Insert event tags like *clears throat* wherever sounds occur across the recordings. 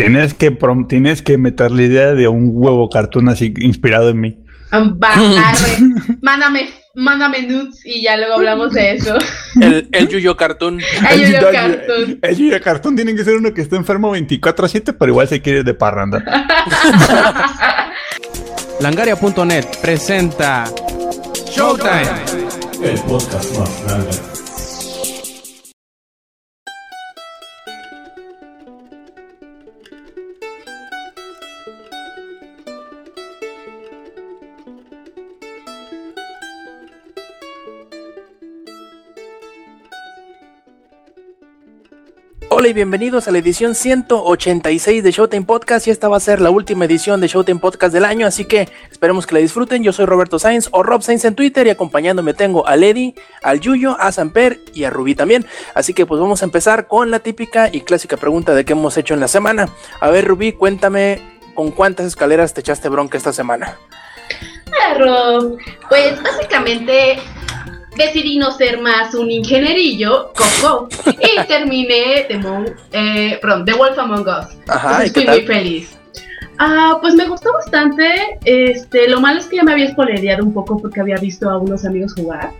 Tienes que, tienes que meter la idea de un huevo cartoon así inspirado en mí. *laughs* mándame, mándame nudes y ya luego hablamos de eso. *laughs* El, el Yuyo Cartoon. *laughs* El, Yuyo Cartoon. El Yuyo Cartoon tiene que ser uno que esté enfermo 24-7, pero igual se quiere de parranda. Langaria.net presenta Showtime. El podcast más grande. Hola y bienvenidos a la edición 186 de Showtime Podcast y esta va a ser la última edición de Showtime Podcast del año, así que esperemos que la disfruten. Yo soy Roberto Sainz o Rob Sainz en Twitter y acompañándome tengo a Lady, al Yuyo, a Samper y a Rubí también. Así que pues vamos a empezar con la típica y clásica pregunta de qué hemos hecho en la semana. A ver Rubí, cuéntame con cuántas escaleras te echaste bronca esta semana. Ah, Rob, pues básicamente decidí no ser más un ingenierillo, coco, *laughs* y terminé de, eh, perdón, The Wolf Among Us. Ajá, estoy muy feliz. Ah, pues me gustó bastante. Este, lo malo es que ya me había spoilereado un poco porque había visto a unos amigos jugar.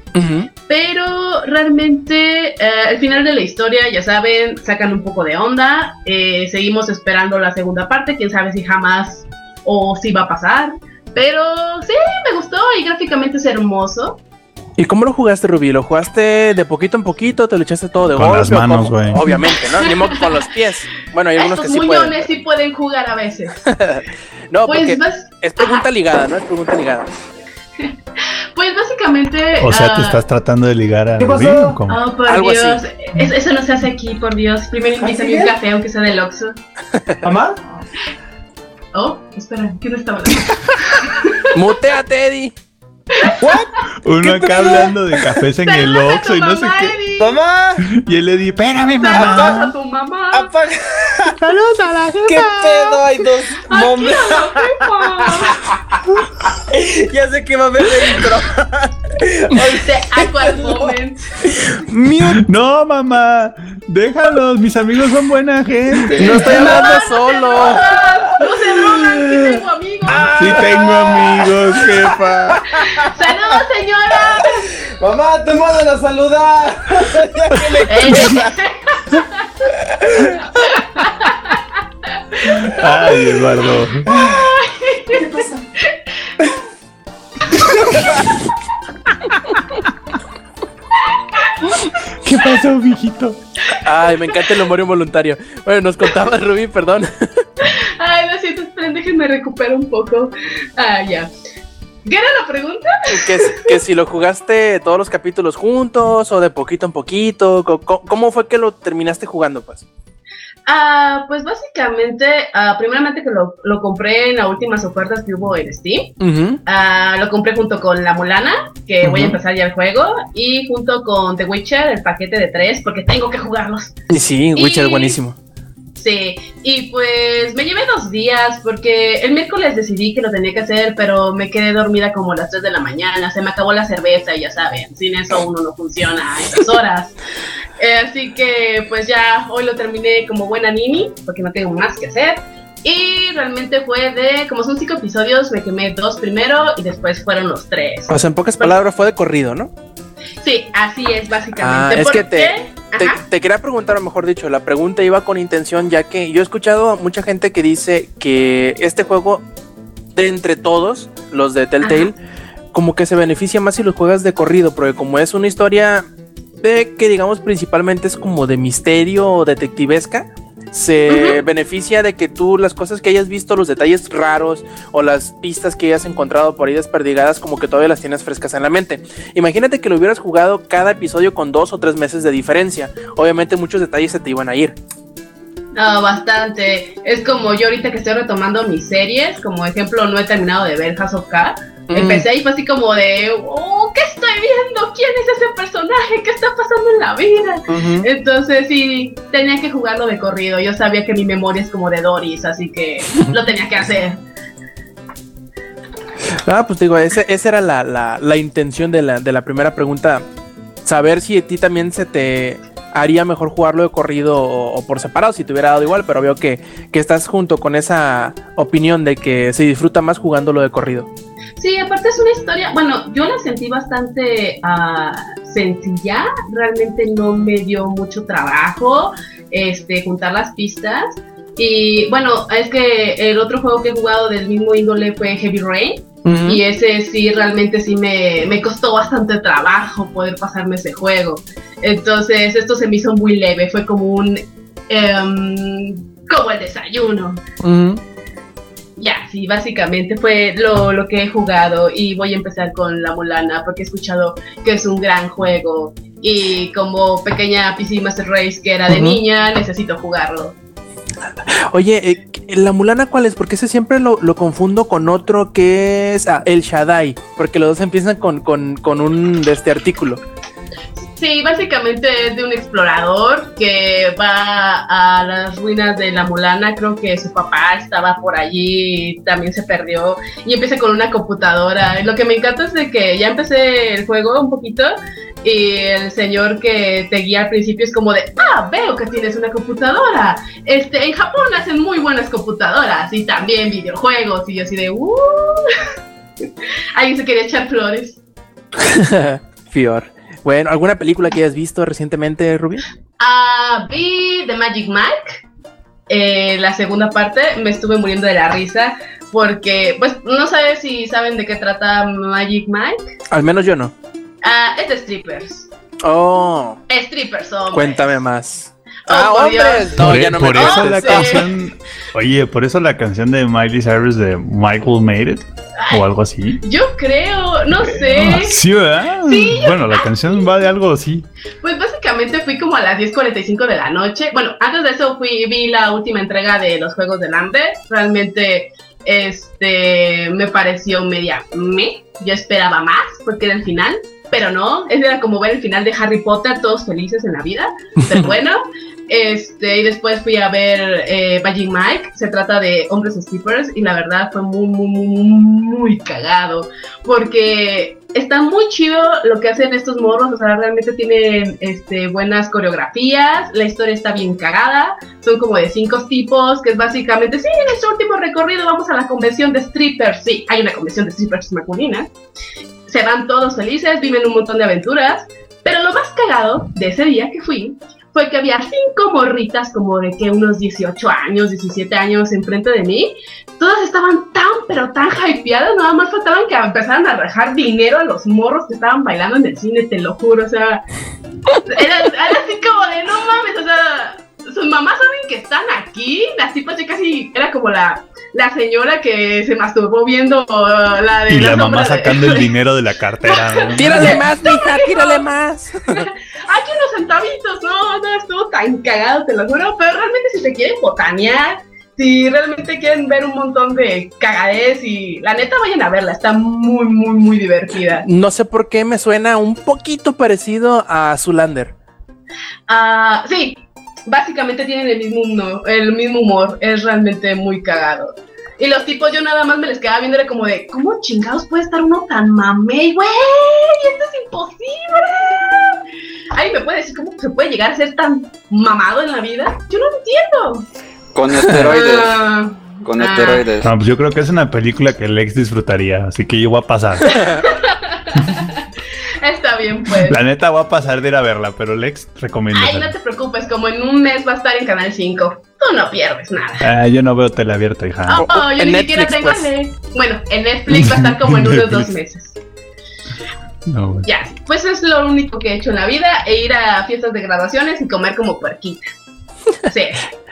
Pero realmente eh, al final de la historia, ya saben, sacan un poco de onda. Eh, seguimos esperando la segunda parte. Quién sabe si jamás o si va a pasar. Pero sí, me gustó y gráficamente es hermoso. ¿Y cómo lo jugaste, Rubí? ¿Lo jugaste de poquito en poquito? ¿Te lo echaste todo de con las manos, güey. Obviamente, ¿no? Ni modo con los pies. Bueno, hay algunos Estos que sí pueden. sí pueden jugar a veces. *laughs* no, pues porque es pregunta ligada, ¿no? Es pregunta ligada. *laughs* Pues básicamente. O sea, te ah, estás tratando de ligar a ¿Qué pasó? Oh, por Dios. eso no se hace aquí, por Dios. Primero invita un café, aunque sea del Oxxo. *laughs* ¿Mamá? Oh, espera, ¿quién estaba hablando? Muteate, Eddie. Uno acá hablando de cafés en el Oxxo y no sé qué. ¡Mamá! Y él le dice, espérame, mamá. Saludos a tu mamá. Saludos a la jefa. ¿Qué pedo? Hay dos ya sé que va a. Este awkward moment. No, mamá. Déjalos. Mis amigos son buena gente. No estoy hablando solo. No se drogan. Sí tengo amigos. Sí tengo amigos, jefa. Saludos, señora. Mamá, te mandan a saludar. Ay, Eduardo. ¿Qué pasa? *laughs* ¿Qué pasó, mijito? Ay, me encanta el humor involuntario. Bueno, nos contaba Rubí, perdón. Ay, lo siento, esperen, déjenme recuperar un poco. Ah, ya. ¿Qué era la pregunta? Que, que, si lo jugaste todos los capítulos juntos o de poquito en poquito. ¿Cómo, fue que lo terminaste jugando, pues? Ah, pues básicamente, ah, primeramente que lo, lo, compré en las últimas ofertas que hubo en Steam. Ah, lo compré junto con La Mulana, que voy a empezar ya el juego, y junto con The Witcher, el paquete de tres, porque tengo que jugarlos. Sí, Witcher buenísimo. Sí, y pues me llevé dos días porque el miércoles decidí que lo tenía que hacer, pero me quedé dormida como a las 3 de la mañana, se me acabó la cerveza y ya saben, sin eso uno no funciona a esas horas. Eh, así que pues ya hoy lo terminé como buena Nini, porque no tengo más que hacer. Y realmente fue de, como son cinco episodios, me quemé dos primero y después fueron los tres. O sea, en pocas palabras fue de corrido, ¿no? Sí, así es básicamente. Ah, es que te, te, quería preguntar, o mejor dicho, la pregunta iba con intención, ya que yo he escuchado a mucha gente que dice que este juego, de entre todos, los de Telltale, como que se beneficia más si los juegas de corrido, porque como es una historia de que digamos principalmente es como de misterio o detectivesca, se beneficia de que tú las cosas que hayas visto, los detalles raros o las pistas que hayas encontrado por ahí desperdigadas, como que todavía las tienes frescas en la mente. Imagínate que lo hubieras jugado cada episodio con dos o tres meses de diferencia. Obviamente muchos detalles se te iban a ir. No, bastante. Es como yo ahorita que estoy retomando mis series, como ejemplo no he terminado de ver House of Cards Empecé y fue así como de, oh, ¿qué estoy viendo? ¿Quién es ese personaje? ¿Qué está pasando en la vida? Entonces sí, tenía que jugarlo de corrido. Yo sabía que mi memoria es como de Doris, así que *laughs* lo tenía que hacer. Ah, pues digo, esa era la, la, intención de la, de la primera pregunta. Saber si a ti también se te haría mejor jugarlo de corrido o, por separado si te hubiera dado igual, pero veo que, que estás junto con esa opinión de que se disfruta más jugándolo de corrido. Sí, aparte es una historia, bueno, yo la sentí bastante uh, sencilla, realmente no me dio mucho trabajo este, juntar las pistas. Y bueno, es que el otro juego que he jugado del mismo índole fue Heavy Rain. Y ese sí, realmente sí me, me, costó bastante trabajo poder pasarme ese juego. Entonces, esto se me hizo muy leve, fue como un. Um, como el desayuno. Ya, sí, básicamente fue lo, lo, que he jugado y voy a empezar con La Mulana porque he escuchado que es un gran juego y como pequeña PC Master Race que era de niña, necesito jugarlo. Oye, eh, ¿la mulana cuál es? Porque ese siempre lo, confundo con otro que es ah, el Shaddai, porque los dos empiezan con, con, con un de este artículo. Sí, básicamente es de un explorador que va a las ruinas de la Mulana. Creo que su papá estaba por allí, también se perdió. Y empieza con una computadora. lo que me encanta es de que ya empecé el juego un poquito. Y el señor que te guía al principio es como de, ah, veo que tienes una computadora. Este, en Japón hacen muy buenas computadoras y también videojuegos. Y yo así de, uh. *laughs* Alguien se quería echar flores. *laughs* Fior. Bueno, ¿alguna película que hayas visto recientemente, Ruby? Ah, vi The Magic Mike. Eh, la segunda parte me estuve muriendo de la risa porque, pues, no sé si saben de qué trata Magic Mike. Al menos yo no. Ah, es de strippers. Oh. Strippers, hombres. Cuéntame más. Oh, ah, hombres. No, ya no por eso la canción. *laughs* Oye, por eso la canción de Miley Cyrus de Michael Made It o algo así. Yo creo, no sé. sí, ¿verdad? bueno, la canción va de algo así. Pues básicamente fui como a las 10.45 de la noche. Bueno, antes de eso fui vi la última entrega de los Juegos del Hambre. Realmente este me pareció media me. Yo esperaba más porque era el final. Pero no, era como ver el final de Harry Potter, todos felices en la vida. Pero bueno, *laughs* este, y después fui a ver eh, Magic Mike. Se trata de hombres strippers y la verdad fue muy, muy, muy, muy cagado. Porque está muy chido lo que hacen estos morros. O sea, realmente tienen este, buenas coreografías. La historia está bien cagada. Son como de cinco tipos, que es básicamente, sí, en nuestro último recorrido vamos a la convención de strippers. Sí, hay una convención de strippers masculina. Se van todos felices, viven un montón de aventuras. Pero lo más cagado de ese día que fui fue que había cinco morritas como de que unos 18 años, 17 años enfrente de mí. Todas estaban tan, pero tan hypeadas, nada más faltaban que empezaran a rajar dinero a los morros que estaban bailando en el cine, te lo juro, o sea, era, así como de no mames, o sea, sus mamás saben que están aquí, las tipas ya casi, era como la, la señora que se masturbó viendo uh, la de... Y la, mamá sacando el *laughs* dinero de la cartera. *laughs* Tírale más, mija, tírale más. Aquí unos centavitos, no, no estuvo tan cagado, te lo juro, pero realmente si te quieren botanear, si realmente quieren ver un montón de cagadez y la neta vayan a verla, está muy, muy, muy divertida. No sé por qué me suena un poquito parecido a Zulander. Ah, sí, básicamente tienen el mismo, humor, el mismo humor, es realmente muy cagado. Y los tipos yo nada más me les quedaba viendo como de, ¿cómo chingados puede estar uno tan mamey, güey? Esto es imposible. Ay, ¿me puede decir cómo se puede llegar a ser tan mamado en la vida? Yo no lo entiendo. Con esteroides. Ah, con ah. esteroides. pues yo creo que es una película que Lex disfrutaría, así que yo voy a pasar. *laughs* Está bien, pues. La neta va a pasar de ir a verla, pero Lex recomienda. Ay, no te preocupes, como en un mes va a estar en Canal 5. Tú no pierdes nada. Ah, yo no veo tele abierta, hija. Oh, yo ni siquiera tengo pues. Bueno, en Netflix va a estar como en *laughs* unos dos meses. No, Ya, pues es lo único que he hecho en la vida, e ir a fiestas de graduaciones y comer como puerquita. Sí. *laughs*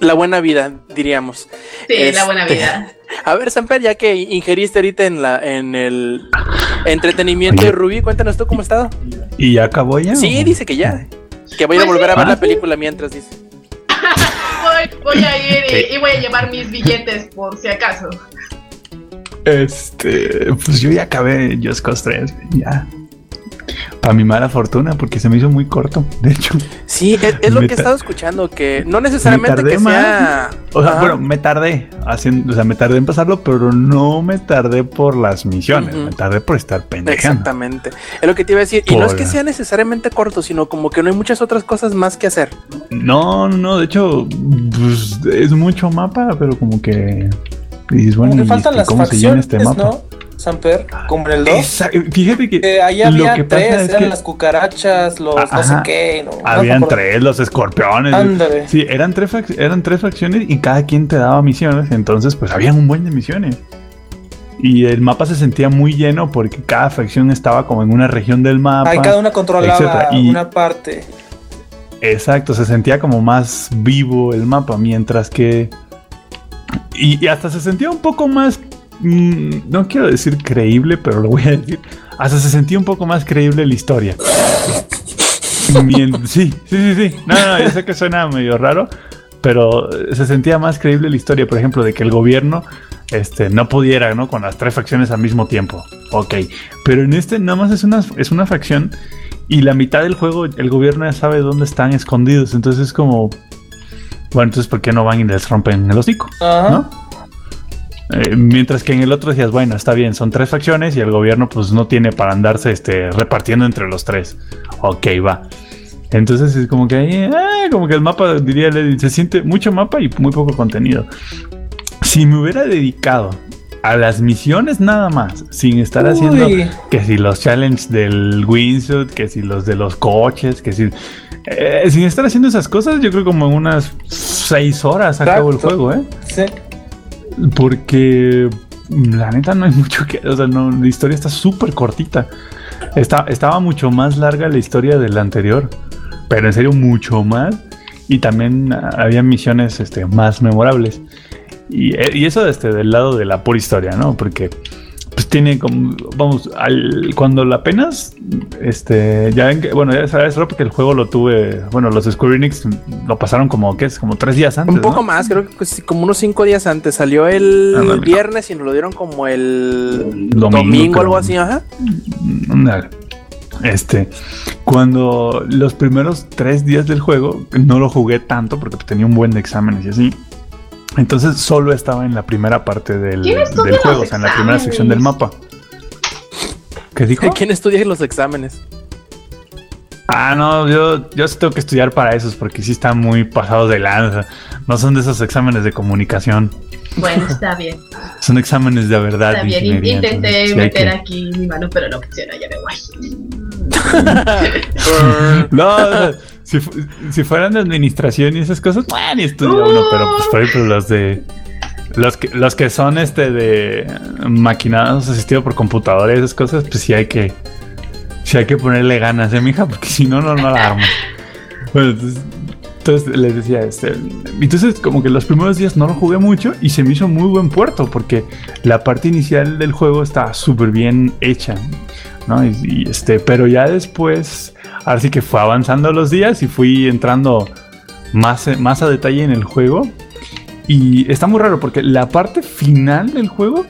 La buena vida, diríamos. Sí, la buena este, vida. *laughs* A ver, Samper, ya que ingeriste ahorita en la en el entretenimiento de Rubí, cuéntanos tú cómo ha estado. ¿Y ya acabó ya? Sí, dice que ya. Que voy a pues volver a ver la película mientras dice. *laughs* voy, a ir y, voy a llevar mis billetes por si acaso. Este, pues yo ya acabé Just Cause 3, ya. A mi mala fortuna, porque se me hizo muy corto, de hecho. Sí, es, lo que he estado escuchando, que no necesariamente que sea... O sea, bueno, me tardé haciendo, o sea, me tardé en pasarlo, pero no me tardé por las misiones, me tardé por estar pendejando. Exactamente. Es lo que te iba a decir. Y no es que sea necesariamente corto, sino como que no hay muchas otras cosas más que hacer. No, no, de hecho, pues, es mucho mapa, pero como que... Y bueno, como faltan las facciones, este mapa? ¿no? Samper, como en el 2. Fíjate que. Eh, ahí había tres, eran las cucarachas, los no sé qué. No, Habían tres, los escorpiones. Ándale. Sí, eran tres, eran tres facciones y cada quien te daba misiones. Entonces, pues habían un buen de misiones. Y el mapa se sentía muy lleno porque cada facción estaba como en una región del mapa. Ahí cada una controlaba una parte. Exacto, se sentía como más vivo el mapa, mientras que. y hasta se sentía un poco más Mm, no quiero decir creíble, pero lo voy a decir. Hasta se sentía un poco más creíble la historia. sí, sí, sí, sí. No, no, yo sé que suena medio raro, pero se sentía más creíble la historia, por ejemplo, de que el gobierno este, no pudiera, ¿no? Con las tres facciones al mismo tiempo. Ok. Pero en este nada más es una, es una facción y la mitad del juego el gobierno ya sabe dónde están escondidos. Entonces es como... Bueno, entonces ¿por qué no van y les rompen el hocico? ¿No? Eh, mientras que en el otro decías, bueno, está bien, son tres facciones y el gobierno pues no tiene para andarse este, repartiendo entre los tres. Ok, va. Entonces es como que eh, como que el mapa, diría, se siente mucho mapa y muy poco contenido. Si me hubiera dedicado a las misiones nada más, sin estar haciendo que si los challenges del wingsuit, que si los de los coches, que si... Eh, sin estar haciendo esas cosas, yo creo como en unas seis horas acabo el juego, ¿eh? Sí. Porque la neta no hay mucho que. O sea, no, la historia está súper cortita. Está, estaba mucho más larga la historia de la anterior. Pero en serio, mucho más. Y también había misiones este, más memorables. Y, y eso este, del lado de la pura historia, ¿no? Porque tiene como, vamos, al, cuando la apenas, este, ya que, bueno, ya sabes, porque el juego lo tuve, bueno, los Square Enix lo pasaron como, ¿qué es? Como tres días antes. Un poco más, creo que como unos cinco días antes. Salió el viernes y nos lo dieron como el domingo, o algo así, ajá. Este, cuando los primeros tres días del juego no lo jugué tanto porque tenía un buen de exámenes y así. Entonces solo estaba en la primera parte del, juego, o sea, en la primera sección del mapa. ¿Qué dijo? *laughs* ¿Quién estudia los exámenes? Ah, no, yo, yo sí tengo que estudiar para esos porque sí están muy pasados de lanza. No son de esos exámenes de comunicación. Bueno, *laughs* está bien. Son exámenes de verdad. Está bien, intenté meter aquí mi mano, pero no funciona, ya me voy. *laughs* no, si, fueran de administración y esas cosas, bueno, ni estudia uno, pero pues ejemplo los de los que, los que son este de maquinados asistidos por computadora y esas cosas, pues sí hay que sí hay que ponerle ganas, ¿eh, mija? Porque si no, no, no la armo. Bueno, entonces, les decía, este, entonces como que los primeros días no lo jugué mucho y se me hizo muy buen puerto porque la parte inicial del juego está súper bien hecha, ¿no? y, este, pero ya después Ahora sí que fue avanzando los días y fui entrando más, más a detalle en el juego. Y está muy raro porque la parte final del juego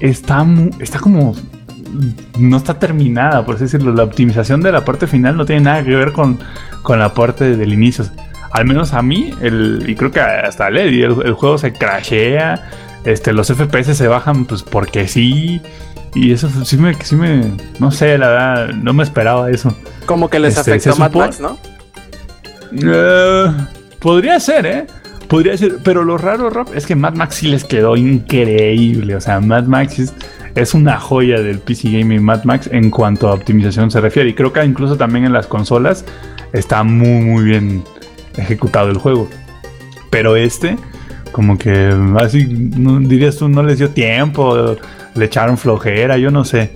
está, está como... No está terminada, por así decirlo. La optimización de la parte final no tiene nada que ver con, con la parte del inicio. Al menos a mí, el, y creo que hasta a Lady, el, el, juego se crashea. Este, los FPS se bajan pues porque sí. Y eso sí me, sí me, no sé, la verdad, no me esperaba eso. Como que les este, afectó Mad Max, ¿no? Eh, podría ser, ¿eh? Podría ser, pero lo raro, Rob, es que Mad Max sí les quedó increíble. O sea, Mad Max es, una joya del PC Gaming Mad Max en cuanto a optimización se refiere. Y creo que incluso también en las consolas está muy, muy bien ejecutado el juego. Pero este, como que así, dirías tú, no les dio tiempo le echaron flojera, yo no sé.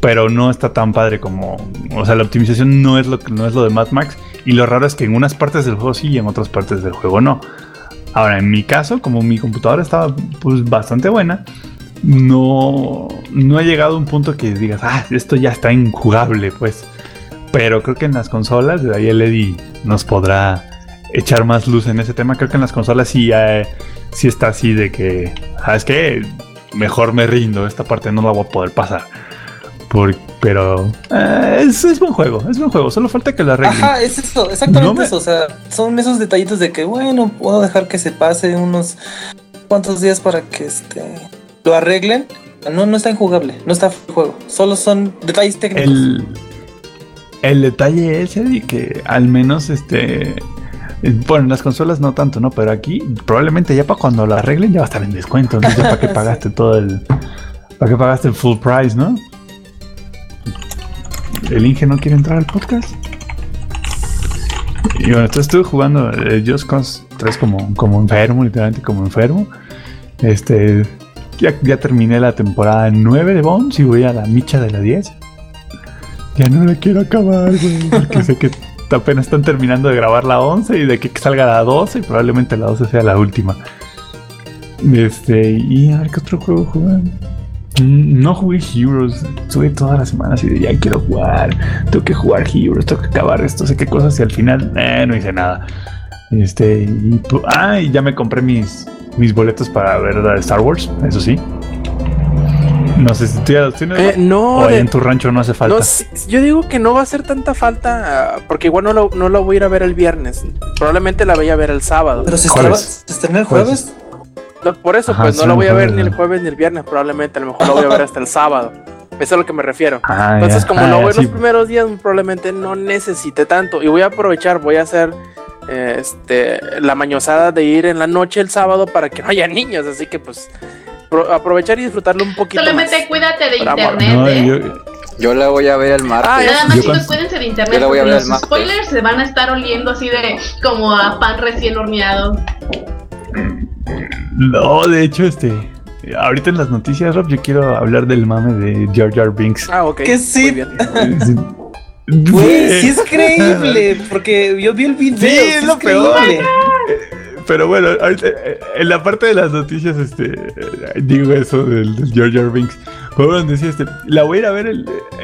Pero no está tan padre como. O sea, la optimización no es lo, no es lo de Mad Max. Y lo raro es que en unas partes del juego sí y en otras partes del juego no. Ahora, en mi caso, como mi computadora estaba pues bastante buena, no, no ha llegado a un punto que digas, ah, esto ya está injugable, pues. Pero creo que en las consolas, de ahí el nos podrá echar más luz en ese tema. Creo que en las consolas sí, sí está así de que, ¿sabes qué? mejor me rindo, esta parte no la voy a poder pasar. Por, pero eh, es, buen juego, es buen juego, solo falta que lo arreglen. Ajá, es eso, exactamente eso. O sea, son esos detallitos de que, bueno, puedo dejar que se pase unos cuantos días para que este lo arreglen. No, no está injugable, no está el juego. Solo son detalles técnicos. El, el detalle es de que al menos este bueno, en las consolas no tanto, ¿no? Pero aquí probablemente ya para cuando lo arreglen ya va a estar en descuento. Entonces, ¿para qué pagaste *laughs* todo el. ¿Para qué pagaste el full price, no? ¿El Inge no quiere entrar al podcast? Y bueno, entonces estuve jugando eh, Just Cause 3 como, como enfermo, literalmente como enfermo. Este. Ya, ya terminé la temporada 9 de Bones y voy a la micha de la 10. Ya no la quiero acabar, güey, porque sé que apenas están terminando de grabar la 11 y de que salga la 12 y probablemente la 12 sea la última. Este, y a ver qué otro juego jugar. Mm, no jugué Heroes, estuve todas las semanas y de ya quiero jugar, tengo que jugar Heroes, tengo que acabar esto, sé qué cosas y al final eh, no hice nada. Este, y, ah, y ya me compré mis, mis boletos para ver Star Wars, eso sí. No sé si tú ya tienes. Eh, no. O en tu rancho no hace falta. yo digo que no va a hacer tanta falta porque igual no lo, no lo voy a ir a ver el viernes. Probablemente la voy a ver el sábado. Pero se, estrena el jueves. por eso, pues no lo voy a ver ni el jueves ni el viernes. Probablemente a lo mejor lo voy a ver hasta el sábado. Eso es a lo que me refiero. Ah, Entonces, como lo ah, voy los primeros días, probablemente no necesite tanto. Y voy a aprovechar, voy a hacer este la mañosada de ir en la noche el sábado para que no haya niños. Así que pues aprovechar y disfrutarlo un poquito. Solamente cuídate de internet. ¿eh? yo, la voy a ver el martes. Ah, nada más chicos, cuídense de internet. Yo la voy a ver los spoilers se van a estar oliendo así de como a pan recién horneado. No, de hecho, este. Ahorita en las noticias, Rob, yo quiero hablar del mame de Jar Jar Binks. Ah, ok. Que *laughs* sí. Güey, sí es *laughs* creíble, porque yo vi el video. Sí, es lo peor. Pero bueno, eh, en la parte de las noticias, este, eh, digo eso del, George Jar Jar decía, este, la voy a ir a ver,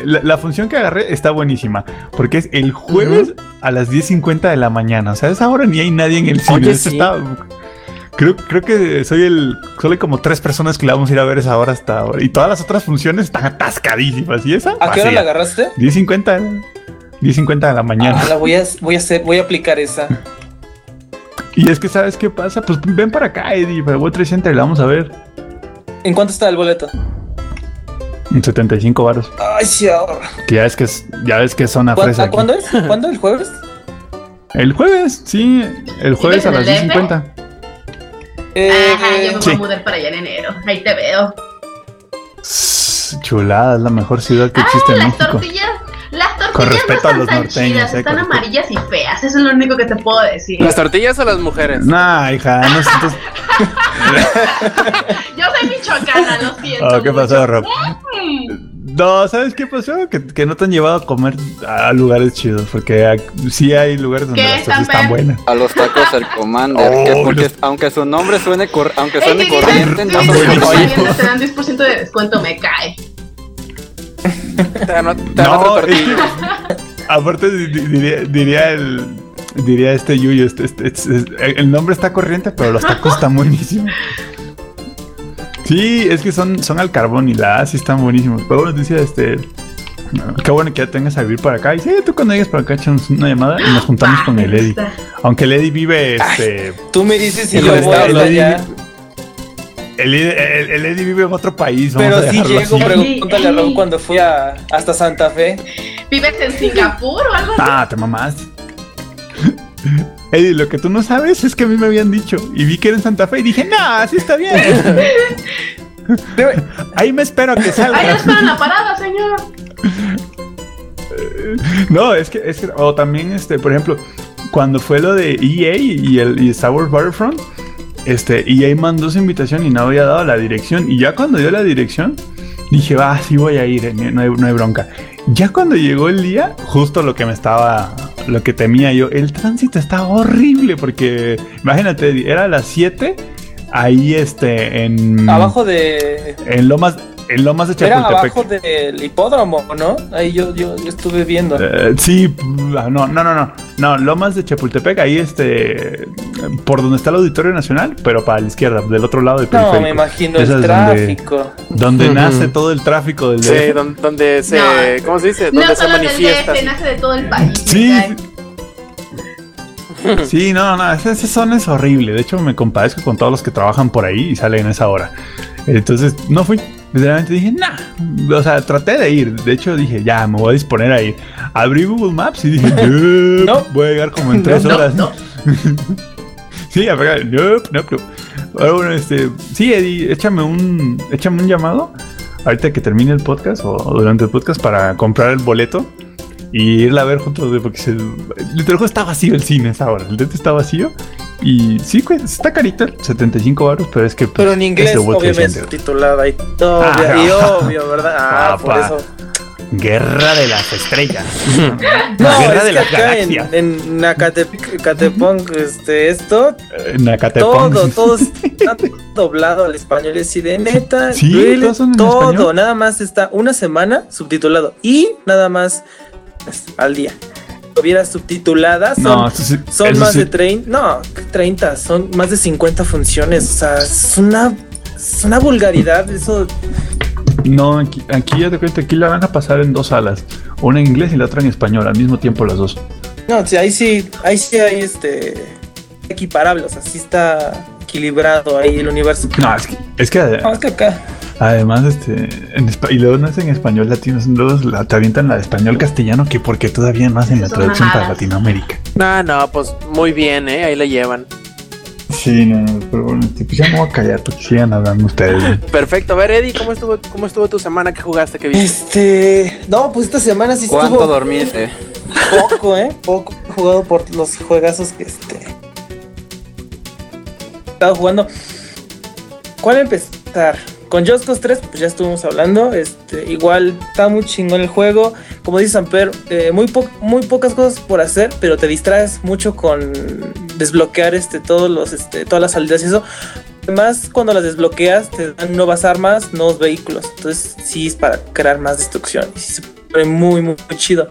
la, función que agarré está buenísima, porque es el jueves a las 10.50 de la mañana, o sea, a esa hora ni hay nadie en el cine. creo, creo que soy el, solo hay como tres personas que la vamos a ir a ver esa hora hasta ahora, y todas las otras funciones están atascadísimas, ¿y esa? ¿A qué hora la agarraste? 10.50. 10.50 de la mañana. Ah, la voy a, voy a hacer, voy a aplicar esa. *laughs* Y es que, ¿sabes qué pasa? Pues ven para acá, Eddie, para World Trade Center, la vamos a ver. ¿En cuánto está el boleto? En 75 varos. Ay, sí, ahora. Que ya ves que es, ya ves que es zona fresa. ¿A cuándo es? *laughs* ¿Cuándo? ¿El jueves? El jueves, sí. El jueves a las 10.50. Eh, Ajá, yo me voy a mudar para allá en enero. Ahí te veo. Chulada, es la mejor ciudad que existe en México. Tortillas las tortillas no están los norteños. Eh, están amarillas y feas. Eso es lo único que te puedo decir. ¿Las tortillas o las mujeres? Nah, hija, no sé. *laughs* Yo soy michoacana, lo siento. Oh, ¿Qué pasó, Rob? No, ¿sabes qué pasó? Que, que, no te han llevado a comer a lugares chidos, porque sí hay lugares donde las tortillas están buenas. A los tacos el Commander, oh, porque aunque su nombre suene, aunque suene corriente, no son Te dan 10% de descuento, me cae no, aparte diría, el diría este Yuyo, este, este, este, el nombre está corriente, pero los tacos están buenísimos. Sí, es que son, son al carbón y la sí están buenísimos. Pero bueno, decía este. Qué bueno que ya tengas a vivir para acá. Y sí, tú cuando llegues para acá echamos una llamada y nos juntamos con el Eddie. Aunque el Eddie vive este. tú me dices si yo voy a el, el, Eddie vive en otro país. Pero sí llego, pregúntale a Raúl cuando fui hasta Santa Fe. ¿Vives en Singapur o algo así? Ah, te mamás. Eddie, lo que tú no sabes es que a mí me habían dicho y vi que era en Santa Fe y dije, no, así está bien. *laughs* Ahí me espero a que salga. Ahí espero en la parada, señor. *laughs* No, es que, es que, o también, este, por ejemplo, cuando fue lo de EA y el y Star Wars Battlefront, este, y ahí mandó su invitación y no había dado la dirección. Y ya cuando dio la dirección, dije, va, sí voy a ir, eh, no hay, no hay bronca. Ya cuando llegó el día, justo lo que me estaba, lo que temía yo, el tránsito estaba horrible porque, imagínate, era a las 7, ahí este, en... Abajo de... En Lomas, En Lomas de Era Chapultepec. abajo del hipódromo, ¿no? Ahí yo, yo, yo estuve viendo. Eh, sí, ah, no, no, no, no. No, Lomas de Chapultepec, ahí este. Por donde está el Auditorio Nacional, pero para la izquierda, del otro lado del no, periférico. me imagino Esa el donde- tráfico. Donde, nace todo el tráfico del Sí, DF. don- donde se. No. ¿Cómo se dice? No Donde se solo del manifiesta. DF, nace de todo el país. Sí. ¿verdad? *laughs* Sí, no, no, esa, esa zona es horrible. De hecho, me compadezco con todos los que trabajan por ahí y salen a esa hora. Entonces, no fui. Literalmente dije, nah. O sea, traté de ir. De hecho, dije, ya, me voy a disponer a ir. Abrí Google Maps y dije, *laughs* no, voy a llegar como en tres *laughs* No, horas. no. *laughs* sí, a pegar, no, no, no. Ahora, bueno, este, sí, Eddie, échame un, échame un llamado. Ahorita que termine el podcast o durante el podcast para comprar el boleto y irla a ver juntos, porque se, está vacío el cine a esa hora. El dente está vacío. Y sí, pues está carito, 75 baros, pero es que. pues, Pero en inglés, es de World Trade obviamente, Center. titulada y todo. Ah, *laughs* y obvio, ¿verdad? Ah, por Papá. eso. Guerra de las estrellas. *laughs* No, Guerra es de que las acá galaxias. en, en Acatep- Acatepong, este, esto, Nacatepong. todo, *laughs* todo está doblado al español. Es de neta, Sí, en todo, nada más está una semana subtitulado y nada más pues, al día. Si hubiera subtitulada, son, No, sí- son más sí. de 30, no, 30, son más de 50 funciones. O sea, es una, es una vulgaridad. Eso No, aquí, aquí ya te cuento, aquí la van a pasar en dos salas. Una en inglés y la otra en español, al mismo tiempo las dos. No, sí, ahí sí, ahí sí hay este equiparable, o sea, sí está equilibrado ahí el universo. No, es que, es que No, es que acá. Además, este, en y luego no es en español latino, luego la, te avientan la de español castellano, que porque todavía no hacen la traducción para. Latinoamérica. No, no, pues muy bien, ¿eh? Ahí la llevan. Sí, no, no, pero bueno, tipo, ya me voy a callar porque sigan hablando ustedes. Perfecto. A ver, Eddie, ¿cómo estuvo, cómo estuvo tu semana que jugaste? que viste? Este, no, pues esta semana sí ¿Cuánto estuvo dormiste? poco, eh, poco jugado por los juegazos que este he estado jugando. ¿Cuál empezar? Con Just Cause 3, pues ya estuvimos hablando. Este, igual está muy chingón el juego. Como dice Samper, eh, muy, po- muy pocas cosas por hacer, pero te distraes mucho con desbloquear este, todos los, este, todas las salidas y eso. Además, cuando las desbloqueas, te dan nuevas armas, nuevos vehículos. Entonces, sí es para crear más destrucción. Y se pone muy, muy, muy chido.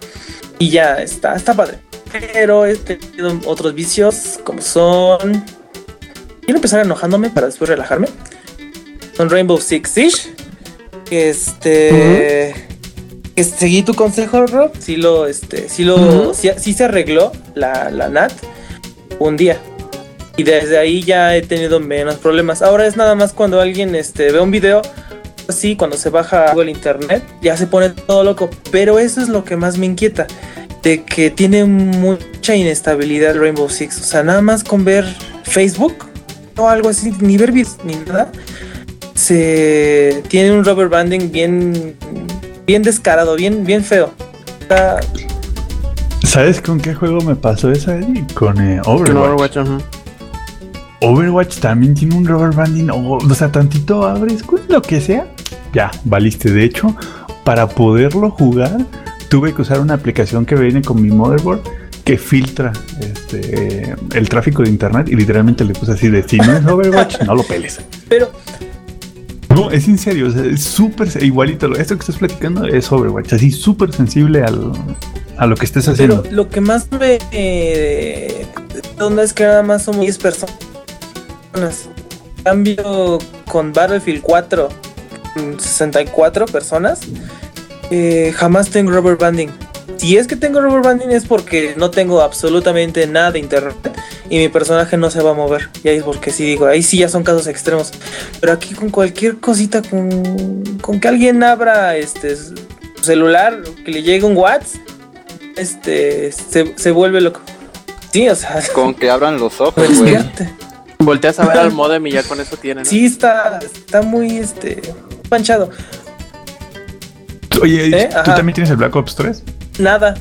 Y ya está, está padre. Pero he tenido otros vicios, como son. Quiero empezar enojándome para después relajarme. Son Rainbow Six Siege. Este. que seguí tu consejo, Rob. Sí lo, este, sí lo. sí, sí se arregló la, la NAT un día. Y desde ahí ya he tenido menos problemas. Ahora es nada más cuando alguien este, ve un video así, cuando se baja el internet, ya se pone todo loco. Pero eso es lo que más me inquieta. De que tiene mucha inestabilidad Rainbow Six. O sea, nada más con ver Facebook o algo así, ni ver ni nada. Se tiene un rubber banding bien, bien descarado, bien, bien feo. Está- ¿Sabes con qué juego me pasó eso, Eddie? Con eh, Con Overwatch. Overwatch, ajá. Overwatch también tiene un rubber banding. O, o sea, tantito abres, lo que sea. Ya, valiste. De hecho, para poderlo jugar, tuve que usar una aplicación que viene con mi motherboard que filtra este, el tráfico de internet y literalmente le puse así de si no es *laughs* Overwatch, no lo peles. pero No, es en serio, es súper igualito. Esto que estás platicando es Overwatch, así súper sensible al, a lo que estés haciendo. Lo que más me eh, es que nada más somos 10 personas. Cambio, con Battlefield 4, mm, 64 personas, eh, jamás tengo rubber banding. Si es que tengo rubber banding es porque no tengo absolutamente nada de internet y mi personaje no se va a mover. Y ahí es porque sí digo, ahí sí ya son casos extremos. Pero aquí con cualquier cosita, con, con que alguien abra este su celular, que le llegue un WhatsApp, este se, se vuelve loco. Sí, o sea, *laughs* Con que abran los ojos, pues, güey. Volteas a ver al *laughs* modem y ya con eso tienen. Sí, está, está muy este panchado. Oye, ¿Eh? ¿tú Ajá. también tienes el Black Ops 3? Nada.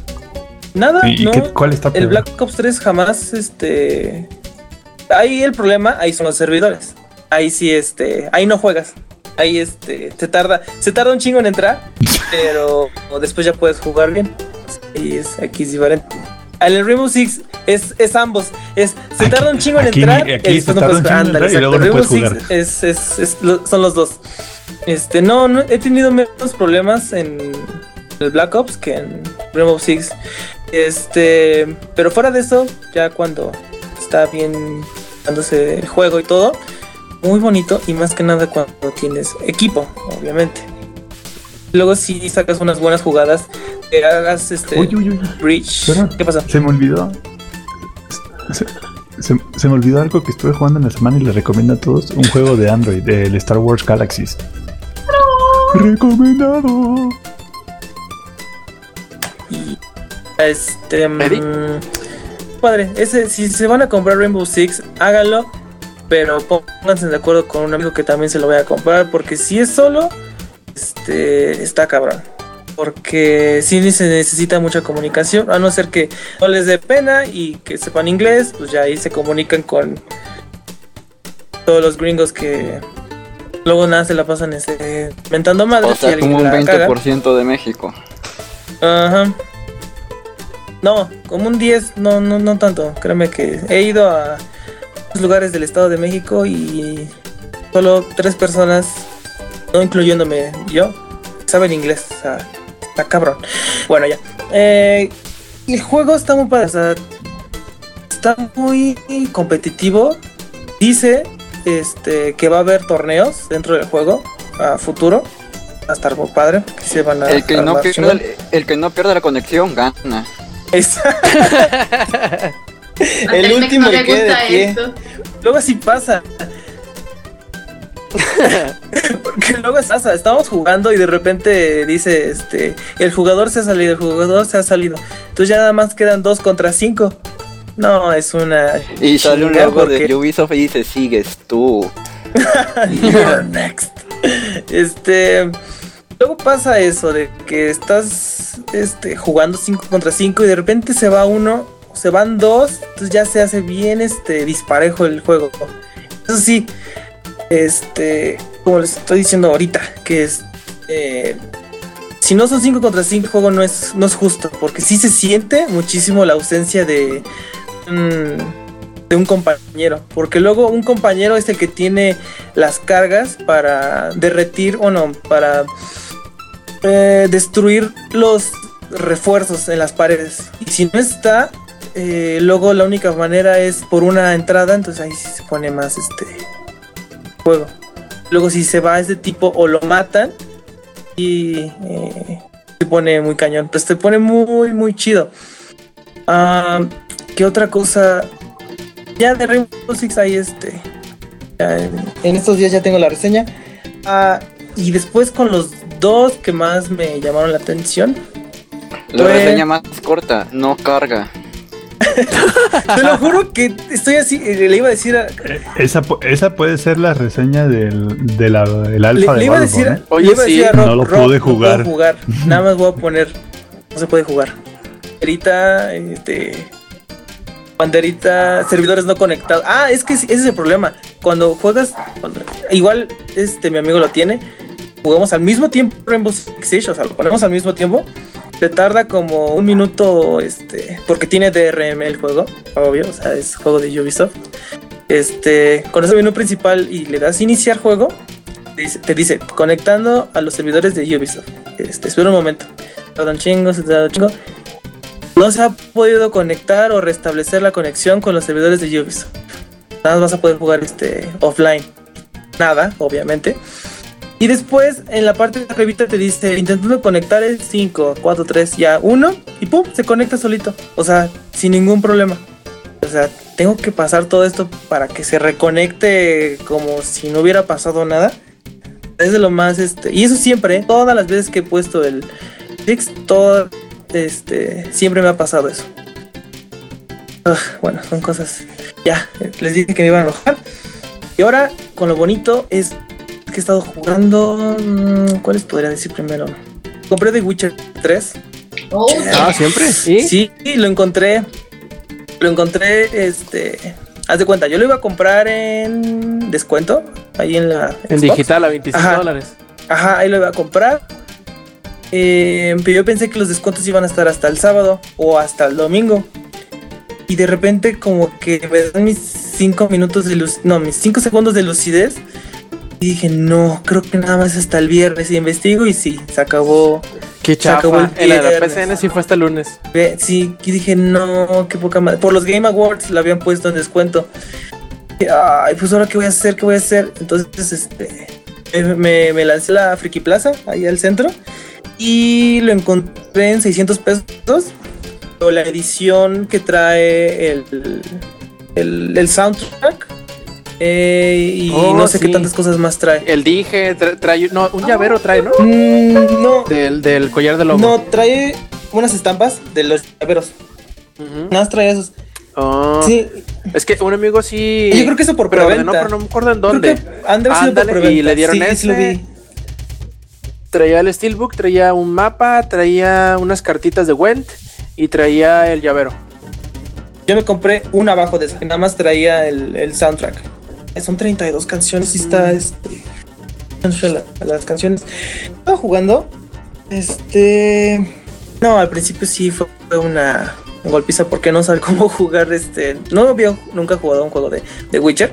Nada, ¿Y, no. qué- cuál está El? Black Ops 3 jamás, este. Ahí el problema, ahí son los servidores. Ahí sí, este. Ahí no juegas. Ahí este. Te tarda. Se tarda un chingo en entrar. *laughs* pero después ya puedes jugar bien. Y es, aquí es diferente. En el Rainbow Six es, es ambos. Es, se Aquí- tarda un chingo en aquí- entrar. aquí y después un puedes- entrar y luego no puedes es, es- es lo- son los dos. Este, no, no, he tenido menos problemas en el Black Ops que en Rainbow Six. Este, pero fuera de eso, ya cuando está bien dándose el juego y todo, muy bonito y más que nada cuando tienes equipo, obviamente. Luego si sacas unas buenas jugadas, te hagas este Uy, uy, uy. bridge. ¿Qué pasa? Se me olvidó. Se, se- se me olvidó algo que estuve jugando en la semana y le recomiendo a todos un juego de Android, el Star Wars Galaxies. *laughs* Recomendado. Este. mm, padre, ese, si se van a comprar Rainbow Six, háganlo. Pero pónganse de acuerdo con un amigo que también se lo vaya a comprar. Porque si es solo, este está cabrón. Porque sí se necesita mucha comunicación. A no ser que no les dé pena y que sepan inglés, pues ya ahí se comunican con todos los gringos que luego nada se la pasan este, mentando madres. O sea, como un la caga. 20% de México. Ajá. No, como un 10, no, no, no tanto. Créeme que he ido a lugares del Estado de México y solo tres personas, no incluyéndome yo, saben inglés. O sea, está cabrón. Bueno, ya. Eh, el juego está muy padre. O sea, está muy competitivo. Dice este, que va a haber torneos dentro del juego a futuro. Va a estar muy padre. Que se van a El que, no pierda, el que no pierda la conexión gana. Es- *laughs* el último que de pie. esto. Luego así pasa. *laughs* Porque luego pasa, estamos jugando y de repente dice, este, el jugador se ha salido, el jugador se ha salido. Entonces ya nada más quedan dos contra cinco. No, es una... Y sale un logo porque- de Ubisoft y dice, sigues tú. *laughs* You're next. Este. Luego pasa eso de que estás este, jugando 5 contra 5 y de repente se va uno, se van dos, entonces ya se hace bien este disparejo el juego. Eso sí, este, como les estoy diciendo ahorita, que es eh, si no son 5 contra 5 el juego no es, no es justo, porque sí se siente muchísimo la ausencia de un, de un compañero, porque luego un compañero es el que tiene las cargas para derretir o no, para eh, destruir los refuerzos en las paredes. Y si no está, eh, luego la única manera es por una entrada, entonces ahí sí se pone más este juego. Luego si se va ese tipo o lo matan y eh, se pone muy cañón. Pues se pone muy muy chido. Ah, ¿Qué otra cosa? Ya de Rainbow Six hay este. en, en estos días ya tengo la reseña. Ah, y después con los dos que más me llamaron la atención. La reseña más corta, no carga. *laughs* Te lo juro que estoy así. eh, Le iba a decir a, Eh, Esa, esa puede ser la reseña del, de la, del alfa le de iba a Battlefront, decir, ¿eh? Oye, le iba a decir sí, a Rob, no lo Rob, pude puedo jugar. jugar. *laughs* Nada más voy a poner. No se puede jugar. Banderita, este. Banderita, servidores no conectados. Ah, es que ese es el problema. Cuando juegas, igual este mi amigo lo tiene. Jugamos al mismo tiempo Rainbow Six o sea, lo ponemos al mismo tiempo. Te tarda como un minuto, este, porque tiene DRM el juego, obvio, o sea, es juego de Ubisoft. Este, con ese menú principal y le das iniciar juego, te dice, te dice, conectando a los servidores de Ubisoft. Este, espera un momento. Tarda un chingo, se un chingo. No se ha podido conectar o restablecer la conexión con los servidores de Ubisoft. Nada más vas a poder jugar este offline. Nada, obviamente. Y después en la parte de arribita te dice intentando conectar el 5, 4, 3, ya 1 y pum, se conecta solito. O sea, sin ningún problema. O sea, tengo que pasar todo esto para que se reconecte como si no hubiera pasado nada. Es de lo más este. Y eso siempre, ¿eh? todas las veces que he puesto el Fix, todo este. Siempre me ha pasado eso. Ugh, bueno, son cosas. Ya, les dije que me iban a enojar. Y ahora, con lo bonito, es que he estado jugando. mm, ¿Cuáles podría decir primero? Compré The Witcher 3. Oh, Ah, siempre. ¿Y? Sí, lo encontré. Lo encontré, este. Haz de cuenta, yo lo iba a comprar en descuento. Ahí en la. En Xbox. digital a 25 Ajá. dólares. Ajá, ahí lo iba a comprar. Eh, pero yo pensé que los descuentos iban a estar hasta el sábado o hasta el domingo. Y de repente, como que me dan mis 5 minutos de luz. No, mis 5 segundos de lucidez. Y dije, no, creo que nada más hasta el viernes. Y investigo y sí, se acabó. Qué Se acabó chafa. el En la de la viernes. PCN sí fue hasta el lunes. Sí, y dije, no, qué poca madre. Por los Game Awards la habían puesto en descuento. Y, Ay, pues ahora qué voy a hacer, qué voy a hacer. Entonces, este, me, me- me lancé a la Friki Plaza, ahí al centro, y lo encontré en 600 pesos. Pero la edición que trae el, el, el soundtrack. eh, y Oh, no sé qué tantas cosas más trae. El dije, tra- trae, no, un llavero trae, ¿no? Mm, no, Del, del collar de lobo. no, trae unas estampas de los llaveros. Ujú. Nada más trae esos. Oh, Sí, Es que un amigo sí. Yo creo que eso por pero preventa. no, pero no me acuerdo en Creo dónde. que de haber sido por y le dieron sí, ese. sí lo vi. Traía el Steelbook, traía un mapa, traía unas cartitas de Went y traía el llavero. Yo me compré un abajo de eso, que nada más traía el, el soundtrack. Son 32 canciones y está este. la- las canciones. Estaba jugando. Este. No, al principio sí fue una golpiza porque no sabía cómo *laughs* jugar este. No había nunca jugado un juego de, de Witcher.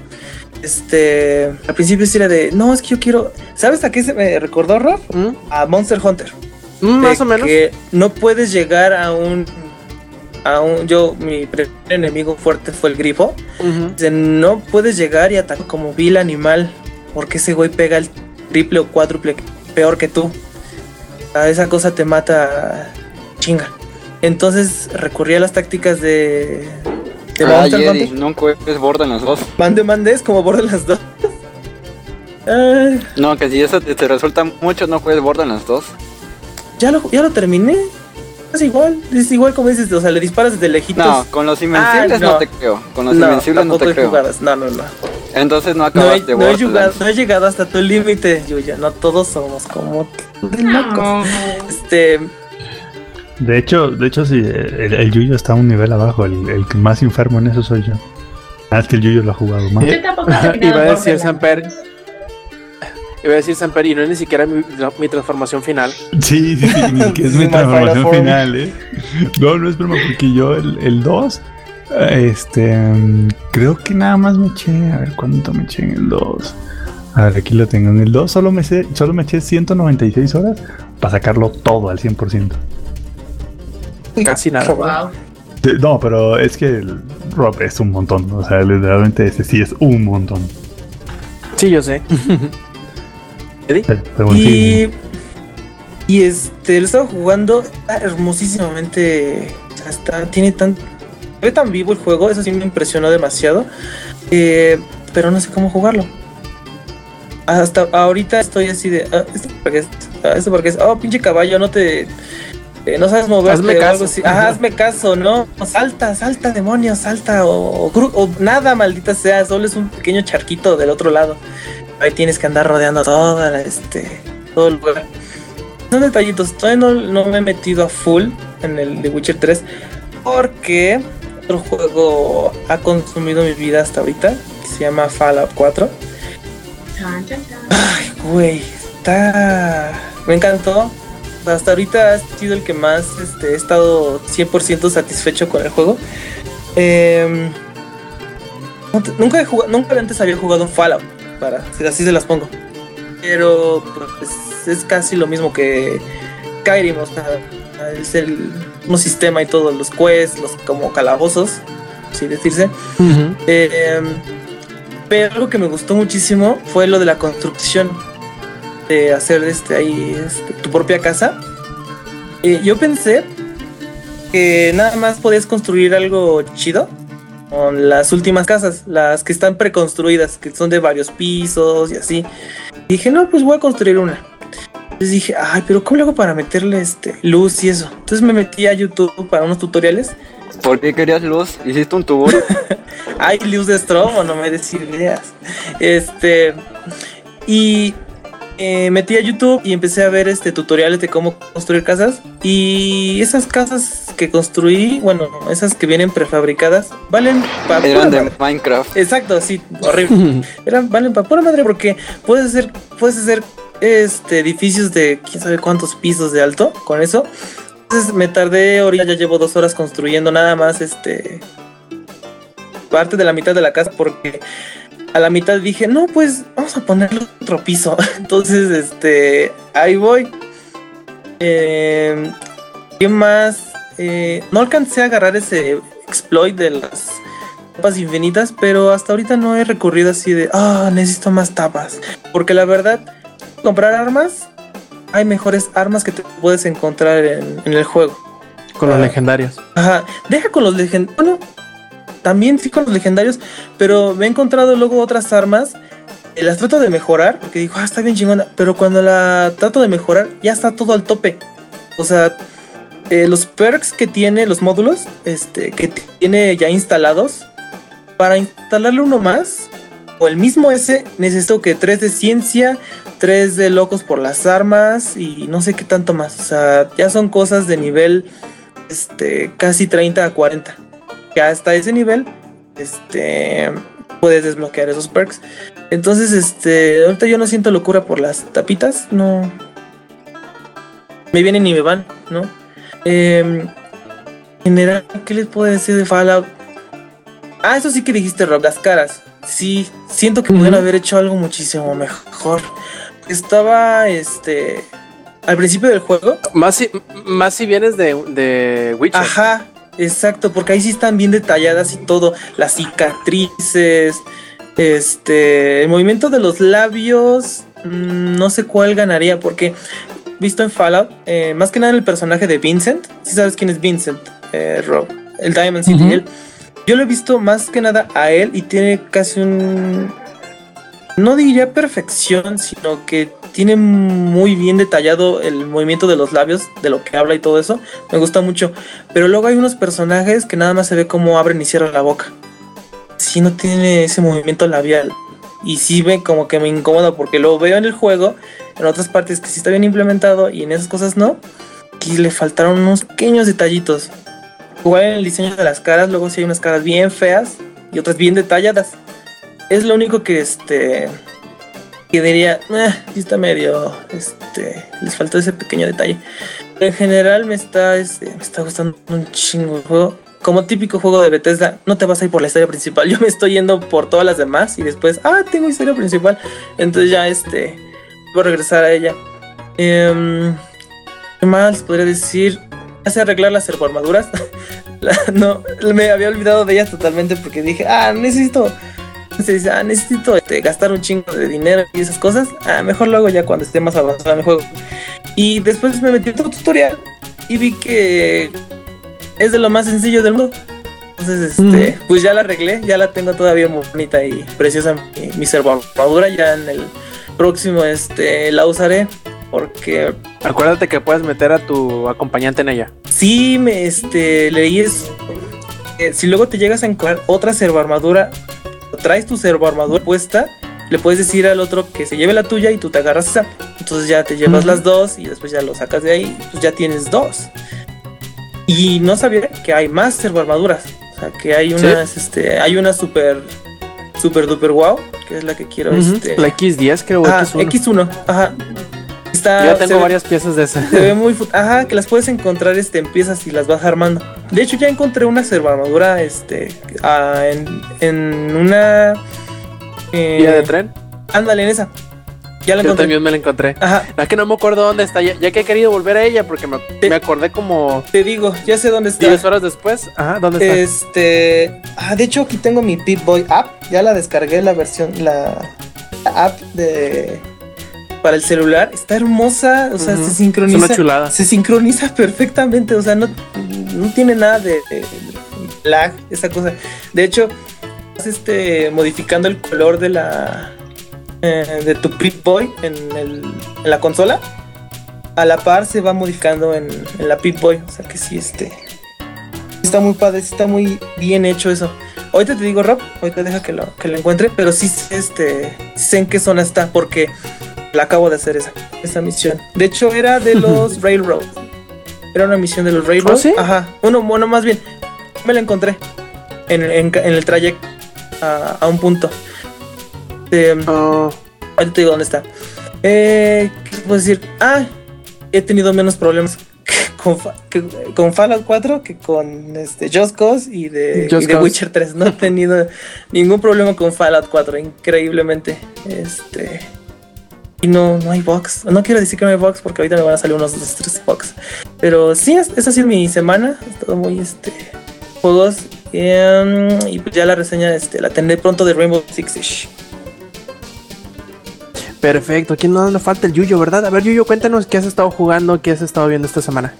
Este. Al principio sí era de. No, es que yo quiero. ¿Sabes a qué se me recordó, Rob? ¿Mm? A Monster Hunter. Mm, Más o menos. Que no puedes llegar a un. A un. Yo, mi primer enemigo fuerte fue el grifo. Dice, no puedes llegar y atacar como vil animal. Porque ese güey pega el triple o cuádruple peor que tú. A esa cosa te mata chinga. Entonces recurrí a las tácticas de. De Ah, Monster Jedi, nunca es Borderlands 2. Mande, mande, es como Borderlands 2. Ay, No, que si eso te, te resulta mucho, no juegues Borderlands 2. ya, lo, ya lo terminé. Es igual, es igual como dices, o sea, le disparas desde lejitos. No, con los invencibles Ah, no. no. te creo. Con los no, invencibles no te creo. jugado. No, no, no. Entonces no No he, acabaste no he llegado, Borderlands. no he llegado hasta tu límite, Yuya. No todos somos como de locos. No. Este, De hecho, de hecho sí, el, el Yuyo está un nivel abajo. El, el que más enfermo en eso soy yo. Ah, es que el Yuyo lo ha jugado más. Yo tampoco Iba a decir. Samper. Iba a decir Samper y no es ni siquiera mi, mi transformación final. Sí, sí, sí, ni *laughs* que es mi transformación Final ¿eh? No, no es broma, porque yo el, el 2, este, creo que nada más me eché, a ver cuánto me eché en el 2. A ver, aquí lo tengo. En el 2 solo me, sé- solo me eché 196 horas para sacarlo todo al 100%. *laughs* Casi nada. Wow. No, pero es que el Rob es un montón. O sea, literalmente ese sí es un montón. Sí, yo sé. *laughs* Eddie. Pero, sí, y, y este, lo estaba jugando está hermosísimamente. o sea, está, tiene tan. Ve tan vivo el juego, eso sí me impresionó demasiado. eh, pero no sé cómo jugarlo. Hasta ahorita estoy así de. ah, ¿Esto para qué es? Ah, ¿Esto para qué es? Oh, pinche caballo, no te. Eh, no sabes moverte Hazme o algo así. Ajá, hazme caso, ¿no? Salta, salta, demonios, salta. O, o gru- o nada, maldita sea. Solo es un pequeño charquito del otro lado. Ahí tienes que andar rodeando toda la, este, todo el lugar. Son detallitos. Todavía no, no me he metido a full en el de Witcher 3 porque otro juego ha consumido mi vida hasta ahorita que se llama Fallout 4. Chan, chan, chan. Ay, güey, está. Me encantó. Hasta ahorita ha sido el que más este, he estado 100% satisfecho con el juego. Em, nunca, he jugado, nunca antes había jugado un Fallout, para, si así se las pongo. Pero pues, es casi lo mismo que Skyrim, o sea, es el mismo sistema y todo, los quests, los como calabozos, así decirse. Eh, pero algo que me gustó muchísimo fue lo de la construcción. De hacer este ahí este, tu propia casa. Eh, yo pensé que nada más podías construir algo chido con las últimas casas, las que están preconstruidas, que son de varios pisos y así. Y dije, no, pues voy a construir una. Entonces dije, ay, pero ¿cómo le hago para meterle este luz y eso? Entonces me metí a YouTube para unos tutoriales ¿Por qué querías luz? ¿Hiciste un tubo? *laughs* Hay luz de Stromo, no me des ideas. Este. Y eh, metí a YouTube y empecé a ver este tutoriales de cómo construir casas. Y esas casas que construí, bueno, esas que vienen prefabricadas, valen para Eran de Minecraft. Exacto, sí, *laughs* horrible. Eran, valen para pura madre porque puedes hacer, puedes hacer este edificios de quién sabe cuántos pisos de alto con eso. Entonces me tardé, ahorita ya llevo dos horas construyendo nada más este parte de la mitad de la casa porque a la mitad dije, no, pues vamos a ponerle otro piso. *laughs* Entonces, este, ahí voy. Eh, ¿Qué más? Eh, no alcancé a agarrar ese exploit de las tapas infinitas, pero hasta ahorita no he recurrido así de, ah, necesito más tapas. Porque la verdad, comprar armas, hay mejores armas que te puedes encontrar en, en el juego. Con los Ah. legendarios. Ajá, deja con los legendarios. Bueno, también sí con los legendarios, pero me he encontrado luego otras armas. eh, las trato de mejorar, porque digo, ah, está bien chingona. Pero cuando la trato de mejorar, ya está todo al tope. O sea, eh, los perks que tiene, los módulos, este, que tiene ya instalados, para instalarle uno más, o el mismo ese, necesito que 3 de ciencia, 3 de locos por las armas y no sé qué tanto más. O sea, ya son cosas de nivel este, casi 30 a 40. Que hasta ese nivel, este, puedes desbloquear esos perks. Entonces, este, ahorita yo no siento locura por las tapitas, no. Me vienen y me van, ¿no? En general, ¿qué les puedo decir de Fallout? Ah, eso sí que dijiste, Rob, las caras. Sí, siento que pudieron haber hecho algo muchísimo mejor. Estaba, este, al principio del juego, Más si, más si vienes de, de Witcher. Ajá, exacto, porque ahí sí están bien detalladas y todo, las cicatrices, este, el movimiento de los labios, mm, no sé cuál ganaría, porque visto en Fallout, eh, más que nada el personaje de Vincent, si sabes quién es Vincent, eh, Rob, el Diamond City, él, yo lo he visto más que nada a él y tiene casi un, no diría perfección, sino que tiene muy bien detallado el movimiento de los labios, de lo que habla y todo eso. Me gusta mucho. Pero luego hay unos personajes que nada más se ve cómo abren y cierran la boca. Si no tiene ese movimiento labial. Y sí ve como que me incomoda porque lo veo en el juego, en otras partes que sí está bien implementado y en esas cosas no. Y le faltaron unos pequeños detallitos. Igual en el diseño de las caras, luego sí hay unas caras bien feas y otras bien detalladas. Es lo único que este que diría, "Eh, está medio, este, les faltó ese pequeño detalle. En general me está, este, me está gustando un chingo el juego. Como típico juego de Bethesda, no te vas a ir por la historia principal. *laughs* Yo me estoy yendo por todas las demás y después, ah, tengo historia principal. Entonces ya, este, voy a regresar a ella. Em, ¿Qué más podría decir? Hace arreglar las servoarmaduras. *laughs* La- no, me había olvidado de ellas totalmente porque dije, ah, necesito se dice, ah, necesito este, gastar un chingo de dinero y esas cosas, ah, mejor lo hago ya cuando esté más avanzado en el juego. Y después me metí en otro tutorial y vi que es de lo más sencillo del mundo. Entonces, este, pues ya la arreglé, ya la tengo todavía muy bonita y preciosa mi, mi servoarmadura. Ya en el próximo este, la usaré porque Acuérdate que puedes meter a tu acompañante en ella. Sí, me este, leí eso. Eh, si luego te llegas a encontrar otra servoarmadura, traes tu servoarmadura puesta, le puedes decir al otro que se lleve la tuya y tú te agarras esa. Entonces ya te llevas las dos y después ya lo sacas de ahí pues ya tienes dos. Y no sabía que hay más servoarmaduras. O sea, que hay unas, este, hay una super, super duper wow, que es la que quiero, este. La X10 creo, ah, X1. X1, ajá. Está, Yo tengo ve- varias piezas de esa. se ve muy... *laughs* Ajá, que las puedes encontrar este, en piezas y las vas armando. De hecho, ya encontré una servoarmadura este, ah, en, en una... eh, ¿Vía de tren? Ándale, en esa. Ya la Yo encontré. también me la encontré. Ajá, Es que no me acuerdo dónde está, ya, ya que he querido volver a ella porque me, me acordé como te digo, ya sé dónde está. 10 horas después. Ajá, ¿dónde está? Este... Ah, de hecho, aquí tengo mi Pip-Boy app. Ya la descargué, la versión... La, la app de... Para el celular. Está hermosa. O sea, se Es sincroniza. una chulada. se sincroniza perfectamente, o sea, no, no tiene nada de, de lag, esa cosa. De hecho, estás este, modificando el color de la eh, de tu Pip Boy en, el- en la consola. A la par se va modificando en, en la Pip Boy, o sea que sí, este está muy padre, está muy bien hecho eso. Ahorita te digo, Rob, ahorita deja que lo, que lo encuentre, pero sí este, sé en qué zona está, porque la acabo de hacer esa, esa misión. De hecho, era de los Railroads. Era una misión de los Railroads. ¿Oh, sí? Ajá. Bueno, bueno, más bien, me la encontré en, en- en el trayecto a, a un punto. Eh, Oh, ahorita te digo dónde está. Eh, ¿Qué puedo decir? Ah, he tenido menos problemas con, Fa- que- con Fallout 4 que con este Just Cause y de, Just y de Cause. Witcher 3. No he tenido ningún problema con Fallout 4, increíblemente. Este. Y no, no hay box. No quiero decir que no hay box porque ahorita me van a salir unos dos, tres box. Pero sí, es- esa ha sido mi semana. Ha estado muy este. Juegos. Em, y pues ya la reseña este, la tendré pronto de Rainbow Six Siege. Perfecto, aquí no nos falta el Yuyo, ¿verdad? A ver, Yuyo, cuéntanos qué has estado jugando, qué has estado viendo esta semana.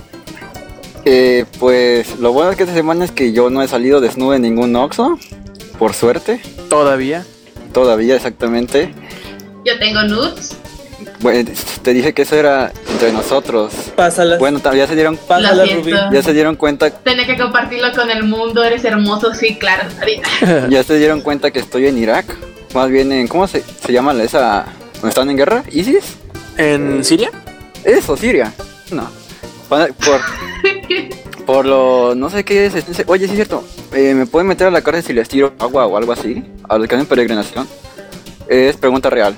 Eh, pues lo bueno es que esta semana es que yo no he salido desnudo en ningún Oxxo, por suerte, Todavía. todavía exactamente. Yo tengo nudes. Bueno, te dije que eso era entre nosotros. Pásala. Bueno, ya se dieron, pásala. Rubí. ya se dieron cuenta, Tenía que compartirlo con el mundo. Eres hermoso, sí, claro. *laughs* Ya se dieron cuenta que estoy en Irak. Más bien en, ¿cómo se, se llama la- esa? ¿Dónde están en guerra? ¿ISIS? ¿En Siria? Eso, Siria. No. Por, *laughs* por, lo, no sé qué es. Oye, sí es cierto. eh, ¿Me pueden meter a la cárcel si les tiro agua o algo así? A los que hacen peregrinación. Es pregunta real.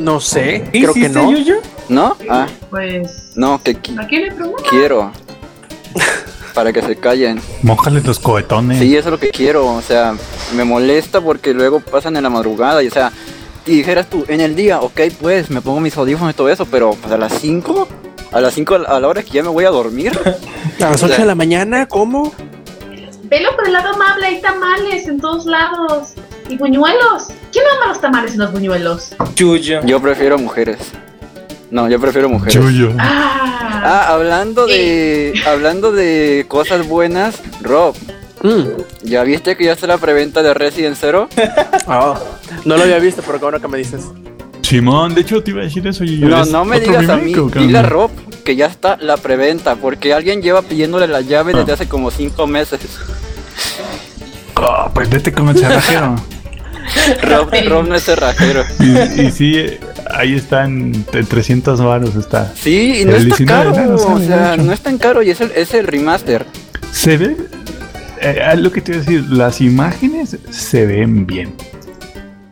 No sé, ¿Qué creo que no. Yuyo? ¿No? Ah, Pues. no, que qui- ¿A quién le pregunto? quiero. *laughs* Para que se callen. Mójales los cohetones. Sí, eso es lo que quiero. O sea, me molesta porque luego pasan en la madrugada y, o sea, y dijeras tú, en el día, ok, pues me pongo mis audífonos y todo eso, pero pues, a las 5, a las 5 a la hora que ya me voy a dormir. *laughs* A las 8 de la mañana, ¿cómo? Velo por el lado amable. Hay tamales en todos lados. Y buñuelos. ¿Quién ama los tamales y los buñuelos? Yuyo. Yo prefiero mujeres. No, yo prefiero mujeres. Yuyo. Ah. Ah, hablando de hablando de cosas buenas, Rob, Mm. ¿ya viste que ya está la preventa de Resident Zero? Oh, *laughs* no lo había visto, pero qué bueno que me dices. Simón, de hecho te iba a decir eso. Yuyo. No, ¿Es no me digas a mí, dile a? Rob que ya está la preventa, porque alguien lleva pidiéndole la llave Ah. desde hace como cinco meses. Oh, pues vete con el cerrajero. *laughs* *laughs* Rob, Rob no es cerrajero. y, y sí, ahí están en 300 varos está. Sí, y no El está 19 de caro, enero o sea, no es tan caro y es el, es el remaster. Se ve, eh, es lo que te iba a decir, las imágenes se ven bien.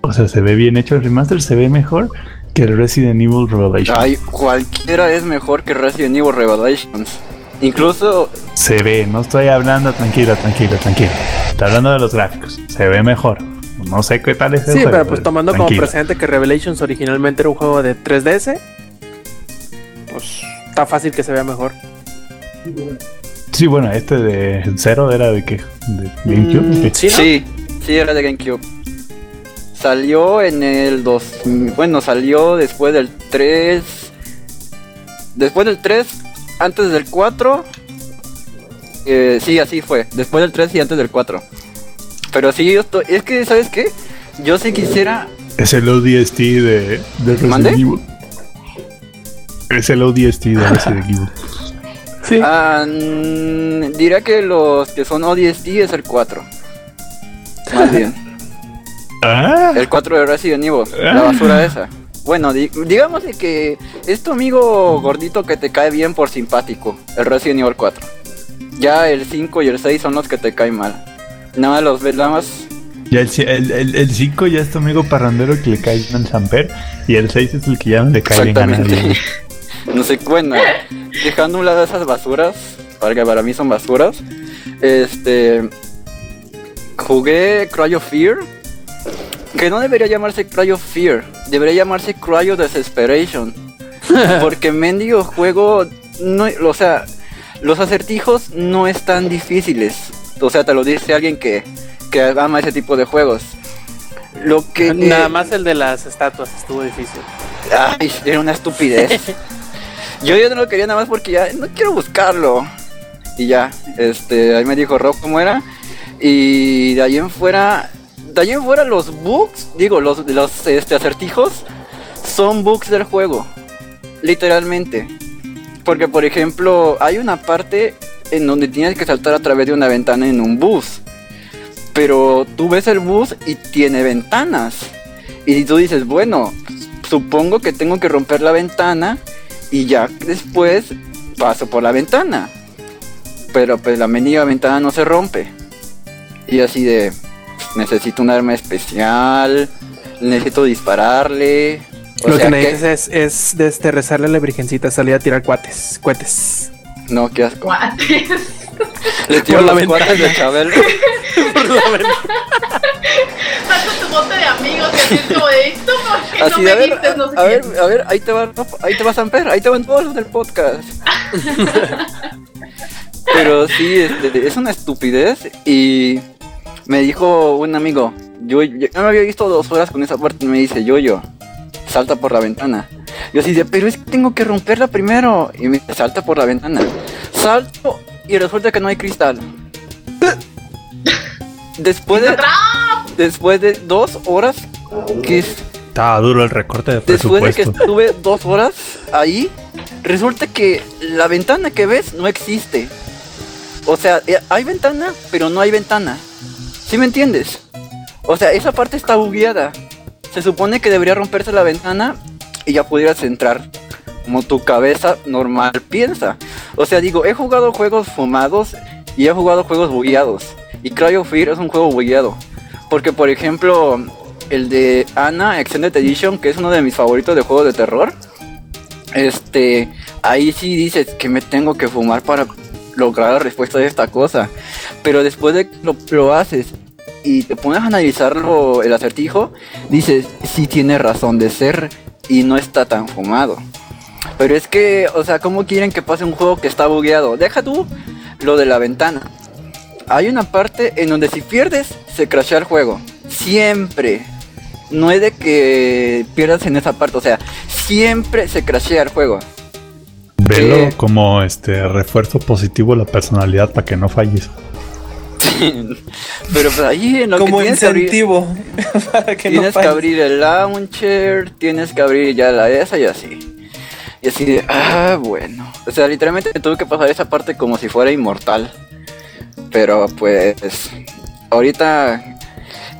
O sea, se ve bien hecho el remaster, se ve mejor que el Resident Evil Revelation. Ay, cualquiera es mejor que Resident Evil Revelations. Incluso, Se ve, no estoy hablando, tranquilo, tranquilo, tranquilo. Estoy hablando de los gráficos, se ve mejor. No sé qué tal es el Sí, juego, pero pues tomando como tranquilo. presente que Revelations originalmente era un juego de 3DS, pues está fácil que se vea mejor. Sí, bueno, este de Zero era de qué? ¿De GameCube? Mm, sí, ¿no? sí, sí era de GameCube. Salió en el 2, bueno, salió después del 3, después del 3, antes del 4. Eh, sí, así fue, después del 3 y antes del 4. Pero sí, yo estoy, es que, ¿sabes qué? Yo sí quisiera Es el ODST de, de Resident ¿Mande? Evil. Es el ODST de *laughs* Resident Evil. Sí. Ah, mm, diría que los que son ODST es el 4. Más bien. *laughs* Ah, El 4 de Resident Evil. La basura esa. Bueno, di- digamos de que es tu amigo gordito que te cae bien por simpático. El Resident Evil 4. Ya el 5 y el 6 son los que te caen mal. Nada más los ves, nada más. ya el 5 el, el cinco ya es tu amigo parrandero que le cae al Samper. Y el 6 es el que ya no le cae bien a nadie. Exactamente. *laughs* No sé, bueno, dejando un lado esas basuras, porque para mí son basuras, este, jugué Cryo Fear, que no debería llamarse Cryo Fear, debería llamarse Cryo Desesperation, *laughs* porque mendigo juego, no, o sea, los acertijos no están difíciles, o sea, te lo dice alguien que, que ama ese tipo de juegos. Lo que *laughs* Nada eh, más el de las estatuas estuvo difícil. Ay, era una estupidez. *laughs* Yo ya no lo quería nada más porque ya no quiero buscarlo. Y ya, este, ahí me dijo Rob cómo era. Y de ahí en fuera, de ahí en fuera los bugs, digo, los, los este, acertijos, son bugs del juego. Literalmente. Porque, por ejemplo, hay una parte en donde tienes que saltar a través de una ventana en un bus. Pero tú ves el bus y tiene ventanas. Y tú dices, bueno, supongo que tengo que romper la ventana y ya después paso por la ventana. Pero pues la mendiga ventana no se rompe. Y así de, necesito un arma especial, necesito dispararle. O Lo sea que que- necesitas es, es de este, rezarle a la virgencita, salir a tirar cuates, cohetes. No, qué asco. Le la los ventana. cuates de Chabelo. *laughs* Por la. Saco tu bote de amigos y así es como de esto, ¿por qué no me a ver, vistes? No sé a ver, a ver, ahí te va, ahí te va Samper, ahí te van todos los del podcast. *laughs* Pero sí, este, es una estupidez y me dijo un amigo, yo, yo no me había visto dos horas con esa parte y me dice, yo, yo, salta por la ventana. Yo así de, pero es que tengo que romperla primero. Y me salta por la ventana. Salto y resulta que no hay cristal. *laughs* Después de, después de dos horas que es Estaba duro el recorte de Después de que presupuesto. estuve dos horas ahí, resulta que la ventana que ves no existe. O sea, eh, hay ventana, pero no hay ventana. ¿Sí me entiendes? O sea, esa parte está bugueada. Se supone que debería romperse la ventana y ya pudieras entrar. Como tu cabeza normal piensa. O sea, digo, he jugado juegos fumados y he jugado juegos bugueados. Y Cry of Fear es un juego bugueado. Porque, por ejemplo, el de Anna Extended Edition, que es uno de mis favoritos de juegos de terror. Este, ahí sí dices que me tengo que fumar para lograr la respuesta de esta cosa. Pero después de que lo, lo haces y te pones a analizarlo el acertijo, dices, sí tiene razón de ser y no está tan fumado. Pero es que, o sea, ¿cómo quieren que pase un juego que está bugueado? Deja tú lo de la ventana. Hay una parte en donde si pierdes, se crashea el juego. Siempre. No es de que pierdas en esa parte, o sea, siempre se crashea el juego. Velo eh. como este refuerzo positivo a la personalidad para que no falles. *laughs* Pero pues ahí en lo Como que tienes que abrir, incentivo. *laughs* para que no tienes que abrir el launcher, tienes que abrir ya la esa y así. Y así de, ah, bueno. O sea, literalmente tuve que pasar esa parte como si fuera inmortal. Pero pues, ahorita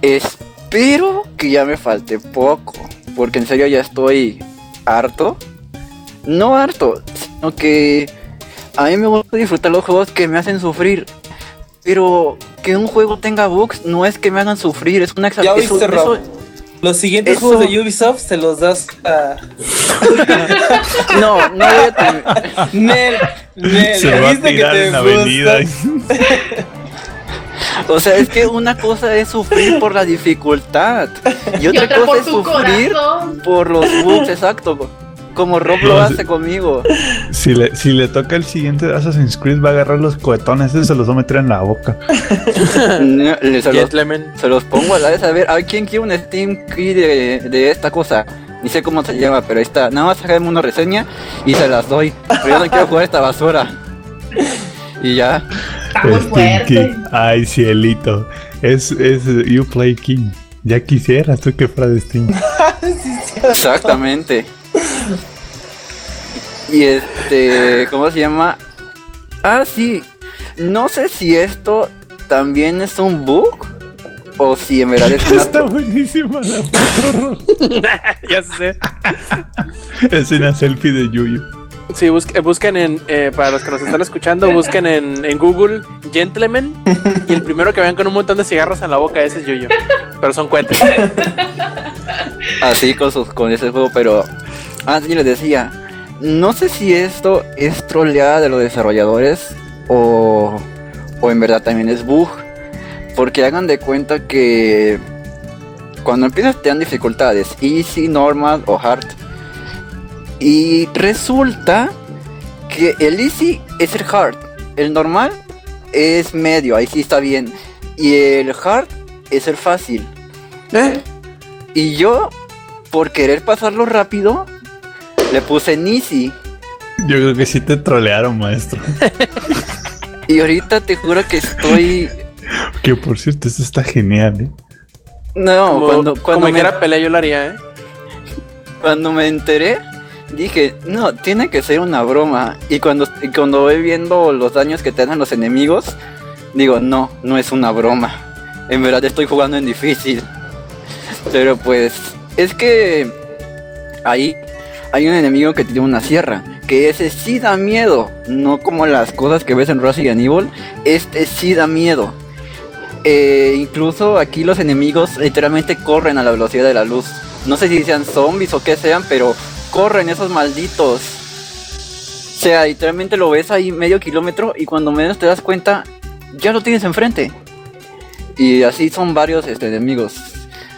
espero que ya me falte poco. Porque en serio ya estoy harto. No harto, sino que a mí me gusta disfrutar los juegos que me hacen sufrir. Pero que un juego tenga bugs no es que me hagan sufrir, es una Ya exageración. oíste, Rob. Los siguientes eso- juegos de Ubisoft se los das a *laughs* No, no voy a terminar. Nel. Nel, Se va a ¿viste que tirar te en avenida. O sea, es que una cosa es sufrir por la dificultad y Y otra, otra cosa por es sufrir corazón. por los bugs, exacto. Como Rob lo hace conmigo. Si le, si le toca el siguiente de Assassin's Creed, va a agarrar los cohetones y se los va a meter en la boca. No, le- Se los, se los pongo a la vez. A ver, a ¿quién quiere un Steam Key de, de esta cosa? Ni sé cómo se llama, pero ahí está. Nada más sacarme una reseña y se las doy. Pero yo no quiero jugar esta basura. Y ya. Está muy Steam fuerte. King. Ay, cielito. Es, es You Play King. Ya quisieras tú que fuera de Steam. *laughs* Exactamente. Y este, ¿cómo se llama? Ah, sí. No sé si esto también es un bug o si en verdad es *laughs* una... Está buenísima la *laughs* ya sé. Es una selfie de Yuyu. Sí, busque- busquen en, eh, para los que nos están escuchando, busquen en, Google Gentleman y el primero que vean con un montón de cigarros en la boca, ese es Yuyo. Pero son cohetes. Así con, ese juego, pero... Ah, sí, les decía. No sé si esto es troleada de los desarrolladores o, o en verdad también es bug. Porque hagan de cuenta que cuando empiezas te dan dificultades, easy, normal o hard. Y resulta que el easy es el hard, el normal es medio, ahí sí está bien. Y el hard es el fácil. Y yo, por querer pasarlo rápido, le puse en easy. Yo creo que sí te trolearon, maestro. *laughs* Y ahorita te juro que estoy... Que por cierto, esto está genial, ¿eh? No, Como, cuando, como cuando, me, dijera pelea, yo lo haría, ¿eh? cuando me enteré, dije, no, tiene que ser una broma. Y cuando, cuando voy viendo los daños que te dan los enemigos, digo, no, no es una broma. En verdad estoy jugando en difícil. *laughs* Pero pues, es que ahí hay un enemigo que tiene una sierra. Que ese sí da miedo. No como las cosas que ves en Resident Evil. Este sí da miedo. Eh, incluso aquí los enemigos literalmente corren a la velocidad de la luz. No sé si sean zombies o qué sean, pero corren esos malditos. sea, literalmente lo ves ahí medio kilómetro y cuando menos te das cuenta, ya lo tienes enfrente. Y así son varios este, enemigos.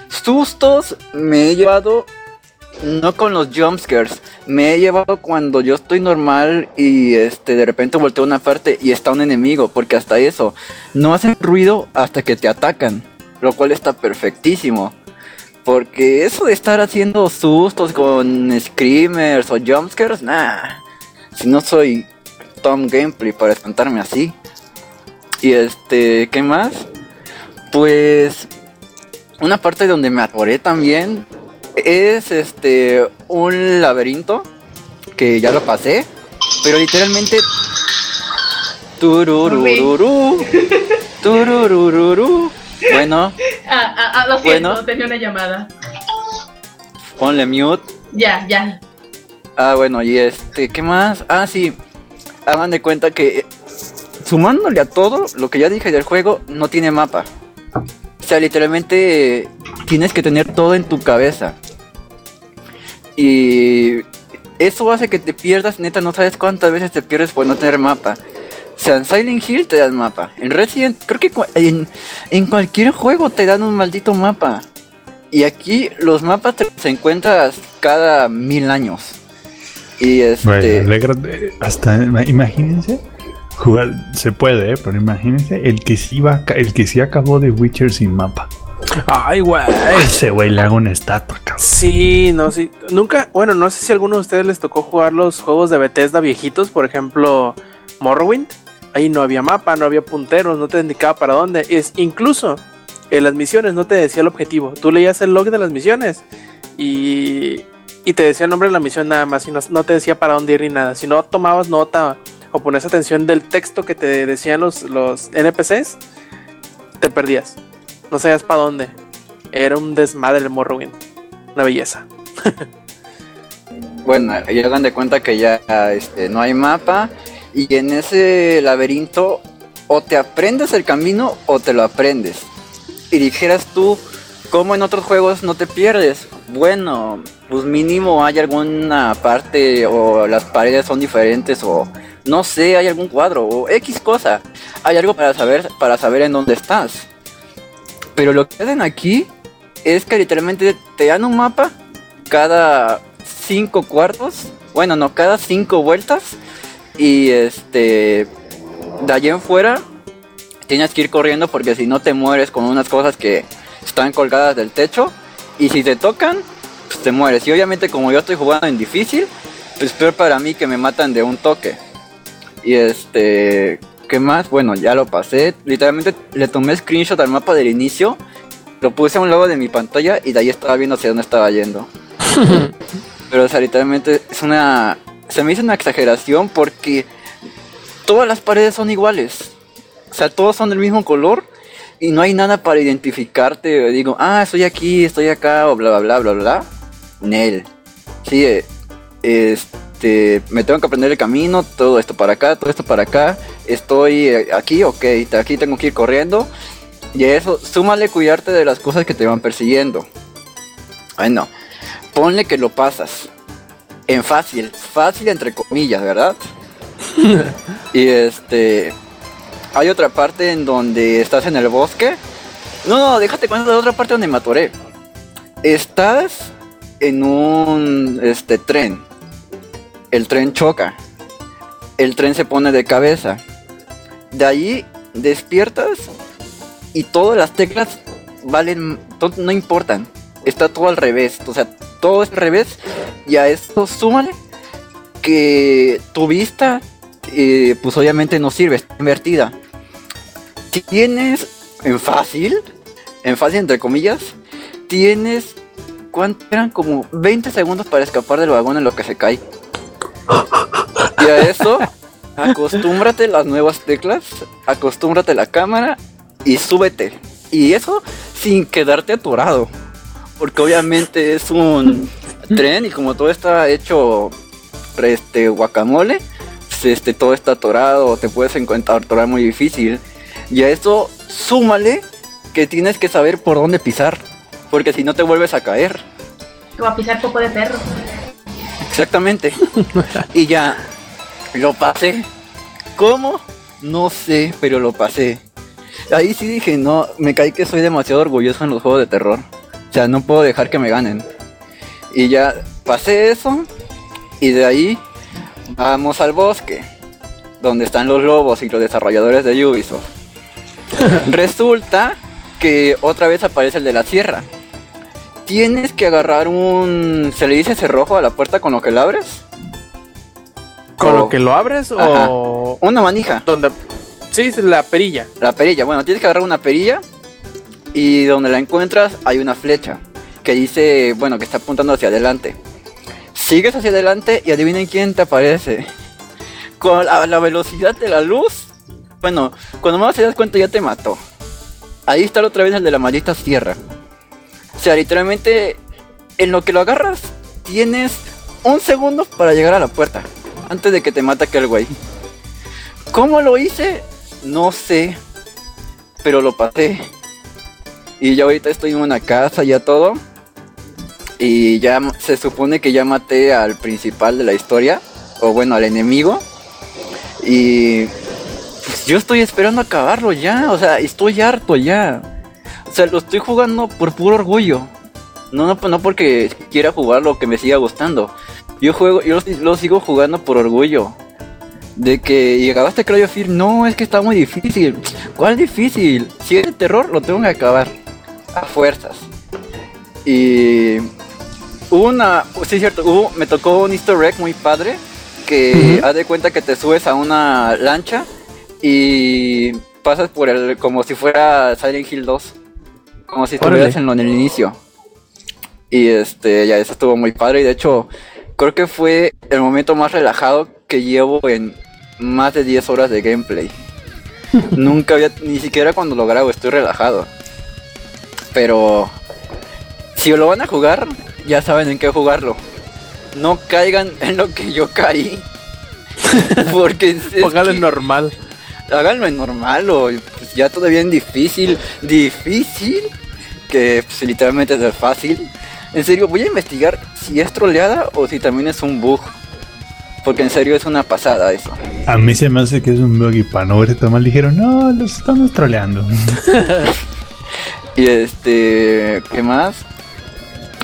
Sustos me he llevado no con los jumpscares, me he llevado cuando yo estoy normal y este de repente volteo una parte y está un enemigo, porque hasta eso no hacen ruido hasta que te atacan, lo cual está perfectísimo. Porque eso de estar haciendo sustos con screamers o jumpscares, nah. Si no soy Tom Gameplay para espantarme así. Y este, ¿qué más? Pues una parte donde me atoré también es este un laberinto que ya lo pasé, pero literalmente tururururu tururururu bueno ah, ah, ah, lo siento, tenía una llamada. Ponle mute. Ya, ya. Ah, bueno, y este, ¿qué más? Ah, sí. Hagan de cuenta que sumándole a todo lo que ya dije del juego, no tiene mapa. O sea, literalmente tienes que tener todo en tu cabeza. Y eso hace que te pierdas, neta, no sabes cuántas veces te pierdes por no tener mapa. O sea, en Silent Hill te dan mapa. En Resident, creo que en, en cualquier juego te dan un maldito mapa. Y aquí los mapas te los encuentras cada mil años. Y este. hasta imagínense. Jugar se puede, ¿eh? pero imagínense el que sí va, el que sí acabó de Witcher sin mapa. Ay, güey. Ese güey le hago una estatua, cabrón. Sí, no, sí. Nunca, bueno, no sé si a alguno de ustedes les tocó jugar los juegos de Bethesda viejitos, por ejemplo, Morrowind. Ahí no había mapa, no había punteros, no te indicaba para dónde. Es incluso en las misiones no te decía el objetivo. Tú leías el log de las misiones y, y te decía el nombre de la misión nada más y no, no, te decía para dónde ir ni nada. Si no tomabas nota o ponías atención del texto que te decían los, los NPCs, te perdías. No sabías para dónde. Era un desmadre el Morrowind. Una belleza. *laughs* bueno, y hagan de cuenta que ya este, no hay mapa y en ese laberinto o te aprendes el camino o te lo aprendes. Y dijeras tú, ¿cómo en otros juegos no te pierdes? Bueno, pues mínimo hay alguna parte o las paredes son diferentes o no sé, hay algún cuadro o X cosa. Hay algo para saber para saber en dónde estás. Pero lo que hacen aquí es que literalmente te dan un mapa cada cinco cuartos. Bueno, no, cada cinco vueltas y este, de allí en fuera, tienes que ir corriendo porque si no te mueres con unas cosas que están colgadas del techo. Y si te tocan, pues te mueres. Y obviamente como yo estoy jugando en difícil, pues peor para mí que me matan de un toque. Y este, ¿qué más? Bueno, ya lo pasé. Literalmente le tomé screenshot al mapa del inicio. Lo puse a un lado de mi pantalla y de ahí estaba viendo hacia dónde estaba yendo. *laughs* Pero o sea, literalmente es una se me hizo una exageración porque todas las paredes son iguales. O sea, todos son del mismo color y no hay nada para identificarte. Digo, ah, estoy aquí, estoy acá, o bla, bla, bla, bla, bla. Nel. Sí, eh, este, me tengo que aprender el camino, todo esto para acá, todo esto para acá. Estoy eh, aquí, ok, aquí tengo que ir corriendo. Y eso, súmale cuidarte de las cosas que te van persiguiendo. Bueno, ponle que lo pasas en fácil, fácil entre comillas, ¿verdad? *laughs* y este, hay otra parte en donde estás en el bosque. No, no, déjate cuenta de otra parte donde me atoré. Estás en un este tren. El tren choca. El tren se pone de cabeza. De ahí despiertas y todas las teclas valen, no importan. Está todo al revés. O sea, todo es al revés y a esto súmale que tu vista, eh, pues obviamente no sirve, está invertida. Tienes en fácil, en fácil entre comillas, tienes, ¿cuánto eran? Como 20 segundos para escapar del vagón en lo que se cae. Y a eso, acostúmbrate las nuevas teclas, acostúmbrate la cámara y súbete. Y eso sin quedarte atorado. Porque obviamente es un tren y como todo está hecho este guacamole, pues, este todo está atorado, te puedes encontrar atorar muy difícil. Y a eso súmale que tienes que saber por dónde pisar, porque si no te vuelves a caer. O a pisar poco de perro. Exactamente. *laughs* y ya Lo pasé. ¿Cómo? No sé, pero lo pasé. Ahí sí dije, no, me caí que soy demasiado orgulloso en los juegos de terror. Sea, no puedo dejar que me ganen. Y ya pasé eso. Y de ahí vamos al bosque. Donde están los lobos y los desarrolladores de Ubisoft. *laughs* Resulta que otra vez aparece el de la sierra. Tienes que agarrar un... ¿Se le dice cerrojo a la puerta con lo que la abres? ¿Con O- lo que lo abres Ajá. o...? Una manija. Donde... Sí, la perilla. La perilla, bueno, tienes que agarrar una perilla y donde la encuentras hay una flecha que dice, bueno, que está apuntando hacia adelante. Sigues hacia adelante y adivinen quién te aparece. Con la, velocidad de la luz, bueno, cuando más te das cuenta ya te mató. Ahí está otra vez el de la maldita sierra. O sea, literalmente, en lo que lo agarras, tienes un segundo para llegar a la puerta. Antes de que te mate aquel güey. ¿Cómo lo hice? No sé. Pero lo pasé. Y ya ahorita estoy en una casa, ya todo. Y ya se supone que ya maté al principal de la historia. O bueno, al enemigo. Y pues, yo estoy esperando acabarlo ya. O sea, estoy harto ya. O sea, lo estoy jugando por puro orgullo. No, no, no porque quiera jugarlo que me siga gustando. Yo juego, yo lo, sigo jugando por orgullo. De que llegaba este Cry of Fear, no, es que está muy difícil. ¿Cuál difícil? Si es de terror, lo tengo que acabar. A fuerzas. Y hubo una, sí es cierto, hubo, me tocó un easter egg muy padre. Que haz de cuenta que te subes a una lancha y pasas por el, como si fuera Silent Hill 2. Como si estuvieras en lo en el inicio. Y este, ya eso estuvo muy padre. Y de hecho, creo que fue el momento más relajado que llevo en más de 10 horas de gameplay. *laughs* Nunca había, ni siquiera cuando lo grabo, estoy relajado. Pero si lo van a jugar, ya saben en qué jugarlo. No caigan *laughs* en lo que yo caí. *laughs* Porque es Póngalo que- en normal. háganlo en normal o pues, ya todavía en difícil, difícil, que pues, literalmente es el fácil. En serio, voy a investigar si es troleada o si también es un bug. Porque en serio es una pasada eso. A mí se me hace que es un bug y para no verse tan mal dijeron, no, los estamos troleando. *laughs* Y este, ¿qué más?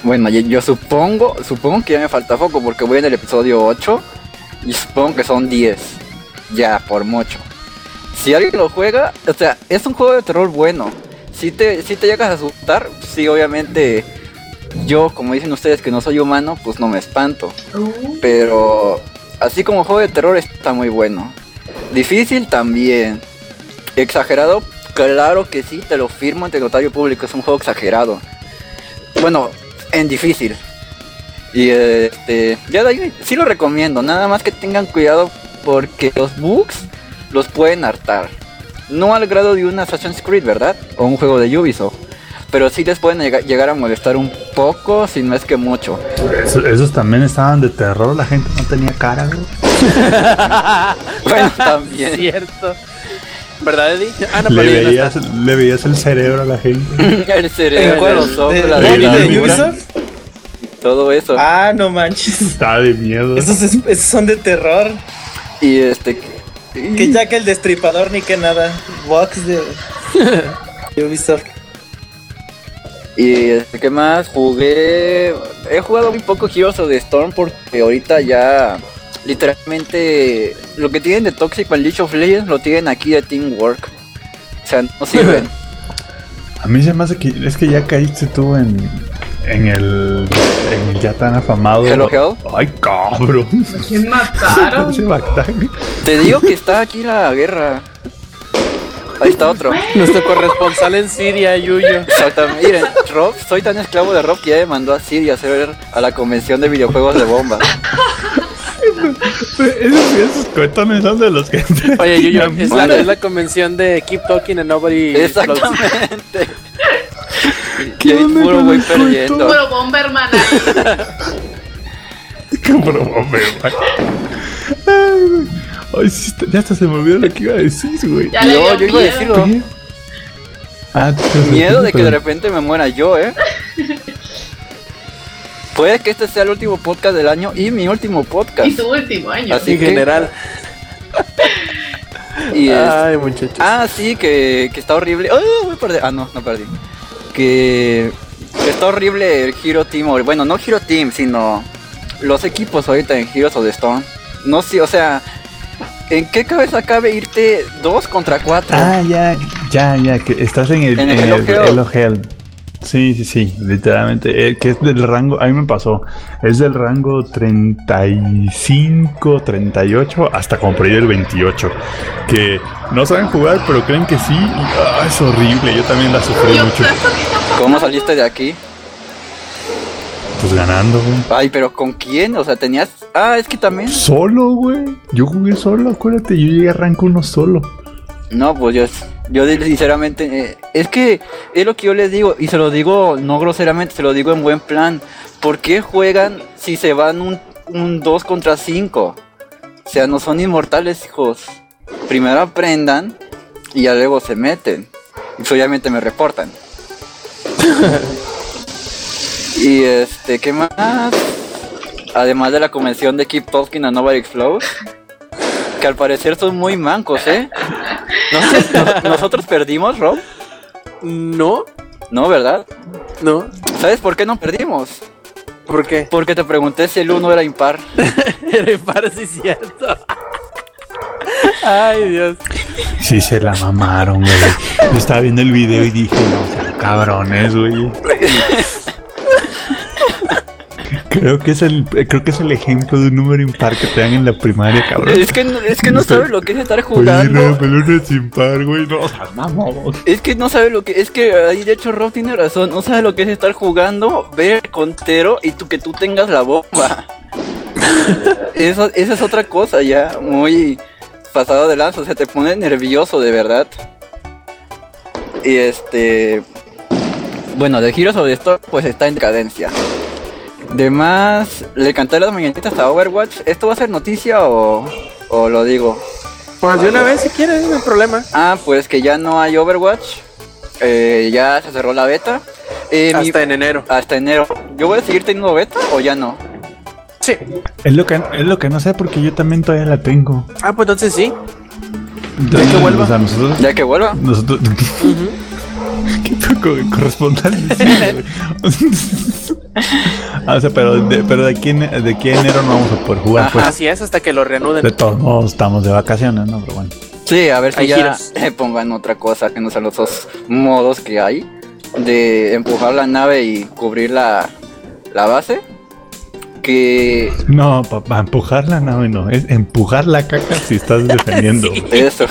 Bueno, yo, supongo, supongo que ya me falta poco porque voy en el episodio 8 y supongo que son 10. Ya, por mucho. Si alguien lo juega, o sea, es un juego de terror bueno. Si te, si te llegas a asustar, sí, obviamente, yo, como dicen ustedes que no soy humano, pues no me espanto. Uh, Pero así como juego de terror está muy bueno. Difícil también. Exagerado, claro que sí, te lo firmo ante notario público, es un juego exagerado. Bueno, en difícil. Y este, ya de ahí sí lo recomiendo, nada más que tengan cuidado porque los bugs los pueden hartar. No al grado de un Assassin's Creed, ¿verdad? O un juego de Ubisoft. Pero sí les pueden llega- llegar a molestar un poco, si no es que mucho. Eso- esos también estaban de terror, la gente no tenía cara, güey. *laughs* Bueno, *laughs* también. Cierto. ¿Verdad, Eddie? Ah, no, Le no veías, le veías el cerebro a la gente. *laughs* El ¿En cerebro, cuál? los ojos, ¿De- la de- de todo eso. Ah, no manches. Está de miedo. Esos, es- esos son de terror. Y este. Que ya que el destripador ni que nada. Box de, *laughs* de Ubisoft. Y este, ¿qué más? Jugué. He jugado muy poco Heroes of the Storm porque ahorita ya. Literalmente. Lo que tienen de Toxic and League of Legends lo tienen aquí de Teamwork. O sea, no sirven. *laughs* A mí se me hace que es que ya caíste tú en, en el en el ya tan afamado. Hello, Hell. Ay, cabrón. ¿Quién mataron? *laughs* Te digo que está aquí la guerra. Ahí está otro. Nuestro corresponsal en Siria, Yuyo. Exactamente. Miren, Rob, soy tan esclavo de Rob que ya me mandó a Siria a hacer a la convención de videojuegos de bomba. *laughs* Esos, esos cuéntame son de los que. *laughs* Oye, Yuyo, es la, es la convención de Keep Talking and Nobody. Exactamente. *laughs* Y ahí puro voy perdiendo. Puro Bomberman ahí. *laughs* Hombre, güey. Ay, güey. Ay, sí, está- ya hasta se me olvidó lo que iba a decir, güey. Ya le Yo, yo iba a decirlo. Ah, Miedo de que de repente me muera yo, ¿eh? Puede que este sea el último podcast del año y mi último podcast. Y su último año. Así En que general. *laughs* Y es- Ay, muchachos. Ah, sí, que, que está horrible. ¡Ah, voy a perder! Ah, no, no perdí. Que, que está horrible el Hero Team. o- Bueno, no Hero Team, sino los equipos ahorita en Heroes of the Storm. No sé, o sea, ¿en qué cabeza cabe irte dos contra cuatro? Ah, ya, ya, ya, que estás en el, En en el el. Elo Hell. Sí, sí, sí, literalmente, eh, que es del rango, a mí me pasó, es del rango 35, 38 hasta como por ahí el 28, que no saben jugar, pero creen que sí, y, ah, es horrible, yo también la sufrí mucho, ¿Cómo saliste de aquí? pues ganando, güey. Ay, pero ¿con quién? O sea, tenías... Ah, es que también... Solo, güey, yo jugué solo, acuérdate, yo llegué a rango uno solo. No, pues yo, yo sinceramente, eh, es que es lo que yo les digo, y se lo digo no groseramente, se lo digo en buen plan. ¿Por qué juegan si se van un, un 2 contra 5? O sea, no son inmortales, hijos. Primero aprendan y ya luego se meten. Y pues, obviamente me reportan. *laughs* y este, ¿qué más? Además de la convención de Keep Talking and Nobody Explodes. Que al parecer son muy mancos, ¿eh? No sé, nos- nosotros perdimos, Rob. No, No, ¿verdad? no. ¿Sabes por qué no perdimos? ¿Por qué? Porque te pregunté si el 1 era impar. *laughs* Me parece cierto. *laughs* Ay, Dios. Sí, se la mamaron, güey. Yo estaba viendo el video y dije, no, cabrones, güey. *laughs* Creo que es el, creo que es el ejemplo de un número impar que te dan en la primaria, cabrón. Es que, no- es que no sabes lo que es estar jugando. no güey. No. Es que no sabe lo que es que ahí de hecho Rob tiene razón, no sabe lo que es estar jugando, ver el contero y tú que tú tengas la bomba. *laughs* Eso, esa es otra cosa ya, muy pasado de lanza, o sea, te pone nervioso de verdad. Y este bueno, de Heroes of the Storm pues está en decadencia. De más, le canté las mañanitas a Overwatch. ¿Esto va a ser noticia o, o lo digo? Pues de una vez si quieres, no hay problema. Ah, pues que ya no hay Overwatch. Eh, ya se cerró la beta. Eh, mi- Hasta en enero. hasta enero. ¿Yo voy a seguir teniendo beta o ya no? Sí. Es lo que, es lo que no sé porque yo también todavía la tengo. Ah, pues entonces sí. Entonces, que vuelva. O sea, nosotros, Ya que vuelva. nosotros. ¿Qué poco corresponsal? ah, o sea, pero de, pero de aquí, en, de aquí a enero no vamos a poder jugar, Ajá. pues. Así es, hasta que lo reanuden. De todos modos, estamos de vacaciones, ¿no? Pero bueno. Sí, a ver si Hay ya giros. pongan otra cosa que no sean los dos modos que hay. De empujar la nave y cubrir la, la base. Que No, para empujar la nave no, es empujar la caca si estás defendiendo. *laughs* eso.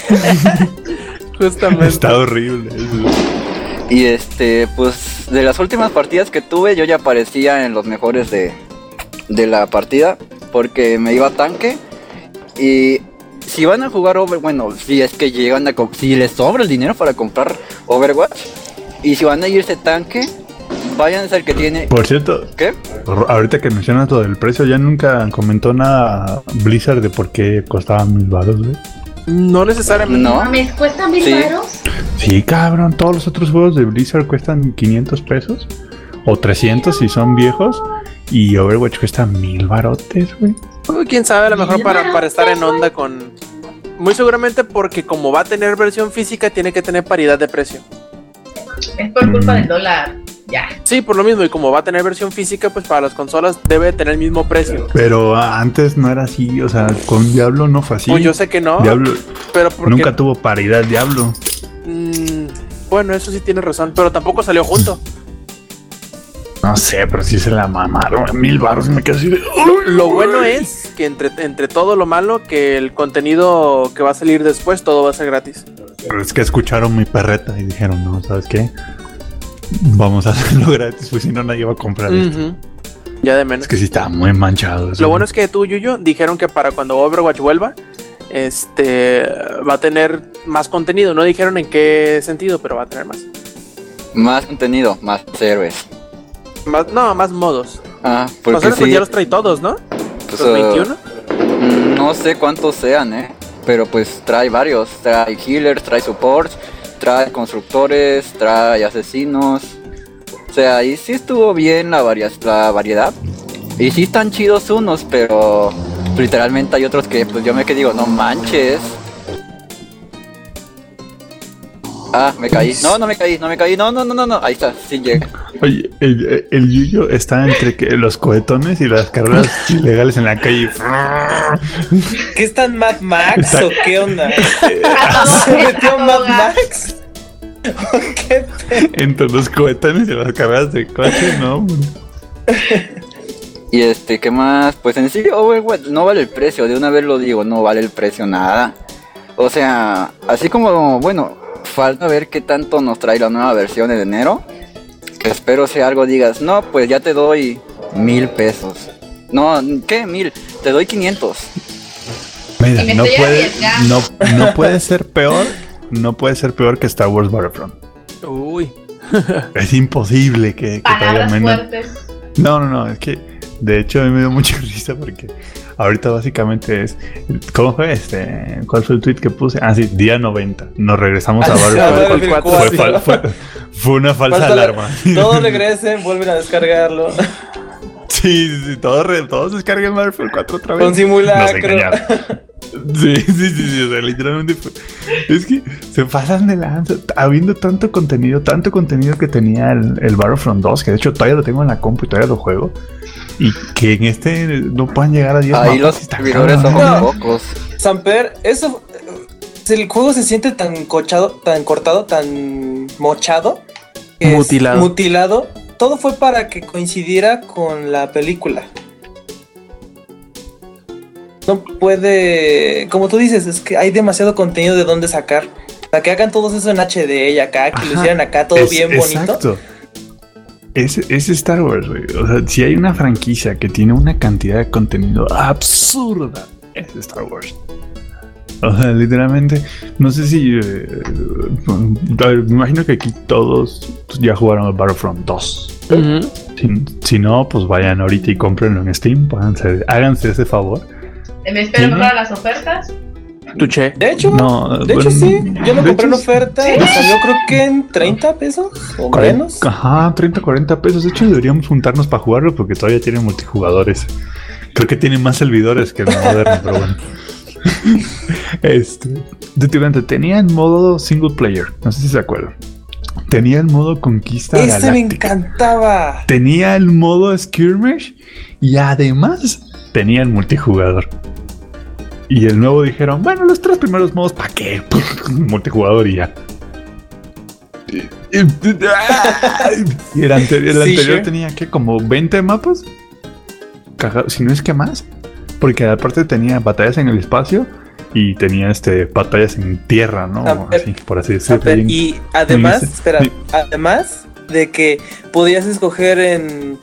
*laughs* Justamente. Está horrible. eso. Y este, pues de las últimas partidas que tuve, yo ya aparecía en los mejores de, de la partida. Porque me iba tanque. Y si van a jugar Over, bueno, si es que llegan a, co- si les sobra el dinero para comprar Overwatch. Y si van a irse tanque, váyanse al que tiene. Por cierto, ¿Qué? ahorita que mencionas todo el precio, ya nunca comentó nada Blizzard de por qué costaban mil baros, güey. No necesariamente. No. mames, cuesta mil Sí. varos. Sí, cabrón, todos los otros juegos de Blizzard cuestan 500 pesos o 300 si son viejos y Overwatch cuesta mil barotes, güey. Uy, Quién sabe, a lo mejor para, para estar en onda con. Muy seguramente porque como va a tener versión física, tiene que tener paridad de precio. Es por culpa del dólar. Ya. Sí, por lo mismo, y como va a tener versión física, pues para las consolas debe tener el mismo precio. Pero ah, antes no era así, o sea, con Diablo no fue así. Pues yo sé que no, Diablo pero porque. nunca tuvo paridad Diablo. Mm, bueno, eso sí tiene razón, pero tampoco salió junto. No sé, pero sí se la mamaron. Mil baros me quedé así de. Lo bueno es que entre, entre todo lo malo, que el contenido que va a salir después, todo va a ser gratis. Pero es que escucharon mi perreta y dijeron, no, ¿sabes qué? Vamos a hacerlo *laughs* gratis, pues si no nadie va a comprar esto. Ya de menos. Es que sí está muy manchado. eso. Lo bueno es que tú, Yuyo, dijeron que para cuando Overwatch vuelva, este va a tener más contenido. No dijeron en qué sentido, pero va a tener más. Más contenido, más héroes. Más- no, más modos. Ah, pues, sí, ya los trae todos, ¿no? pues, Los ah, 21. mm, No sé cuántos sean, eh. Pero pues trae varios. Trae healers, trae supports, trae constructores, trae asesinos. O sea, ahí sí estuvo bien la, varia- la variedad. Y sí están chidos unos, pero literalmente hay otros que pues yo me que digo, no manches. Ah, me caí. No, no me caí, no me caí. No, no, no, no, no. Ahí está, sin llega. Oye, el, el Yuyo está entre que los cohetones y las carreras *laughs* ilegales en la calle. ¿Qué están Mad Max Está- o qué onda? *laughs* ¿Se metió Mad. *laughs* Max? ¿O ¿Qué Entre los cohetones y las carreras de coche, no. Y este, ¿qué más? Pues en sí, Overwatch no vale el precio, de una vez lo digo, no vale el precio nada. O sea, así como, bueno, falta ver qué tanto nos trae la nueva versión en enero. Que espero sea algo, digas, no, pues ya te doy mil pesos. No, ¿qué? Mil, te doy 500. Mira, Y me no puede, no, no *laughs* puede ser peor. No puede ser peor que Star Wars Battlefront. Uy. *laughs* Es imposible que, que traiga menos. fuertes. No, no, no, es que de hecho a mí me dio mucha *laughs* risa porque ahorita básicamente es. ¿Cómo fue este? ¿Cuál fue el tweet que puse? Ah, sí, día 90. Nos regresamos a Ah. Battlefield Fue, 4. fal- fue, fue una falsa Falta la- alarma. Todos regresen, vuelven a descargarlo. *laughs* Sí, sí, todos, re- todos descarguen Battlefield 4 otra vez. Con simulacro. *laughs* Sí, sí, sí, sí, o sea, literalmente fue- Es que se pasan de lanza, habiendo tanto contenido, tanto contenido que tenía el, el Battlefront 2, que de hecho todavía lo tengo en la compu y todavía lo juego, y que en este no puedan llegar a 10 Ahí mapas, los está servidores son No. pocos. Samper, eso. eh, El juego se siente tan cochado, tan cortado, tan mochado. que es Mutilado. Todo fue para que coincidiera con la película. No puede. Como tú dices, es que hay demasiado contenido de dónde sacar. Para que hagan todo eso en HD y acá, que lo Ajá. hicieran acá todo Es- bien bonito. Exacto. Es, es Star Wars, güey. O sea, si hay una franquicia que tiene una cantidad de contenido absurda, es Star Wars. *laughs* O sea, literalmente, no sé si. eh, ver, me imagino que aquí todos ya jugaron al Battlefront 2. Ujú. Si, si no, pues vayan ahorita y cómprenlo en Steam. Háganse, háganse ese favor. Eh, Me espero para las ofertas. Tuché. De hecho, No, de hecho bueno, sí. Yo lo compré en oferta y salió creo que en 30 pesos o menos. Ajá, 30, 40 pesos. De hecho, deberíamos juntarnos para jugarlo porque todavía tiene multijugadores. Creo que tiene más servidores que el moderno, pero bueno. Este, tenía el modo single player. No sé si se acuerdan. Tenía el modo conquista Ese me encantaba. Tenía el modo skirmish y además tenía el multijugador. Y el nuevo dijeron, bueno, los tres primeros modos, ¿para qué? multijugador y ya. Y el anterior, el Sí, anterior sure. tenía que como 20 mapas. Caga- Si no es que más. Porque aparte tenía batallas en el espacio y tenía este batallas en tierra, ¿no? Ver, Así, por así decirlo. ver, y además, espera, además de que podías escoger en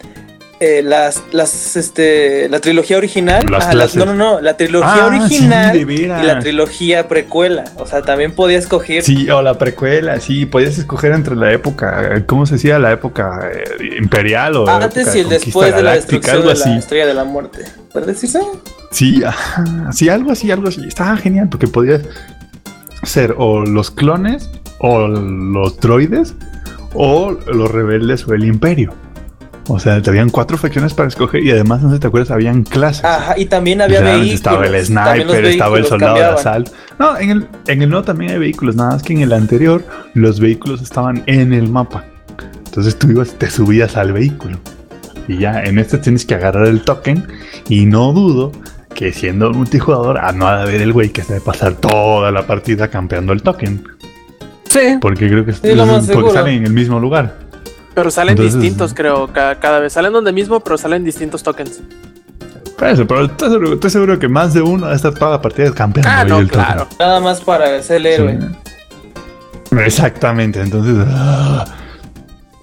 eh, las, las, este, la trilogía original. Las ah, las- no, no, no, la trilogía Ah, original sí, y la trilogía precuela. O sea, también podías escoger. Sí, o la precuela, sí, podías escoger entre la época, ¿cómo se decía? La época eh, imperial o la antes y el después de la destrucción de la estrella de la muerte. ¿Puedes decirse? Sí, ajá, sí, algo así, algo así. Estaba genial porque podías ser o los clones o los droides o los rebeldes o el imperio. O sea, te habían cuatro facciones para escoger y además, no sé si te acuerdas, habían clases. Ajá, y también había vehículos. Estaba el sniper, estaba el soldado de cambiaban. asalto. No, en el, en el nuevo también hay vehículos, nada más que en el anterior los vehículos estaban en el mapa. Entonces tú ibas, te subías al vehículo. Y ya, en este tienes que agarrar el token. Y no dudo que siendo multijugador, a no ha de haber el güey que se debe pasar toda la partida campeando el token. Sí, Porque creo que Sí, porque salen en el mismo lugar. Pero salen Entonces- distintos, creo, ca- cada, vez. Salen donde mismo, pero salen distintos tokens. Eso, pero estoy seguro, estoy seguro que más de uno va a estar toda la partida campeando Ah, ahí no, el token. claro. Nada más para ser el héroe. Sí. Exactamente, entonces. ah.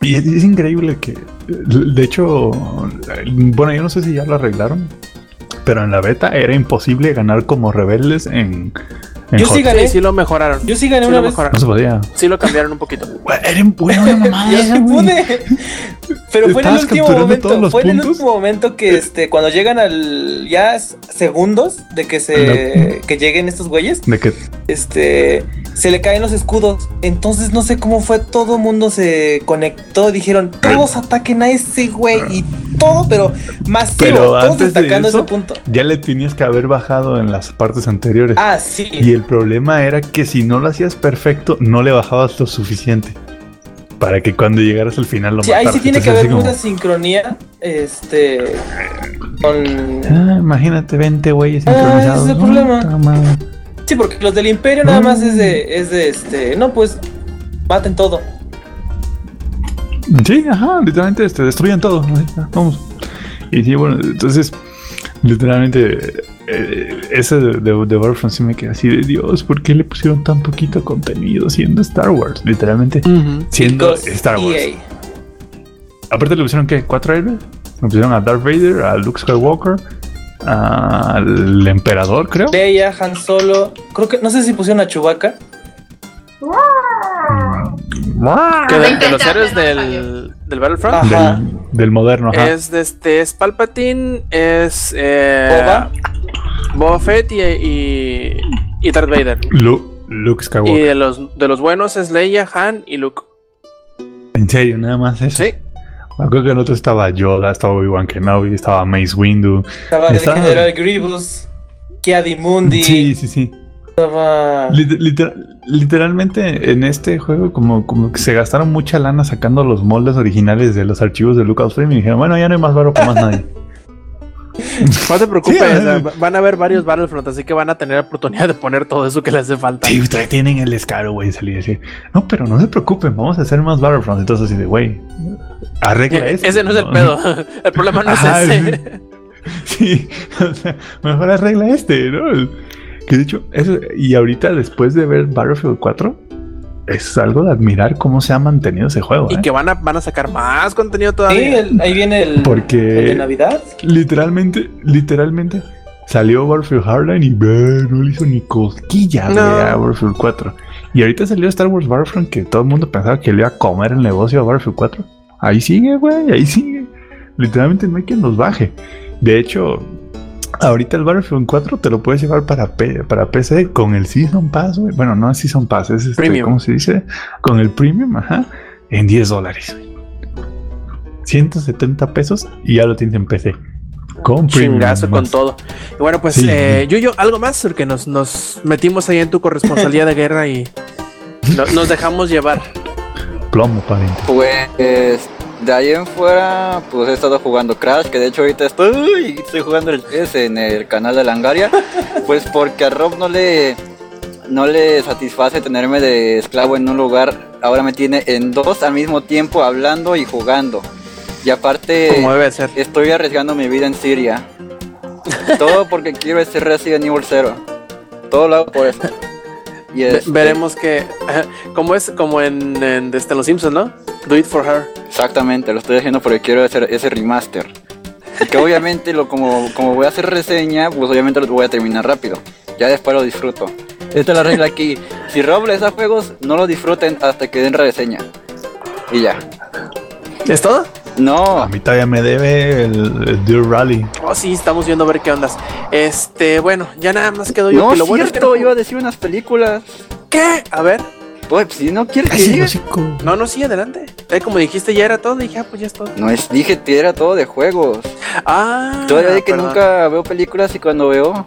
y es, es increíble que. De hecho, bueno, yo no sé si ya lo arreglaron, pero en la beta era imposible ganar como rebeldes en. En Yo sí gané. Sí, sí lo mejoraron. Yo sí gané Sí una vez. mejoraron. No se podía. Sí lo cambiaron un poquito. Era buena mamada. Yo sí pude. Pero fue en el ¿Estabas último momento. todos los Fue en el último momento que este, cuando llegan al ya segundos de que se que lleguen estos güeyes, De que este se le caen los escudos. Entonces no sé cómo fue, todo el mundo se conectó, dijeron, todos ataquen a ese güey y todo, pero más Pero todos antes de atacando eso, ese punto. ya le tenías que haber bajado en las partes anteriores. Ah, sí. Y el problema era que si no lo hacías perfecto, no le bajabas lo suficiente. Para que cuando llegaras al final lo Sí, ahí mataras. sí tiene que Entonces, haber así mucha sincronía, este, con... ah, imagínate 20 güeyes Ah, sincronizados. ese es el ¿no? problema. Sí, porque los del Imperio nada más es de, es de este, no, pues, maten todo. Sí, ajá, literalmente este, destruyen todo. Vamos. Y sí, bueno, entonces, literalmente, eh, ese de, de, de Battlefront sí me queda así de Dios, ¿por qué le pusieron tan poquito contenido siendo Star Wars? Literalmente, siendo Because Star Wars. EA. Aparte le pusieron ¿qué? ¿Cuatro héroes? Le pusieron a Darth Vader, a Luke Skywalker, al Emperador, creo. Leia, Han Solo, creo que, no sé si pusieron a Chewbacca. Que de, de los héroes del, del Battlefront Ajá. Del, del moderno, ajá. es de este es Palpatine, es eh, Boba. Boba Fett y, y, y Darth Vader. Lu- Luke Y Skywalker. de los de los buenos es Leia, Han y Luke. En serio, nada más eso. Sí. Acuerdo que en otro estaba Yoda, estaba Obi-Wan Kenobi, estaba Mace Windu. Estaba el Estaba- General Grievous, Kiadi Mundi, Sí, sí, sí. estaba... Lit- liter- literalmente en este juego como, como que se gastaron mucha lana sacando los moldes originales de los archivos de Lucasfilm y dijeron, bueno, ya no hay más varo para más nadie. *laughs* *laughs* No te preocupes, Sí, o sea, ajá. van a haber varios Battlefront, así que van a tener oportunidad de poner todo eso que les hace falta. Sí, ustedes tienen el descaro, güey, salir y decir, no, pero no se preocupen, vamos a hacer más Battlefront. Entonces así de, güey, arregla eso. Eh, Ese no es el pedo. *laughs* El problema no es ese. Sí, *laughs* o sea, mejor arregla este, ¿no? Que de hecho, eso, y ahorita después de ver Battlefield 4, es algo de admirar cómo se ha mantenido ese juego. Y ¿eh? que van a, van a sacar más contenido Sí, todavía. el- ahí viene el, Porque- el de Navidad. Literalmente, literalmente salió Battlefield Hardline y ve, no le hizo ni cosquillas No. a Battlefield 4. Y ahorita salió Star Wars Battlefront que todo el mundo pensaba que le iba a comer el negocio a Battlefield 4. Ahí sigue, güey, ahí sigue. Literalmente no hay quien los baje. De hecho, ahorita el Battlefield 4 te lo puedes llevar para, P- para PC con el Season Pass, güey. Bueno, no es Season Pass, es este, Premium. ¿cómo se dice? Con el Premium, ajá, en 10 dólares. güey. 170 pesos y ya lo tienes en PC. Con Premium. Chingazo con todo. Y bueno, pues, Sí. eh, Yuyo, algo más, porque nos, nos metimos ahí en tu corresponsalía de guerra y no- nos dejamos llevar. Plomo, pariente. Pues de ahí en fuera, pues he estado jugando Crash, que de hecho ahorita estoy, estoy jugando el 3 en el canal de Langaria, *laughs* pues porque a Rob no le no le satisface tenerme de esclavo en un lugar, ahora me tiene en dos al mismo tiempo hablando y jugando. Y aparte Como debe ser. estoy arriesgando mi vida en Siria. *laughs* Todo porque quiero ese Resident Evil 0. Todo lo hago por eso. *laughs* Y este- veremos que, como es como en, en desde Los Simpsons, ¿no? Do it for her. Exactamente, lo estoy haciendo porque quiero hacer ese remaster. Y que obviamente lo como, como voy a hacer reseña, pues obviamente lo voy a terminar rápido. Ya después lo disfruto. Esta es la regla aquí. Si Rob les da juegos, no lo disfruten hasta que den reseña. Y ya. ¿Es todo? A No, mí todavía me debe el, el Deer Rally. Oh, sí, estamos viendo a ver qué ondas. Este, bueno, ya nada más quedó yo. no que es lo bueno es que cierto, no- iba a decir unas películas. ¿Qué? A ver. Pues si no quieres que diga. No, no, sí, adelante. Eh, como dijiste, ya era todo. Dije, ah, pues ya es todo. No es, dije que era todo de juegos. Ah, Todavía de que perdón. nunca veo películas y cuando veo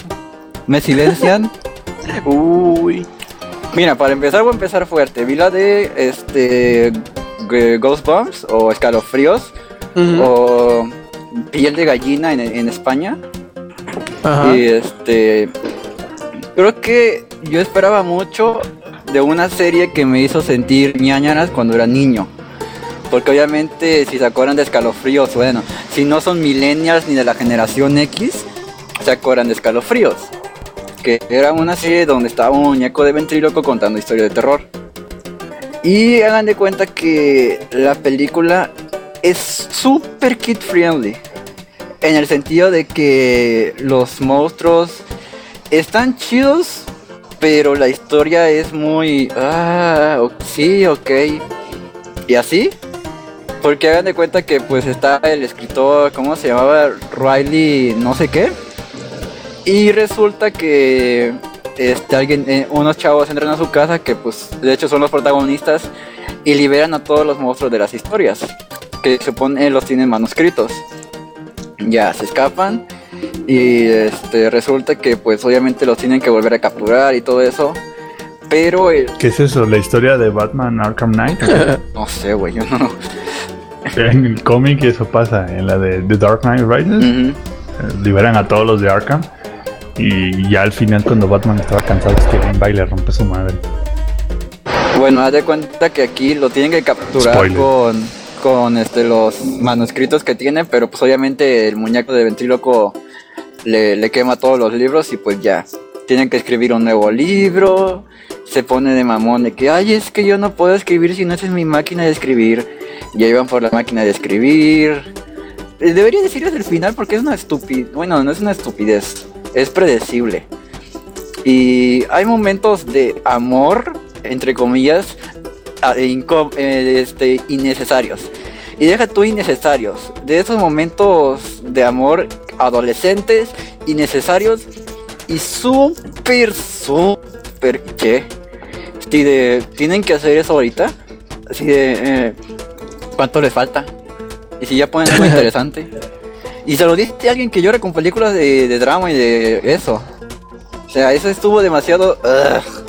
me silencian. *laughs* Uy. Mira, para empezar voy a empezar fuerte. Vi la de este Ghost Bumps o Escalofríos O Piel de Gallina en, en España. Ajá. Y este creo que yo esperaba mucho de una serie que me hizo sentir ñañaras cuando era niño. Porque obviamente si se acuerdan de Escalofríos, bueno, si no son millennials ni de la generación X, se acuerdan de Escalofríos. Que era una serie donde estaba un muñeco de ventríloco contando historias de terror. Y hagan de cuenta que la película es super kid friendly. En el sentido de que los monstruos están chidos, pero la historia es muy... Ah, sí, ok. ¿Y así? Porque hagan de cuenta que pues está el escritor, ¿cómo se llamaba? Riley no sé qué. Y resulta que este, alguien, eh, unos chavos entran a su casa que pues de hecho son los protagonistas y liberan a todos los monstruos de las historias que se supone los tienen manuscritos. Ya se escapan y este resulta que pues obviamente los tienen que volver a capturar y todo eso. Pero eh, ¿Qué es eso? ¿La historia de Batman Arkham Knight? *laughs* no sé, güey, yo no. en el cómic eso pasa, en la de The Dark Knight Rises, liberan a todos los de Arkham y ya al final cuando Batman estaba cansado es que va y le rompe su madre. Bueno, haz de cuenta que aquí lo tienen que capturar Spoiler. con, con este, los manuscritos que tiene, pero pues obviamente el muñeco de ventríloco le, le quema todos los libros y pues ya. Tienen que escribir un nuevo libro, se pone de mamón de que, ay, es que yo no puedo escribir si no es mi máquina de escribir. Ya iban por la máquina de escribir. Eh, Debería decirles el final porque es una estupidez. Bueno, no es una estupidez, es predecible. Y hay momentos de amor, entre comillas, este, innecesarios. Y deja tú innecesarios. De esos momentos de amor adolescentes, innecesarios y súper, súper che. Así de, ¿tienen que hacer eso ahorita? Así de, eh, ¿cuánto les falta? Y si ya ponen algo *laughs* interesante. Y se lo dice a alguien que llora con películas de, de drama y de eso. O sea, eso estuvo demasiado... ugh.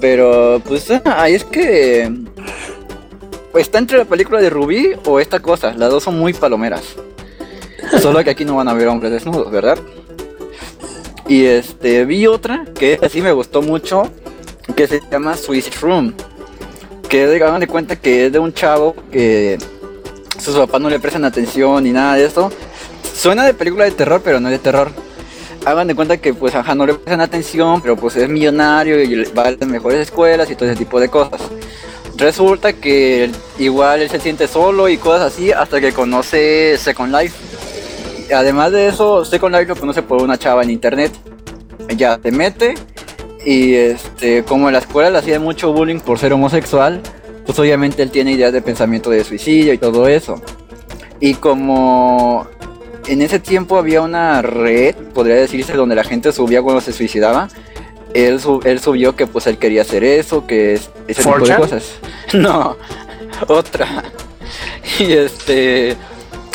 Pero, pues, ahí es que... Está entre la película de Rubí o esta cosa. Las dos son muy palomeras. Solo que aquí no van a ver hombres desnudos, ¿verdad? Y este, vi otra que así me gustó mucho. Que se llama Suicide Room. Que hagan de cuenta que es de un chavo que sus papás no le prestan atención ni nada de eso. Suena de película de terror, pero no es de terror. Hagan de cuenta que pues ajá, no le prestan atención, pero pues es millonario y va a las mejores escuelas y todo ese tipo de cosas. Resulta que igual él se siente solo y cosas así hasta que conoce Second Life. Además de eso, Second Life lo conoce por una chava en internet. Ya se mete y este, como en la escuela le hacía mucho bullying por ser homosexual, pues obviamente él tiene ideas de pensamiento de suicidio y todo eso. Y como en ese tiempo había una red, podría decirse, donde la gente subía cuando se suicidaba, él, su- él subió que pues él quería hacer eso, que es ese tipo de 4chan? cosas. *laughs* No, otra. *laughs* Y este...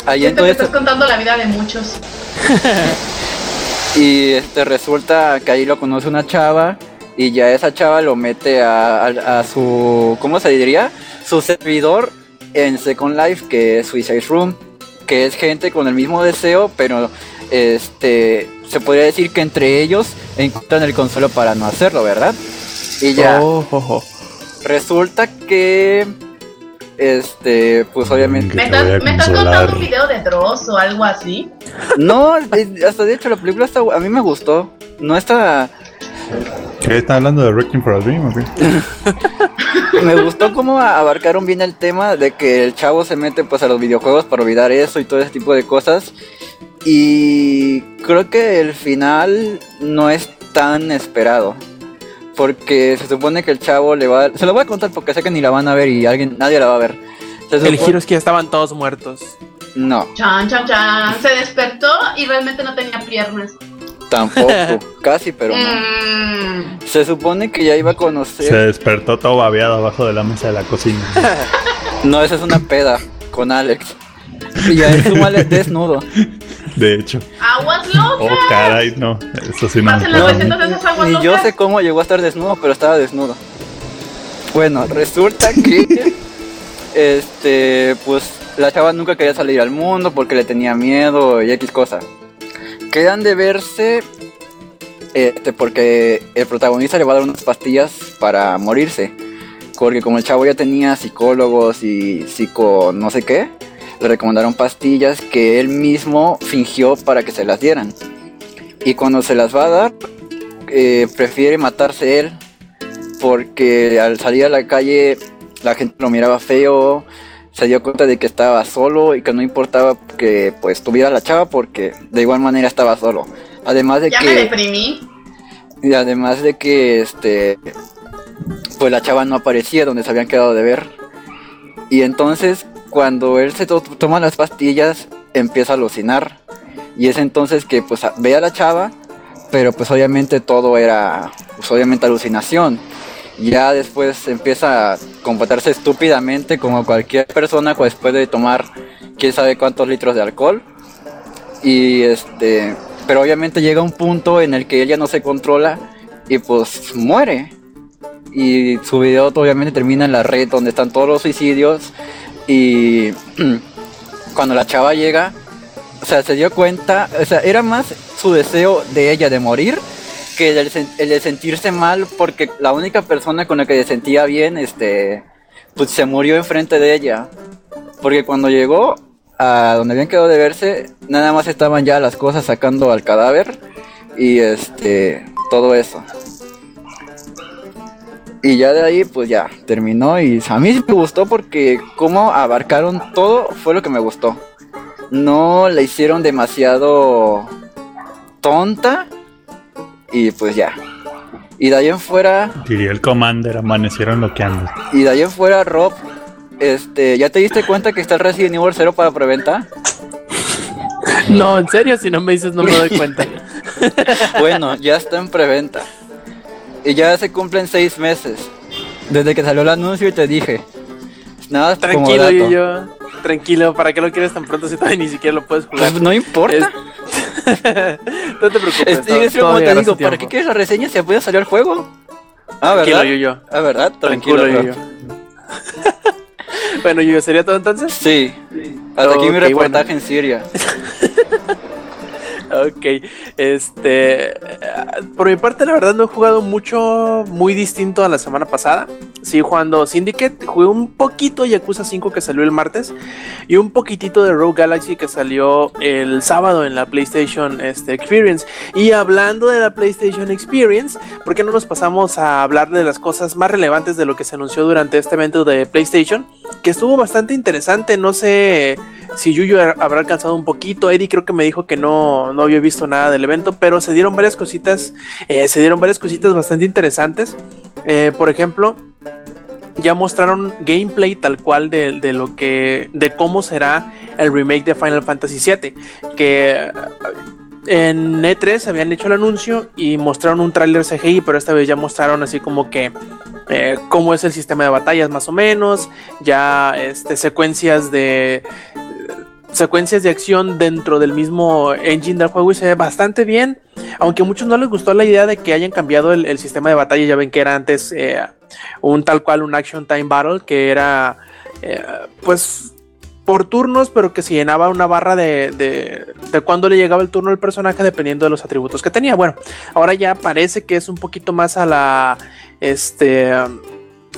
Ahí Siento que entonces... estás contando la vida de muchos. *laughs* Y este resulta que ahí lo conoce una chava y ya esa chava lo mete a, a- a su, ¿cómo se diría? Su servidor en Second Life, que es Suicide Room, que es gente con el mismo deseo, pero este se podría decir que entre ellos encuentran el consuelo para no hacerlo, ¿verdad? Y ya Oh, oh, oh. resulta que este, pues obviamente ¿Me estás, me estás consolar. contando un video de Dross o algo así? no, eh, hasta de hecho la película está, a mí me gustó, no está ¿Qué están hablando de Wrecking for a Dream? o qué? *laughs* Me gustó cómo abarcaron bien el tema de que el chavo se mete pues a los videojuegos para olvidar eso y todo ese tipo de cosas. Y creo que el final no es tan esperado. Porque se supone que el chavo le va a... Se lo voy a contar porque sé que ni la van a ver y alguien, nadie la va a ver. Se El supone- giro es que ya estaban todos muertos. No, Chan, chan, chan. Se despertó y realmente no tenía piernas. Tampoco. *laughs* casi, pero no. Mm, Se supone que ya iba a Se conocer... despertó todo babeado abajo de la mesa de la cocina. *laughs* No, esa es una peda con Alex. Y a él súmale desnudo. De hecho. aguas Oh, locas. caray, no. Eso sí no. No, Ni yo sé cómo llegó a estar desnudo, pero estaba desnudo. Bueno, resulta que *laughs* este, pues la chava nunca quería salir al mundo porque le tenía miedo y X cosa. Quedan de verse este porque el protagonista le va a dar unas pastillas para morirse. Porque como el chavo ya tenía psicólogos y psico no sé qué, le recomendaron pastillas que él mismo fingió para que se las dieran. Y cuando se las va a dar, eh, prefiere matarse él porque al salir a la calle la gente lo miraba feo, se dio cuenta de que estaba solo y que no importaba que pues tuviera la chava porque de igual manera estaba solo. Además de Ya me que deprimí. y además de que este pues la chava no aparecía donde se habían quedado de ver. Y entonces cuando él se to- toma las pastillas empieza a alucinar. Y es entonces que pues ve a la chava, pero pues obviamente todo era, pues obviamente alucinación. Ya después empieza a comportarse estúpidamente como cualquier persona después de tomar quién sabe cuántos litros de alcohol. Y este, pero obviamente llega un punto en el que ella no se controla y pues muere. Y su video obviamente termina en la red donde están todos los suicidios y *clears throat* cuando la chava llega, o sea, se dio cuenta, o sea, era más su deseo de ella de morir que el, de sentirse mal porque la única persona con la que se sentía bien, este, pues se murió enfrente de ella. Porque cuando llegó a donde habían quedado de verse, nada más estaban ya las cosas sacando al cadáver y este, todo eso. Y ya de ahí, pues ya, terminó y a mí me gustó porque cómo abarcaron todo fue lo que me gustó. No la hicieron demasiado tonta y pues ya. Y de ahí en fuera... Diría el Commander, amanecieron lo que anda. Y de ahí en fuera, Rob, este, ¿ya te diste cuenta que está el Resident Evil 0 para preventa? *laughs* No, en serio, si no me dices no me doy cuenta. *laughs* bueno, ya está en preventa. Y ya se cumplen seis meses. Desde que salió el anuncio y te dije. Nada, tranquilo, y yo. Tranquilo, ¿para qué lo quieres tan pronto si todavía ni siquiera lo puedes jugar? Pues no importa. No te preocupes. Este, es como te digo, ¿para qué quieres la reseña si puede salir el juego? Ah, ¿verdad? Tranquilo, yo, yo. Ah, ¿verdad? Tranquilo, yo, yo. *laughs* bueno, yo, ¿sería todo entonces? Sí. Hasta aquí mi reportaje en Siria. *laughs* Ok, este, por mi parte la verdad no he jugado mucho, muy distinto a la semana pasada. Sigo jugando Syndicate, jugué un poquito Yakuza 5 que salió el martes y un poquitito de Rogue Galaxy que salió el sábado en la PlayStation este, Experience. Y hablando de la PlayStation Experience, ¿por qué no nos pasamos a hablar de las cosas más relevantes de lo que se anunció durante este evento de PlayStation? Que estuvo bastante interesante, no sé si Yuyu habrá alcanzado un poquito, Eddie creo que me dijo que no había visto nada del evento, pero se dieron varias cositas, eh, se dieron varias cositas bastante interesantes. Eh, por ejemplo, ya mostraron gameplay tal cual de, de, lo que, de cómo será el remake de Final Fantasy VII, que en E3 habían hecho el anuncio y mostraron un tráiler CGI, pero esta vez ya mostraron así como que eh, cómo es el sistema de batallas más o menos, ya este, secuencias de secuencias de acción dentro del mismo engine del juego y se ve bastante bien. Aunque a muchos no les gustó la idea de que hayan cambiado el, sistema de batalla, ya ven que era antes eh, un tal cual un Action Time Battle, que era eh, pues por turnos, pero que se llenaba una barra de, de, de cuando le llegaba el turno al personaje dependiendo de los atributos que tenía. Bueno, ahora ya parece que es un poquito más a la este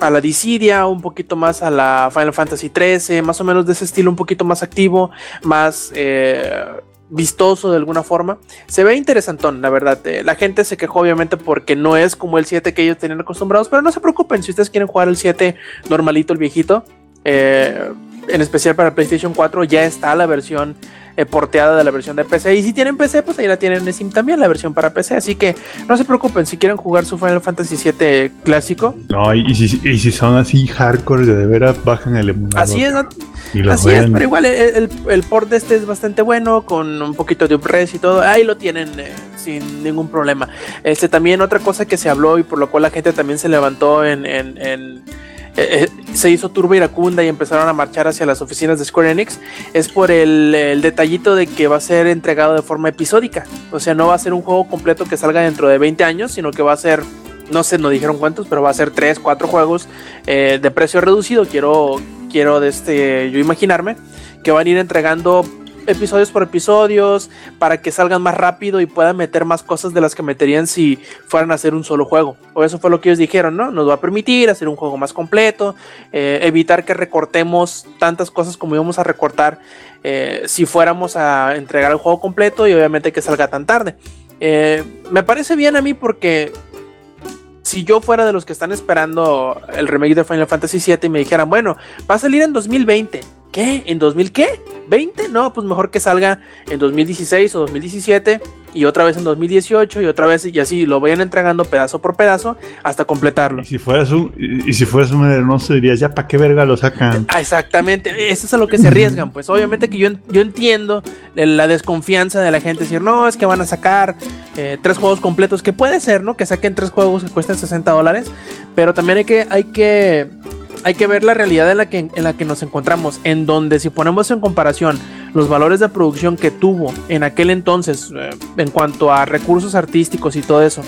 a la Dissidia, un poquito más a la Final Fantasy XIII, más o menos de ese estilo, un poquito más activo, más eh, vistoso de alguna forma. Se ve interesantón, la verdad. Eh, la gente se quejó obviamente porque no es como el 7 que ellos tenían acostumbrados, pero no se preocupen si ustedes quieren jugar el 7 normalito, el viejito. Eh, en especial para PlayStation 4 ya está la versión eh, porteada de la versión de PC. Y si tienen PC, pues ahí la tienen en Steam también, la versión para PC. Así que no se preocupen si quieren jugar su Final Fantasy VII clásico. No, y si, y si son así hardcore de, veras, bajan el emulador. Así es, así es, pero igual el, el, port de este es bastante bueno, con un poquito de upres y todo. Ahí lo tienen eh, sin ningún problema. Este también otra cosa que se habló y por lo cual la gente también se levantó en, en, en eh, eh, se hizo turbo iracunda y empezaron a marchar hacia las oficinas de Square Enix es por el, detallito de que va a ser entregado de forma episódica. O sea, no va a ser un juego completo que salga dentro de 20 años, sino que va a ser, no sé, no dijeron cuántos, pero va a ser 3, 4 juegos eh, de precio reducido. Quiero, quiero este, yo imaginarme que van a ir entregando episodios por episodios para que salgan más rápido y puedan meter más cosas de las que meterían si fueran a hacer un solo juego. O eso fue lo que ellos dijeron, ¿no? Nos va a permitir hacer un juego más completo, eh, evitar que recortemos tantas cosas como íbamos a recortar eh, si fuéramos a entregar el juego completo y obviamente que salga tan tarde. Eh, me parece bien a mí porque si yo fuera de los que están esperando el remake de Final Fantasy VII y me dijeran, bueno, va a salir en 2020 ¿qué? ¿En 2000 qué? ¿20? No, pues mejor que salga en 2016 o 2017 y otra vez en 2018 y otra vez y así lo vayan entregando pedazo por pedazo hasta completarlo. Y si fueras un, y, si fueras un hermoso dirías, ya para qué verga lo sacan. Ah, exactamente, eso es a lo que se arriesgan, pues obviamente que yo, yo entiendo la desconfianza de la gente, decir, no, es que van a sacar eh, tres juegos completos, que puede ser, ¿no? Que saquen tres juegos que cuesten 60 dólares, pero también hay que, hay que hay que ver la realidad en la que, en la que nos encontramos, en donde si ponemos en comparación los valores de producción que tuvo en aquel entonces eh, en cuanto a recursos artísticos y todo eso,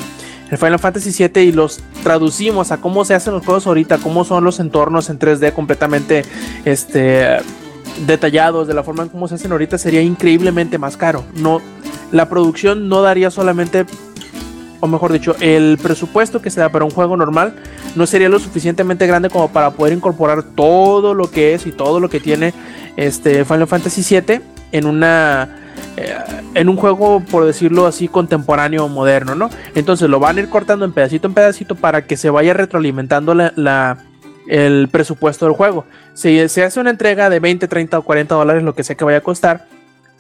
el Final Fantasy VII y los traducimos a cómo se hacen los juegos ahorita, cómo son los entornos en 3D completamente este, detallados, de la forma en cómo se hacen ahorita, sería increíblemente más caro. No, la producción no daría solamente o mejor dicho, el presupuesto que se da para un juego normal no sería lo suficientemente grande como para poder incorporar todo lo que es y todo lo que tiene este Final Fantasy VII en una eh, en un juego por decirlo así contemporáneo moderno, ¿no? Entonces lo van a ir cortando en pedacito en pedacito para que se vaya retroalimentando la, el presupuesto del juego. Si se hace una entrega de 20, 30 o 40 dólares, lo que sea que vaya a costar,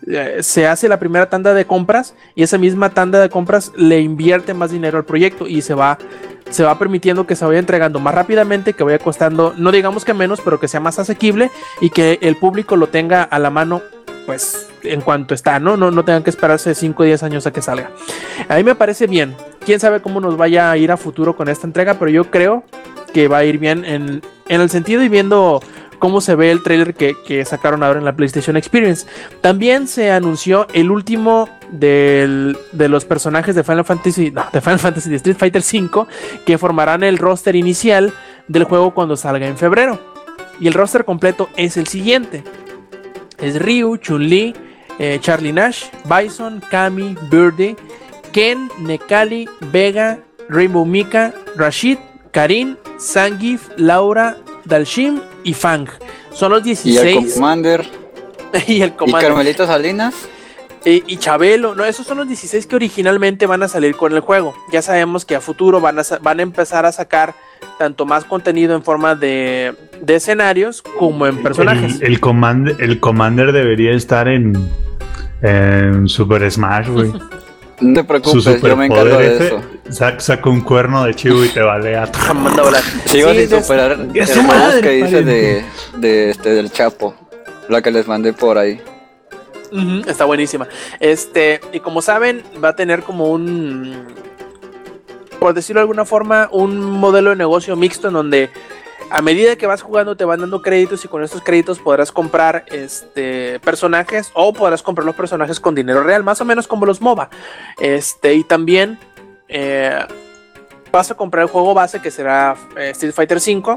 eh, se hace la primera tanda de compras y esa misma tanda de compras le invierte más dinero al proyecto y se va se va permitiendo que se vaya entregando más rápidamente, que vaya costando, no digamos que menos, pero que sea más asequible y que el público lo tenga a la mano, pues en cuanto está, ¿no? No, no tengan que esperarse 5 o 10 años a que salga. A mí me parece bien. Quién sabe cómo nos vaya a ir a futuro con esta entrega, pero yo creo que va a ir bien en, en el sentido y viendo cómo se ve el trailer que, sacaron ahora en la PlayStation Experience. También se anunció el último de los personajes de Final Fantasy, no, de Final Fantasy de Street Fighter V que formarán el roster inicial del juego cuando salga en febrero. Y el roster completo es el siguiente. Es Ryu, Chun-Li, eh, Charlie Nash, Bison, Kami, Birdie, Ken, Nekali, Vega, Rainbow Mika, Rashid, Karin, Sangif, Laura, Dalshim y Fang. Son los 16. Y el Commander. *laughs* y el Commander. Y Carmelito Salinas. Y, Chabelo, no, esos son los 16 que originalmente van a salir con el juego. Ya sabemos que a futuro van a, van a empezar a sacar tanto más contenido en forma de, de escenarios como en personajes. El, Commander, el Commander debería estar en, en Super Smash, güey. *laughs* No te preocupes, yo me encargo de eso. Saca, un cuerno de chivo y te balea. Sigo sin superar el madre, que dice de, de, este, del Chapo, la que les mandé por ahí. está buenísima. Este, y como saben, va a tener como un, por decirlo de alguna forma, un modelo de negocio mixto en donde a medida que vas jugando te van dando créditos y con estos créditos podrás comprar este personajes o podrás comprar los personajes con dinero real, más o menos como los MOBA. Este, y también eh, vas a comprar el juego base que será eh, Street Fighter V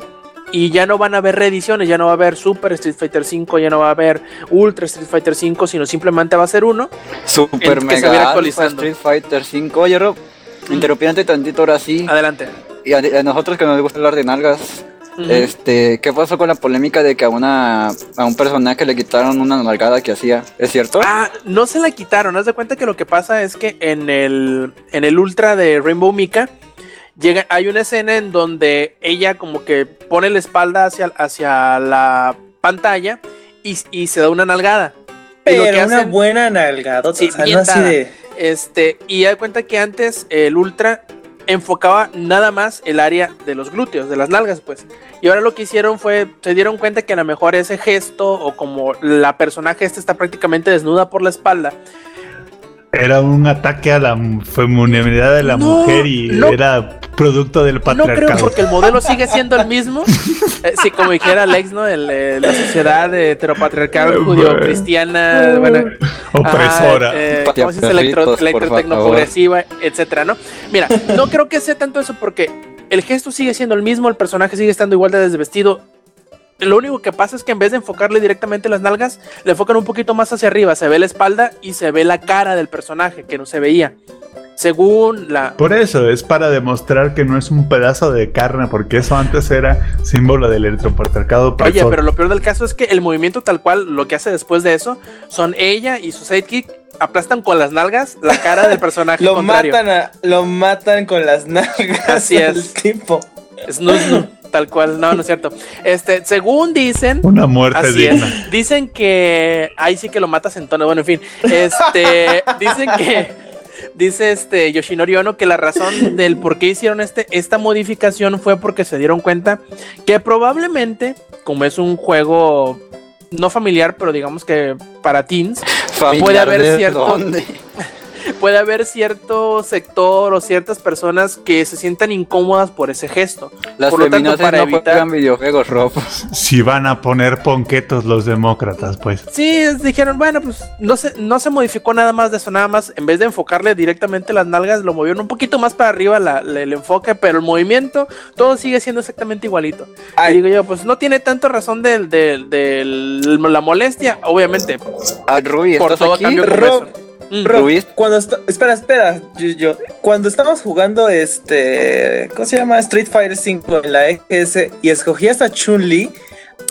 y ya no van a haber reediciones, ya no va a haber Super Street Fighter V, ya no va a haber Ultra Street Fighter V, sino simplemente va a ser uno. Super Mega Street Fighter V. Oye, Rob, mm. tantito ahora sí. Adelante. Y a, nosotros que nos gusta hablar de nalgas, este, ¿qué pasó con la polémica de que a una a un personaje le quitaron una nalgada que hacía? ¿Es cierto? Ah, no se la quitaron. Haz de cuenta que lo que pasa es que en el en el ultra de Rainbow Mika llega hay una escena en donde ella como que pone la espalda hacia hacia la pantalla y, se da una nalgada. Pero una buena nalgada, sí, Este, y da cuenta que antes el ultra enfocaba nada más el área de los glúteos, de las nalgas, pues. Y ahora lo que hicieron fue, se dieron cuenta que a lo mejor ese gesto o como la personaje esta está prácticamente desnuda por la espalda, era un ataque a la feminidad de la mujer y era producto del patriarcado. No creo, porque el modelo sigue siendo el mismo. *laughs* eh, sí, como dijera Alex, ¿no? El, la sociedad heteropatriarcal judío-cristiana, bueno, opresora, eh, ¿cómo se dice? Electro, electrotecnoprogresiva, etcétera, ¿no? Mira, no creo que sea tanto eso porque el gesto sigue siendo el mismo, el personaje sigue estando igual de desvestido lo único que pasa es que en vez de enfocarle directamente las nalgas, le enfocan un poquito más hacia arriba. Se ve la espalda y se ve la cara del personaje que no se veía. Según la. Por eso, es para demostrar que no es un pedazo de carne, porque eso antes era símbolo del electropatriarcado. Oye, pero lo peor del caso es que el movimiento tal cual, lo que hace después de eso, son ella y su sidekick aplastan con las nalgas la cara del personaje. *laughs* lo matan lo matan con las nalgas. Así *laughs* es. tipo. Snoo, Tal cual, no, no es cierto. Este, según dicen. Una muerte así digna. es, dicen que. Ahí sí que lo matas en tono. Bueno, en fin. Este. dicen que. Dice este Yoshinori Ono que la razón del por qué hicieron este, esta modificación fue porque se dieron cuenta que probablemente, como es un juego no familiar, pero digamos que para teens, puede haber ¿de cierto, dónde? Puede haber cierto sector o ciertas personas que se sientan incómodas por ese gesto. Las Por lo tanto, para no evitar- videojuegos, Rob. *laughs* Si van a poner ponquetos los demócratas, pues. Sí, dijeron, bueno, pues no se, no se modificó nada más de eso, nada más, en vez de enfocarle directamente las nalgas, lo movieron un poquito más para arriba la- la- el enfoque, pero el movimiento, todo sigue siendo exactamente igualito. Ay. Y digo yo, pues no tiene tanto razón del, del, del- la molestia, obviamente, Ah, Ruby, por ¿estás todo aquí? cambio Rob. Mm. Luis. cuando está, espera, espera, yo, yo- cuando estábamos jugando este, ¿cómo se llama? Street Fighter 5 en la EGS y escogías a Chun-Li,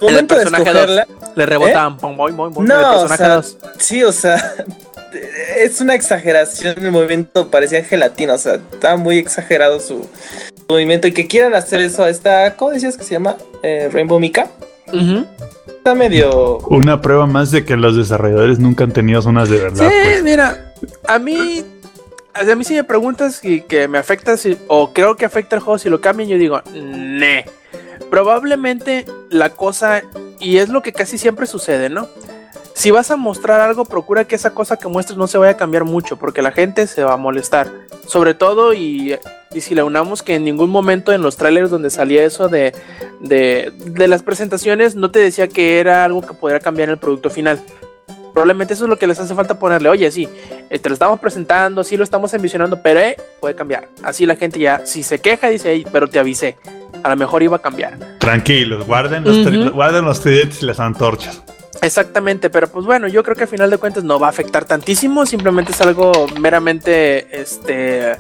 El momento de personaje escogerla, Le rebotaban, pom, boing, boing, boing, No, el o personaje sea, dos. sí, o sea, *laughs* es una exageración el movimiento, parecía gelatina, o sea, está muy exagerado su, su movimiento y que quieran hacer eso a esta, ¿cómo decías que se llama? Eh, Rainbow Mika. Ujú. Está medio... Una prueba más de que los desarrolladores nunca han tenido zonas de verdad. Sí, pues. mira, a mí, a mí si me preguntas si que me afecta si, o creo que afecta el juego si lo cambian, yo digo, ne. Probablemente la cosa, y es lo que casi siempre sucede, ¿no? Si vas a mostrar algo, procura que esa cosa que muestres no se vaya a cambiar mucho, porque la gente se va a molestar. Sobre todo, y, y si le unamos que en ningún momento en los trailers donde salía eso de, de, de las presentaciones, no te decía que era algo que pudiera cambiar el producto final. Probablemente eso es lo que les hace falta ponerle. Oye, sí, eh, te lo estamos presentando, sí lo estamos envisionando, pero eh, puede cambiar. Así la gente ya, si se queja, dice, "Ey, pero te avisé. A lo mejor iba a cambiar. Tranquilos, guarden los, Ujú. guarden los tridentes y las antorchas. Exactamente, pero pues bueno, yo creo que a final de cuentas no va a afectar tantísimo, simplemente es algo meramente, este,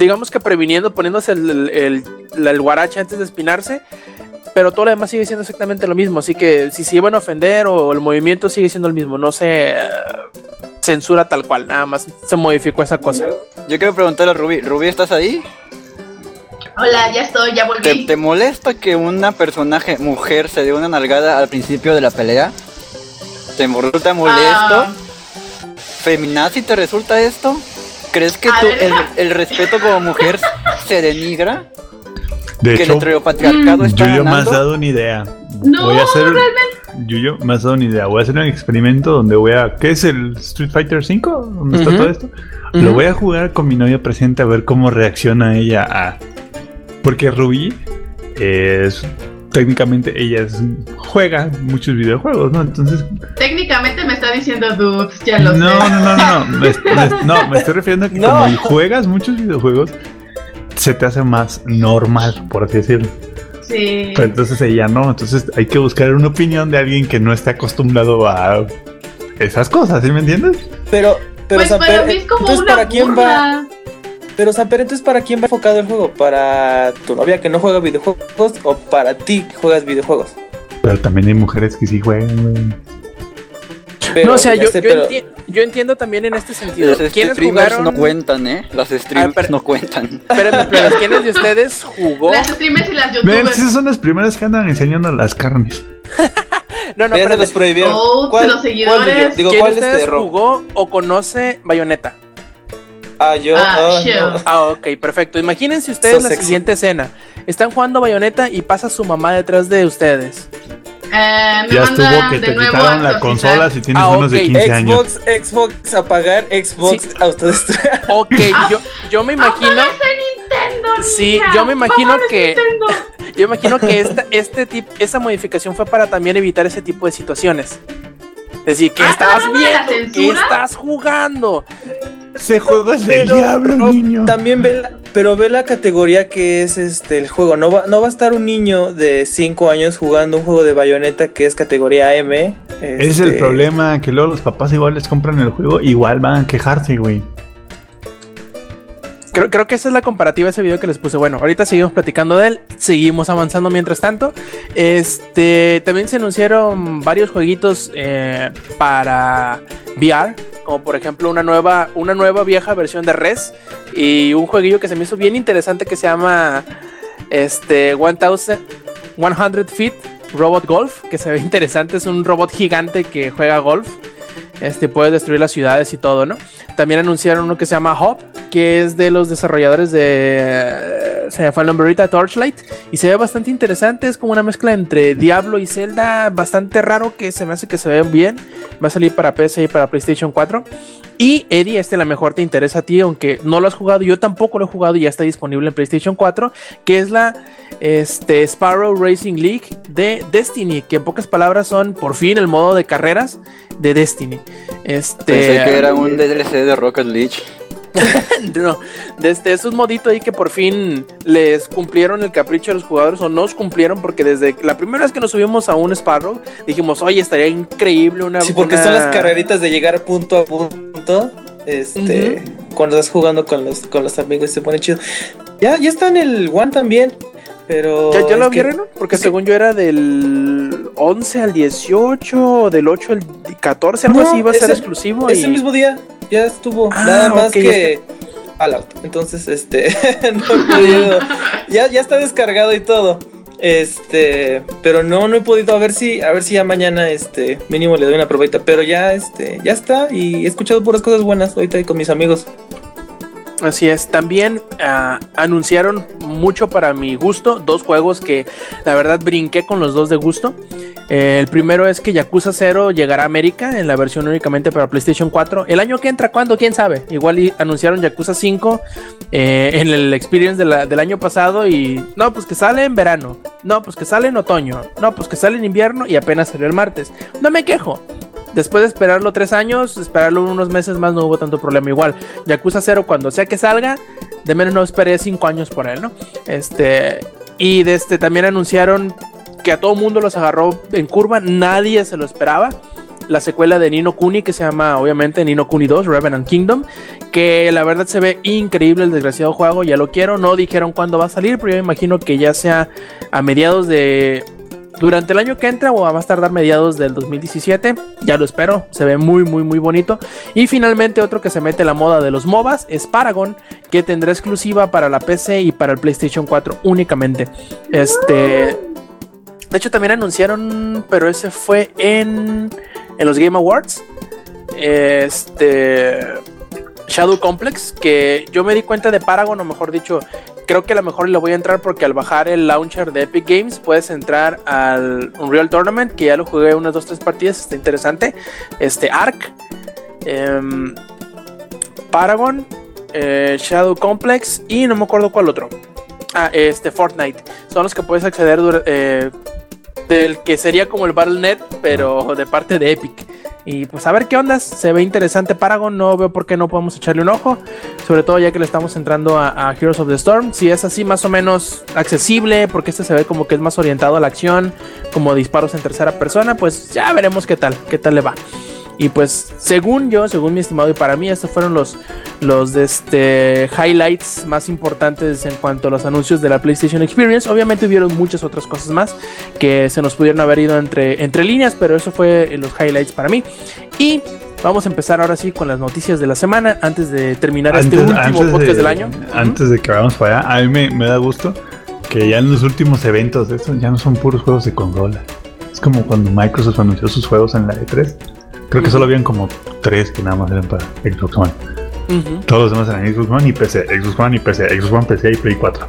digamos que previniendo, poniéndose el, el, el- la- el guarache antes de espinarse, pero todo lo demás sigue siendo exactamente lo mismo, así que si se iban a ofender o el movimiento sigue siendo el mismo, no se eh, censura tal cual, nada más se modificó esa cosa. Yo quiero preguntarle a Ruby. Ruby, ¿estás ahí? Hola, ya estoy, ya ¿Te, volví. te molesta que una personaje mujer se dé una nalgada al principio de la pelea? ¿Te resulta molesto? Ah, ¿Feminazi te resulta esto? ¿Crees que tú- el, el respeto como mujer se denigra? De ¿Que el hecho, heteropatriarcado está Yuyo me has ganando? dado una idea. No, voy a hacer Yuyo me has dado una idea. Voy a hacer un experimento donde voy a. ¿Qué es el Street Fighter 5? ¿Dónde está Ujú. todo esto? Lo Ujú. voy a jugar con mi novia presente a ver cómo reacciona ella a. Porque Ruby es. Técnicamente ella es, juega muchos videojuegos, ¿no? Entonces. técnicamente me está diciendo dudes, ya lo No, sé. no, no, no. No, me, *laughs* me- no, me estoy refiriendo a que No. como juegas muchos videojuegos, se te hace más normal, por así decirlo. Sí. Pero entonces ella no, entonces hay que buscar una opinión de alguien que no esté acostumbrado a esas cosas, ¿sí me entiendes? Pero, pero pues mí es como entonces una para quién va, pero Samper, entonces para quién va enfocado el juego, para tu novia que no juega videojuegos o para ti que juegas videojuegos. Pero también hay mujeres que sí juegan. Pero, no, o sea, yo, sé, yo, pero- enti- yo entiendo también en este sentido. Los ¿Quiénes streamers jugaron? no cuentan, ¿eh? Las streamers pero- no cuentan. Espérenme, pero ¿quiénes de ustedes *laughs* jugó? Las streamers y las Ven, youtubers. esas son las primeras que andan enseñando las carnes. *laughs* No, no, espérate. los prohibieron. Oh, ¿Cuál- los seguidores. Digo, ¿Quién ¿cuál de es ustedes jugó o conoce Bayonetta? Ah, yo. Ah, ah, no. Ah, ok, perfecto. Imagínense ustedes So la sexy. siguiente escena. Están jugando Bayonetta y pasa su mamá detrás de ustedes. Eh, me Ya estuvo que te quitaron a la consola si tienes Ah, menos de ok. 15 años. Xbox, Xbox apagar, Xbox Sí. autodestruir. *laughs* Ok, yo, yo me imagino, ¡Apaga ese Nintendo, Sí, yo me imagino ¡Apaga ese que- Nintendo! *laughs* yo imagino que esta, este tip, esa modificación fue para también evitar ese tipo de situaciones. Es decir, ¿qué estabas ¿estás viendo? ¿Qué censura? estás jugando? Es del Pero, diablo, niño. También ve la, pero ve la categoría que es este el juego. No va, no va a estar un niño de 5 años jugando un juego de bayoneta que es categoría M. Es el este, problema, que luego los papás igual les compran el juego, igual van a quejarse, güey. Creo, creo que esa es la comparativa de ese video que les puse. Bueno, ahorita seguimos platicando de él, seguimos avanzando mientras tanto. Este también se anunciaron varios jueguitos eh, para VR, como por ejemplo una nueva, una nueva vieja versión de Res y un jueguillo que se me hizo bien interesante que se llama Este, 1000, 100 Feet Robot Golf, que se ve interesante. Es un robot gigante que juega golf. Este puede destruir las ciudades y todo, ¿no? También anunciaron uno que se llama Hop, que es de los desarrolladores de. Se me el nombre ahorita, Torchlight. Y se ve bastante interesante. Es como una mezcla entre Diablo y Zelda. Bastante raro que se me hace que se vean bien. Va a salir para PC y para PlayStation 4. Y Eddie, este a lo mejor te interesa a ti, aunque no lo has jugado, yo tampoco lo he jugado y ya está disponible en PlayStation 4, que es la este, Sparrow Racing League de Destiny, que en pocas palabras son por fin el modo de carreras de Destiny. Este, Pensé que era un DLC de Rocket League. *laughs* no, desde es un modito ahí que por fin les cumplieron el capricho a los jugadores o nos cumplieron porque desde la primera vez que nos subimos a un Sparrow dijimos, oye, estaría increíble una... Sí, porque una- son las carreritas de llegar punto a punto. Este, cuando estás jugando con los, con los amigos se pone chido. Ya, ya está en el One también. Pero. ¿Ya, ya lo es que- vieron? Porque es que- según yo era del 11 al 18, o del 8 al 14, algo No, así iba a ser exclusivo. Ese y- mismo día ya estuvo. Ah, nada más que. Fallout. Entonces, este. *laughs* no he podido. Ya, ya está descargado y todo. Este. Pero no, no he podido. A ver si. A ver si ya mañana, este. Mínimo le doy una probita. Pero ya, este. Ya está. Y he escuchado puras cosas buenas ahorita con mis amigos. Así es, también ah, anunciaron mucho para mi gusto, dos juegos que la verdad brinqué con los dos de gusto. El primero es que Yakuza 0 llegará a América en la versión únicamente para PlayStation 4. El año que entra, ¿cuándo? ¿Quién sabe? Igual anunciaron Yakuza 5 eh, en el Experience del año pasado y no, pues que sale en verano. No, pues que sale en otoño. No, pues que sale en invierno y apenas salió el martes. No me quejo. Después de esperarlo tres años, esperarlo unos meses más no hubo tanto problema. Igual, Yakuza 0 cuando sea que salga, de menos no esperé cinco años por él, ¿no? Este, y de este también anunciaron que a todo mundo los agarró en curva, nadie se lo esperaba. La secuela de Nino Kuni, que se llama obviamente Nino Kuni 2, Revenant Kingdom, que la verdad se ve increíble el desgraciado juego, ya lo quiero, no dijeron cuándo va a salir, pero yo me imagino que ya sea a mediados de durante el año que entra o a más tardar mediados del 2017. Ya lo espero, se ve muy, muy, muy bonito. Y finalmente otro que se mete la moda de los MOBAs es Paragon, que tendrá exclusiva para la PC y para el PlayStation 4 únicamente. Este... De hecho también anunciaron, pero ese fue en, en los Game Awards. Este... Shadow Complex, que yo me di cuenta de Paragon, o mejor dicho, creo que a lo mejor le voy a entrar porque al bajar el launcher de Epic Games puedes entrar al Unreal Tournament, que ya lo jugué unas dos, tres partidas, está interesante. Este Ark, em, Paragon, eh, Shadow Complex y no me acuerdo cuál otro. Ah, este Fortnite. Son los que puedes acceder eh, del que sería como el Battle.net, pero de parte de Epic. Y pues a ver qué ondas, se ve interesante Paragon, no veo por qué no podemos echarle un ojo, sobre todo ya que le estamos entrando a, a Heroes of the Storm, si es así más o menos accesible, porque este se ve como que es más orientado a la acción, como disparos en tercera persona, pues ya veremos qué tal, qué tal le va. Y pues según yo, según mi estimado y para mí, estos fueron los, los de este, highlights más importantes en cuanto a los anuncios de la PlayStation Experience. Obviamente hubieron muchas otras cosas más que se nos pudieron haber ido entre, entre líneas, pero eso fue los highlights para mí. Y vamos a empezar ahora sí con las noticias de la semana antes de terminar este último podcast del año. Antes de que vayamos para allá, a mí me, me da gusto que ya en los últimos eventos de estos ya no son puros juegos de consola. Es como cuando Microsoft anunció sus juegos en la E3. Creo que solo habían como tres que nada más eran para Xbox One. Todos los demás eran Xbox One y PC, Xbox One y PC, Xbox One, PC y Play 4.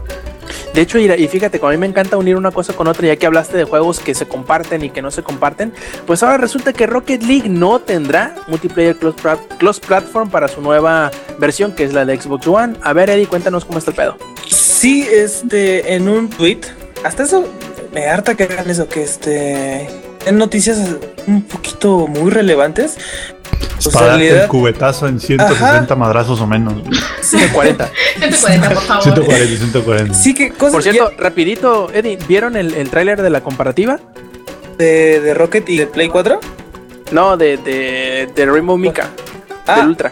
De hecho, y y fíjate, como a mí me encanta unir una cosa con otra, ya que hablaste de juegos que se comparten y que no se comparten, pues ahora resulta que Rocket League no tendrá multiplayer cross platform para su nueva versión, que es la de Xbox One. A ver, Eddie, cuéntanos cómo está el pedo. Sí, este, en un tweet, hasta eso me harta que hagan eso, que este, en noticias un poquito muy relevantes. Pues, para darte realidad- el cubetazo en 160 madrazos o menos. *laughs* 40. 140, por favor. 140, 140. Sí, que cosas Por cierto, rapidito, Eddie, ¿vieron el, el tráiler de la comparativa? de, de Rocket y de Play 4. No, de, de, de Rainbow Mika, Ah. del Ultra.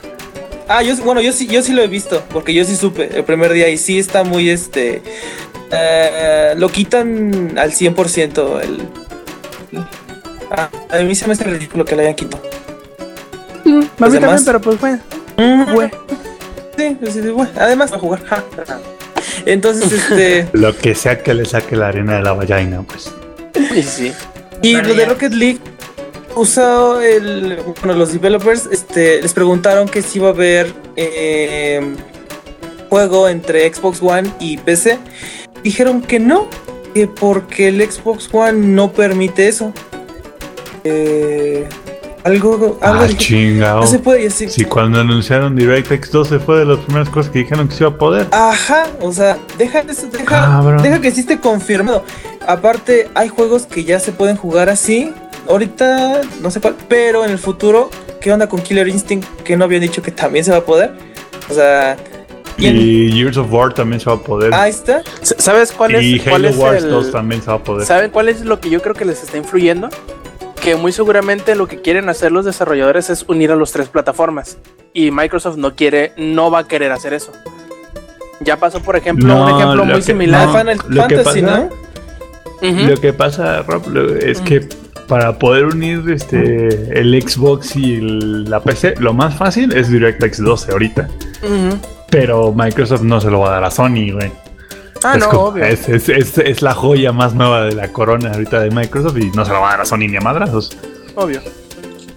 Ah, yo, bueno, yo sí, yo sí lo he visto, porque yo sí supe el primer día y sí está muy, este, eh, lo quitan al 100% el... Ah, a mí se me hace ridículo que lo hayan quitado. a mí demás- también, pero pues bueno. Mm, Güey. Sí, sí, sí, bueno, además va a jugar. Entonces, este. *laughs* Lo que sea que le saque la arena de la vallaina, pues. Sí, sí. Y lo de. Rocket League usó el. Bueno, los developers este, les preguntaron que si iba a haber eh, juego entre Xbox One y PC. Dijeron que no, que porque el Xbox One no permite eso. Eh, algo. algo Ah, chingado. no se puede decir. Si cuando anunciaron DirectX 12 fue de las primeras cosas que dijeron que se iba a poder. Ajá, o sea, deja eso, deja, deja que esté confirmado. Aparte, hay juegos que ya se pueden jugar así. Ahorita, no sé cuál, pero en el futuro, ¿qué onda con Killer Instinct? Que no habían dicho que también se va a poder. O sea, y Years of War también se va a poder. ahí está. ¿Sabes cuál es, y cuál Halo es Wars el- 2 también se va a poder. ¿Saben cuál es lo que yo creo que les está influyendo? Que muy seguramente lo que quieren hacer los desarrolladores es unir a las tres plataformas. Y Microsoft no quiere, no va a querer hacer eso. Ya pasó, por ejemplo, No, un ejemplo lo muy que- similar. no. Final lo que Fantasy, pasa- ¿no? Lo que pasa, Rob, es que para poder unir este el Xbox y el- la PC, lo más fácil es DirectX 12 ahorita. Ujú. Pero Microsoft no se lo va a dar a Sony, güey. Ah, es, no, como- obvio. es, es- es- es la joya más nueva de la corona ahorita de Microsoft y no se lo va a dar a Sony ni a madrazos. obvio.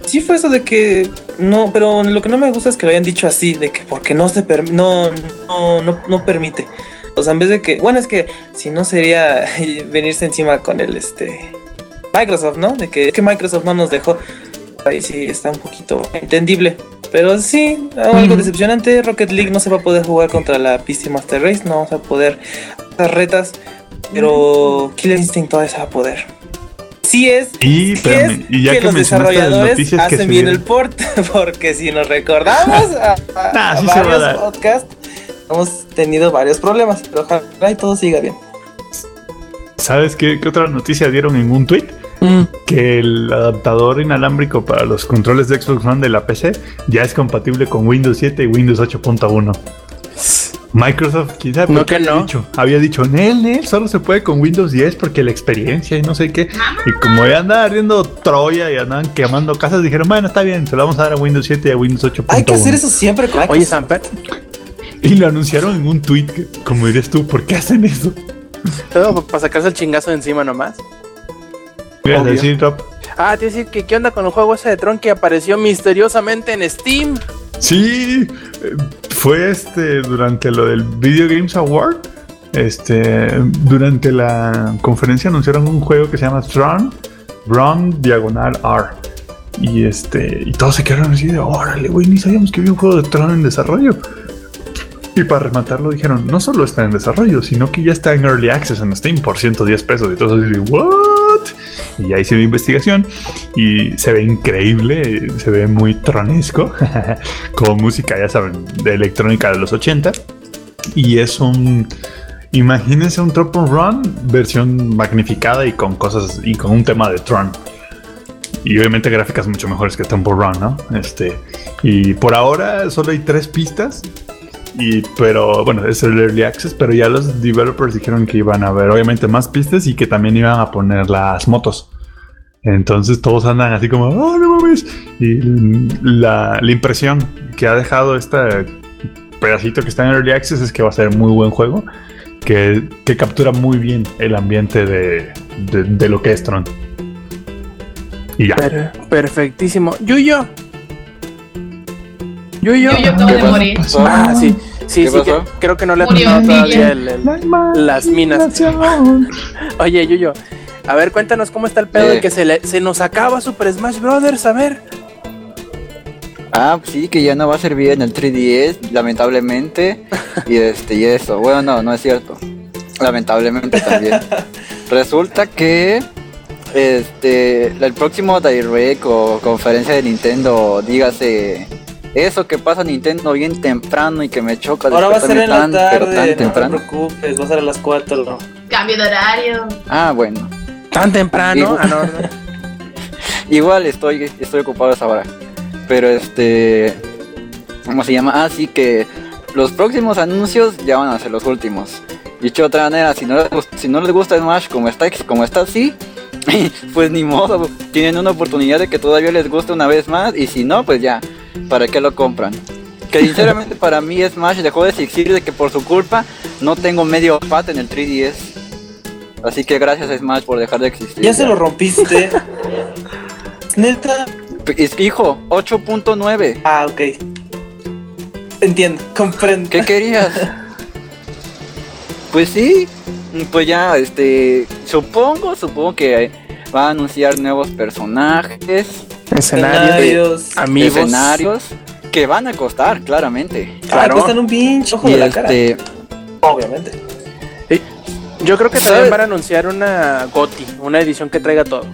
Sí fue eso de que no, pero lo que no me gusta es que lo hayan dicho así, de que porque no se permite, no, no, no, no permite. O sea, en vez de que, bueno, es que si no sería *laughs* venirse encima con el este Microsoft, ¿no? De que es que Microsoft no nos dejó. Ahí sí está un poquito entendible. Pero sí, algo decepcionante. Rocket League no se va a poder jugar contra la PC Master Race, no vamos a poder hacer retas. Pero Killer Instinct todavía se va a poder. Sí es, Y, Sí es y ya que, que, los desarrolladores noticias que hacen bien el port, *laughs* porque si nos recordamos a, a- Ah, a sí se va a varios podcasts, hemos tenido varios problemas, pero ojalá y todo siga bien. ¿Sabes qué, qué otra noticia dieron en un tweet? Mm. Que el adaptador inalámbrico para los controles de Xbox One de la PC ya es compatible con Windows 7 y Windows 8.1. Microsoft, quién sabe No que había no. dicho. Había dicho, Nel, Nel, solo se puede con Windows 10 porque la experiencia y no sé qué. Y como ya andaban ardiendo Troya y andaban quemando casas, dijeron, bueno, está bien, se lo vamos a dar a Windows 7 y a Windows 8.1. Hay que hacer eso siempre con Oye, Samper, Y lo anunciaron en un tweet, como dirías tú, ¿por qué hacen eso? todo para sacarse el chingazo de encima nomás. Voy a Obvio. decir, Rob, Ah, te decir que qué onda con el juego ese de Tron que apareció misteriosamente en Steam. Sí, fue este durante lo del Video Games Award. Este, durante la conferencia anunciaron un juego que se llama Tron Run Diagonal R. Y este, y todos se quedaron así de, órale, güey, ni sabíamos que había un juego de Tron en desarrollo. Y para rematarlo dijeron, no solo está en desarrollo, sino que ya está en Early Access en Steam por 110 pesos. Y todos así, ¿what? Y ya hice mi investigación y se ve increíble, se ve muy tronesco, *laughs* con música, ya saben, de electrónica de los 80. Y es un, imagínense un Temple Run versión magnificada y con cosas, y con un tema de Tron. Y obviamente gráficas mucho mejores que Temple Run, ¿no? Este, y por ahora solo hay tres pistas. Y, pero bueno, es el early access, pero ya los developers dijeron que iban a haber obviamente más pistas y que también iban a poner las motos. Entonces todos andan así como, oh, no mames. Y la, la impresión que ha dejado este pedacito que está en early access es que va a ser muy buen juego, que, que captura muy bien el ambiente de, de, lo que es Tron. Y ya. Per- perfectísimo. Yuyo. Yuyo. Yo, yo acabo ¿Qué de morir. Ah, sí. Sí, ¿Qué sí, pasó? que- creo que no le ha Murió tocado todavía el- el- las minas. *laughs* Oye, Yuyo, a ver, cuéntanos cómo está el pedo Eh. de que se, le- se nos acaba Super Smash Brothers, a ver. Ah, pues sí, que ya no va a servir en el 3DS, lamentablemente. *laughs* Y este, y eso. Bueno, no, no es cierto. Lamentablemente también. *laughs* Resulta que este el próximo Direct o conferencia de Nintendo, dígase eso que pasa Nintendo bien temprano y que me choca Ahora va a ser en la tan, pero tarde, tan no te preocupes, va a ser a las 4. Cambio de horario. Ah, bueno. Tan temprano. Ah, no, no. *laughs* Igual estoy, estoy ocupado a esa hora. Pero este. ¿Cómo se llama? Ah, sí que los próximos anuncios ya van a ser los últimos. Dicho de otra manera, si no les, gust- si no les gusta Smash como está, como está así, *laughs* pues ni modo. Tienen una oportunidad de que todavía les guste una vez más. Y si no, pues ya, ¿para qué lo compran? Que sinceramente para mí Smash dejó de existir de que por su culpa no tengo medio pat en el 3DS. Así que gracias a Smash por dejar de existir. Ya se lo rompiste. *laughs* Neta. Hijo, 8.9. Ah, ok. Entiendo, comprendo. ¿Qué querías? *laughs* pues sí, pues ya, este, supongo, supongo que va a anunciar nuevos personajes, Escenarios, amigos. escenarios, que van a costar, claramente. Claro. cuestan un pinche ojo Y de la cara. este, Obviamente. Yo creo que ¿Sabes? también van a anunciar una GOTI, una edición que traiga todo.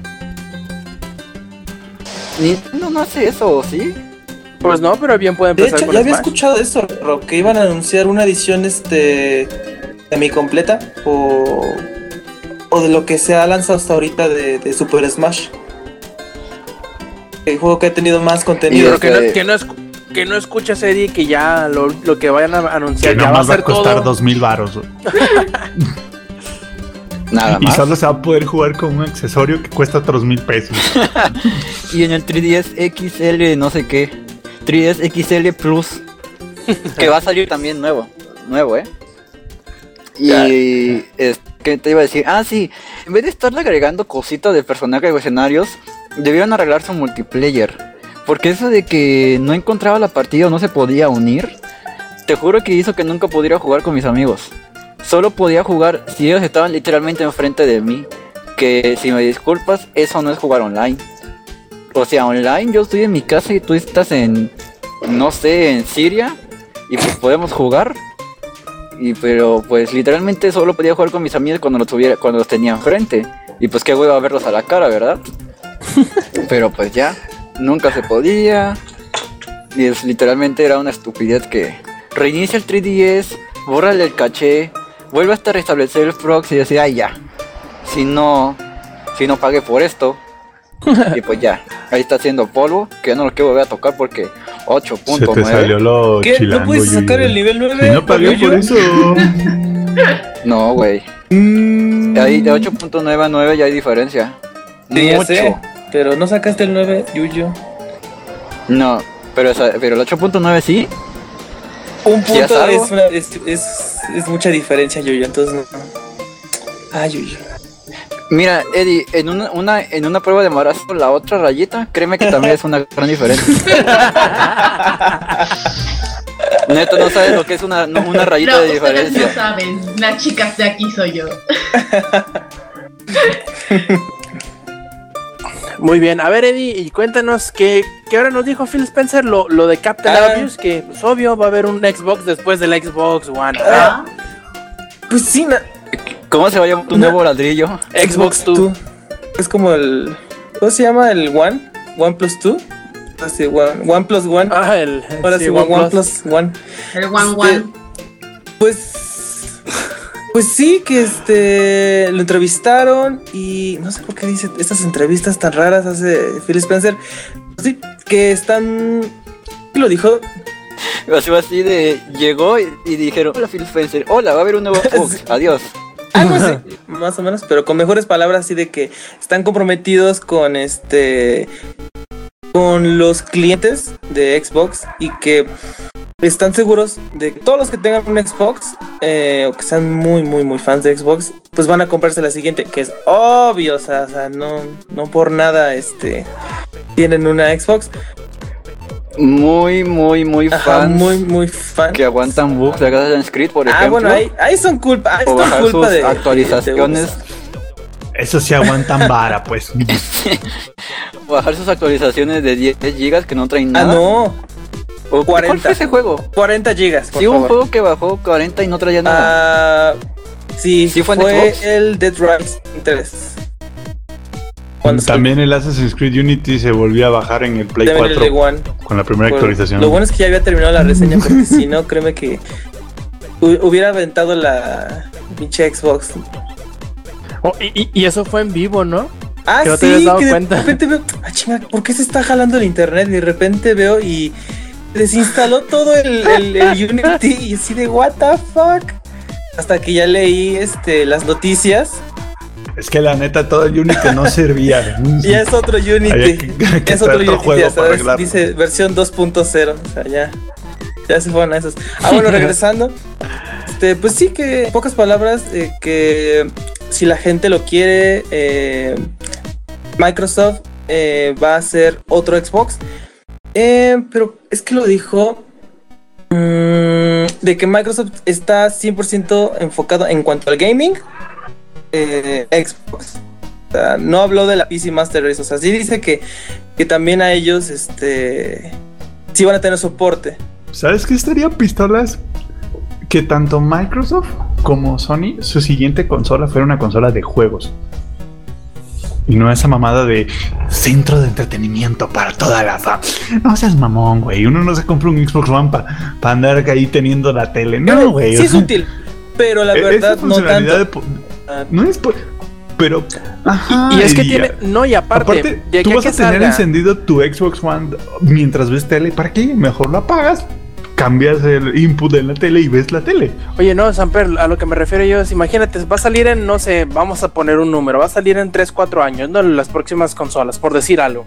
Nintendo no hace eso, ¿sí? Pues no, pero bien puede De empezar hecho, con ya había Smash. escuchado eso, Rob, que iban a anunciar una edición este semi completa o, o de lo que se ha lanzado hasta ahorita de, de Super Smash. El juego que ha tenido más Y contenido. que, no, que, no escu- que no escuchas, Eddie, que ya lo, lo que vayan a Que anunciar ya nada va a va a costar todo. dos mil baros. *laughs* Nada Y más. solo se va a poder jugar con un accesorio que cuesta otros mil pesos. *laughs* Y en el 3DS XL no sé qué. 3DS XL Plus. *laughs* que va a salir también nuevo. Nuevo, ¿eh? Y... Es, ¿Qué te iba a decir? Ah, sí. En vez de estarle agregando cositas de personajes o escenarios, debieron arreglar su multiplayer. Porque eso de que no encontraba la partida o no se podía unir, te juro que hizo que nunca pudiera jugar con mis amigos. Solo podía jugar si ellos estaban literalmente enfrente de mí. Que si me disculpas, eso no es jugar online. O sea, online yo estoy en mi casa y tú estás en, no sé, en Siria y pues podemos jugar. Y pero pues literalmente solo podía jugar con mis amigos cuando los tuviera, cuando los tenía enfrente. Y pues qué hueva verlos a la cara, ¿verdad? *laughs* pero pues ya, nunca se podía. Y es literalmente era una estupidez que reinicia el 3DS, bórrale el caché, vuelve hasta restablecer el proxy y decir, ay ya. Si no, si no pagué por esto, *laughs* y pues ya, ahí está haciendo polvo, que no lo quiero volver a tocar porque Se te salió 8.9. lo ¿Qué? chilango. ¿No puedes sacar el nivel 9? Y no pagué por eso. *laughs* No, güey. Mm, Ahí de 8.9 a 9 ya hay diferencia. sí, ya Mucho. sé, pero no sacaste el 9, Yuyo. No, pero, esa- pero el 8.9 sí. Un ¿Sí es punto es, una- es, es, es mucha diferencia, Yuyo, entonces no. Ah, Yuyo. Mira, Eddie, en una, una, en una prueba de embarazo, la otra rayita, créeme que también es una gran diferencia. *laughs* Neto, no sabes lo que es una, no, una rayita No, de ustedes no diferencia. saben. Las chicas de aquí soy yo. *laughs* Muy bien, a ver, Eddie, y cuéntanos que, que ahora nos dijo Phil Spencer lo, lo de Captain Ah. Obvious, que pues obvio va a haber un Xbox después del Xbox One. Ah, Pues sí, na- ¿Cómo se va a llamar tu nuevo ladrillo? Xbox 2. Es como el. ¿Cómo se llama? ¿El One? ¿One plus Two? Así, One, one plus One. Ah, el Ahora sí, One, One plus One. el one Este, one. Pues. Pues sí, que este. Lo entrevistaron y. No sé por qué dice estas entrevistas tan raras hace Phil Spencer. Sí, que están. ¿Qué lo dijo? Así, así de. Llegó y, y dijeron: Hola, Phil Spencer. Hola, va a haber un nuevo *laughs* Xbox. Adiós. Algo así, *laughs* más o menos, pero con mejores palabras, así de que están comprometidos con este. con los clientes de Xbox y que están seguros de que todos los que tengan un Xbox eh, o que sean muy, muy, muy fans de Xbox, pues van a comprarse la siguiente, que es obvio, o sea, o sea, no, no por nada este tienen una Xbox. Muy, muy, muy Ajá, fans muy, muy fan. que aguantan bugs de Assassin's Creed, por ejemplo. Ah, bueno, ahí, ahí son culpa, ahí o son bajar culpa sus de actualizaciones. de- Eso sí aguantan vara, pues. *laughs* bajar sus actualizaciones de 10 gigas que no traen Ah, nada. no, ¿O ¿Cuál 40. fue ese juego? 40 gigas. por Sí, un favor. juego que bajó 40 y no traía nada. Ah, sí, ¿Sí fue fue, en Xbox? el Dead Rising 3. Cuando También el Assassin's Creed Unity se volvió a bajar en el Play el 4 de One. con la primera Bueno, actualización. Lo bueno es que ya había terminado la reseña *laughs* porque si no, créeme que hu- hubiera aventado la pinche Xbox. Oh, y, eso fue en vivo, ¿no? Ah, Que no te sí, dado que de cuenta. repente veo, ah, chinga, ¿por qué se está jalando el internet? Y de repente veo y desinstaló todo el, el- el *laughs* Unity y así de, what the fuck. Hasta que ya leí este, las noticias Es que la neta todo el Unity no servía. Ya *laughs* es otro Unity. Había que- que es otro otro Unity. juego ya sabes, dice versión 2.0. O sea, ya. Ya se fueron a esos. Ah, bueno, *laughs* regresando. Este, pues sí que, en pocas palabras, eh, que si la gente lo quiere, eh, Microsoft eh, va a hacer otro Xbox. Pero es que lo dijo mm, de que Microsoft está 100% enfocado en cuanto al gaming. Eh, Xbox. O sea, no habló de la PC Master Race. O sea, sí dice que, que también a ellos este, sí van a tener soporte. ¿Sabes qué estaría pistolas? Que tanto Microsoft como Sony, su siguiente consola fuera una consola de juegos. Y no esa mamada de centro de entretenimiento para toda la fa. No seas mamón, güey. Uno no se compra un Xbox One para andar ahí teniendo la tele. No, güey. Sí es útil, pero la e- verdad esa no funcionalidad tanto. de no es por- pero ajá, y es que tiene. No, y aparte, Aparte, de tú vas a tener salga- encendido tu Xbox One mientras ves tele. ¿Para qué? Mejor lo apagas, cambias el input de la tele y ves la tele. Oye, no, Samper, a lo que me refiero yo es, imagínate, va a salir en, no sé, vamos a poner un número, va a salir en 3, 4 años, ¿no? Las próximas consolas, por decir algo.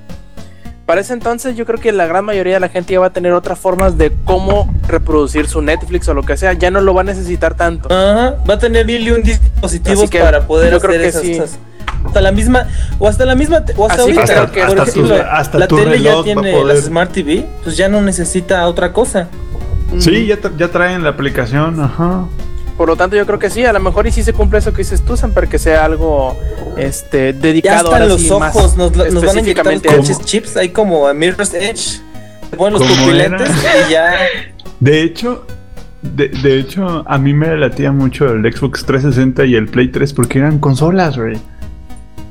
Para ese entonces yo creo que la gran mayoría de la gente ya va a tener otras formas de cómo reproducir su Netflix o lo que sea, ya no lo va a necesitar tanto. Ajá, va a tener mil y un dispositivos que para poder yo hacer creo que esas sí. cosas. Hasta la misma, o hasta la misma, o hasta Así ahorita, que- por hasta ejemplo, tu- hasta la tu tele ya tiene poder- la Smart TV, pues ya no necesita otra cosa. Sí, ya, tra- ya traen la aplicación, ajá. Por lo tanto, yo creo que sí, a lo mejor y sí se cumple eso que dices tú, Samper, que sea algo este, Ya dedicado hasta ahora los sí, más ojos nos, nos van a inyectar a- chips, ahí como a Mirror's Edge. Se ponen los ¿Cómo pupilentes era? y ya. De hecho, de, de hecho, a mí me latía mucho el Xbox 360 y el Play 3 porque eran consolas, güey.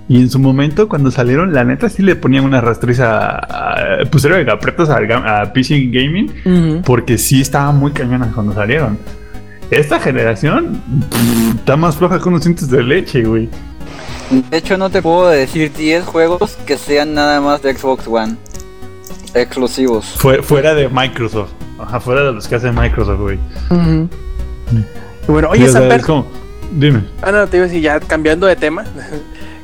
Y en su momento, cuando salieron, la neta sí le ponían una rastriza, a- pusieron apretas al ga- a PC Gaming porque sí estaban muy cañonas cuando salieron. Esta generación pff, está más floja que unos dientes de leche, güey. De hecho, no te puedo decir 10 juegos que sean nada más de Xbox One. Exclusivos. Fue- fuera de Microsoft. Ajá, fuera de los que hace Microsoft, güey. Ujú. Y Bueno, oye, Samper, dime. ah, no, te iba a decir, ya cambiando de tema,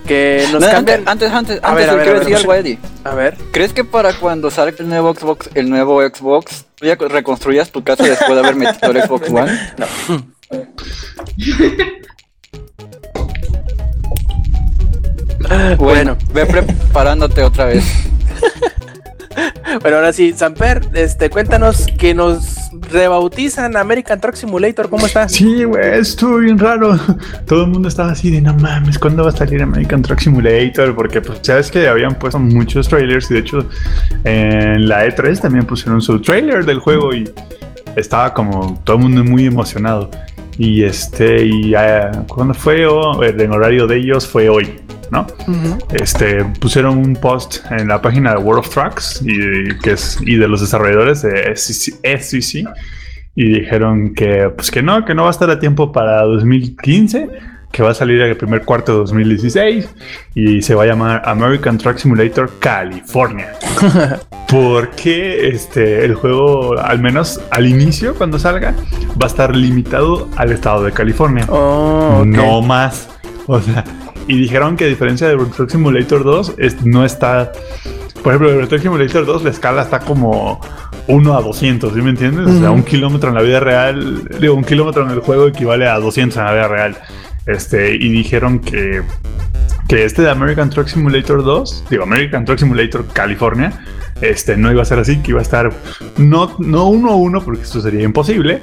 que nos No, cambian... antes, antes, antes, A ver, antes ver, quiero a ver, decir algo a Eddie. A ver, ¿Crees que para cuando salga el nuevo Xbox, el nuevo Xbox, tú ya reconstruyas tu casa después de haber metido el Xbox One? *laughs* *laughs* bueno, Ve preparándote otra vez. *laughs* *laughs* bueno, ahora sí, Samper, este, cuéntanos que nos rebautizan American Truck Simulator, ¿cómo está? Sí, güey, estuvo bien raro. *laughs* Todo el mundo estaba así de no mames, ¿cuándo va a salir American Truck Simulator? Porque pues sabes que habían puesto muchos trailers y de hecho en la E3 también pusieron su trailer del juego y estaba como todo el mundo muy emocionado. Y este, y ah, cuando fue oh, el horario de ellos fue hoy, ¿no? Este, pusieron un post en la página de World of Trucks y, que es, y de los desarrolladores de SCC, y dijeron que, pues que no, que no va a estar a tiempo para 2015, que va a salir el primer cuarto de 2016 y se va a llamar American Truck Simulator California. *laughs* Porque este, el juego, al menos al inicio, cuando salga, va a estar limitado al estado de California. Oh. No más. O sea, y dijeron que a diferencia de Truck Simulator 2, es- no está. Por ejemplo, Euro Truck Simulator 2, la escala está como 1 a 200, ¿sí me entiendes? O sea, un kilómetro en la vida real, digo, un kilómetro en el juego equivale a 200 en la vida real. Este, y dijeron que, que este de American Truck Simulator 2, digo, American Truck Simulator California, este, no iba a ser así, que iba a estar no, no uno a uno, porque esto sería imposible,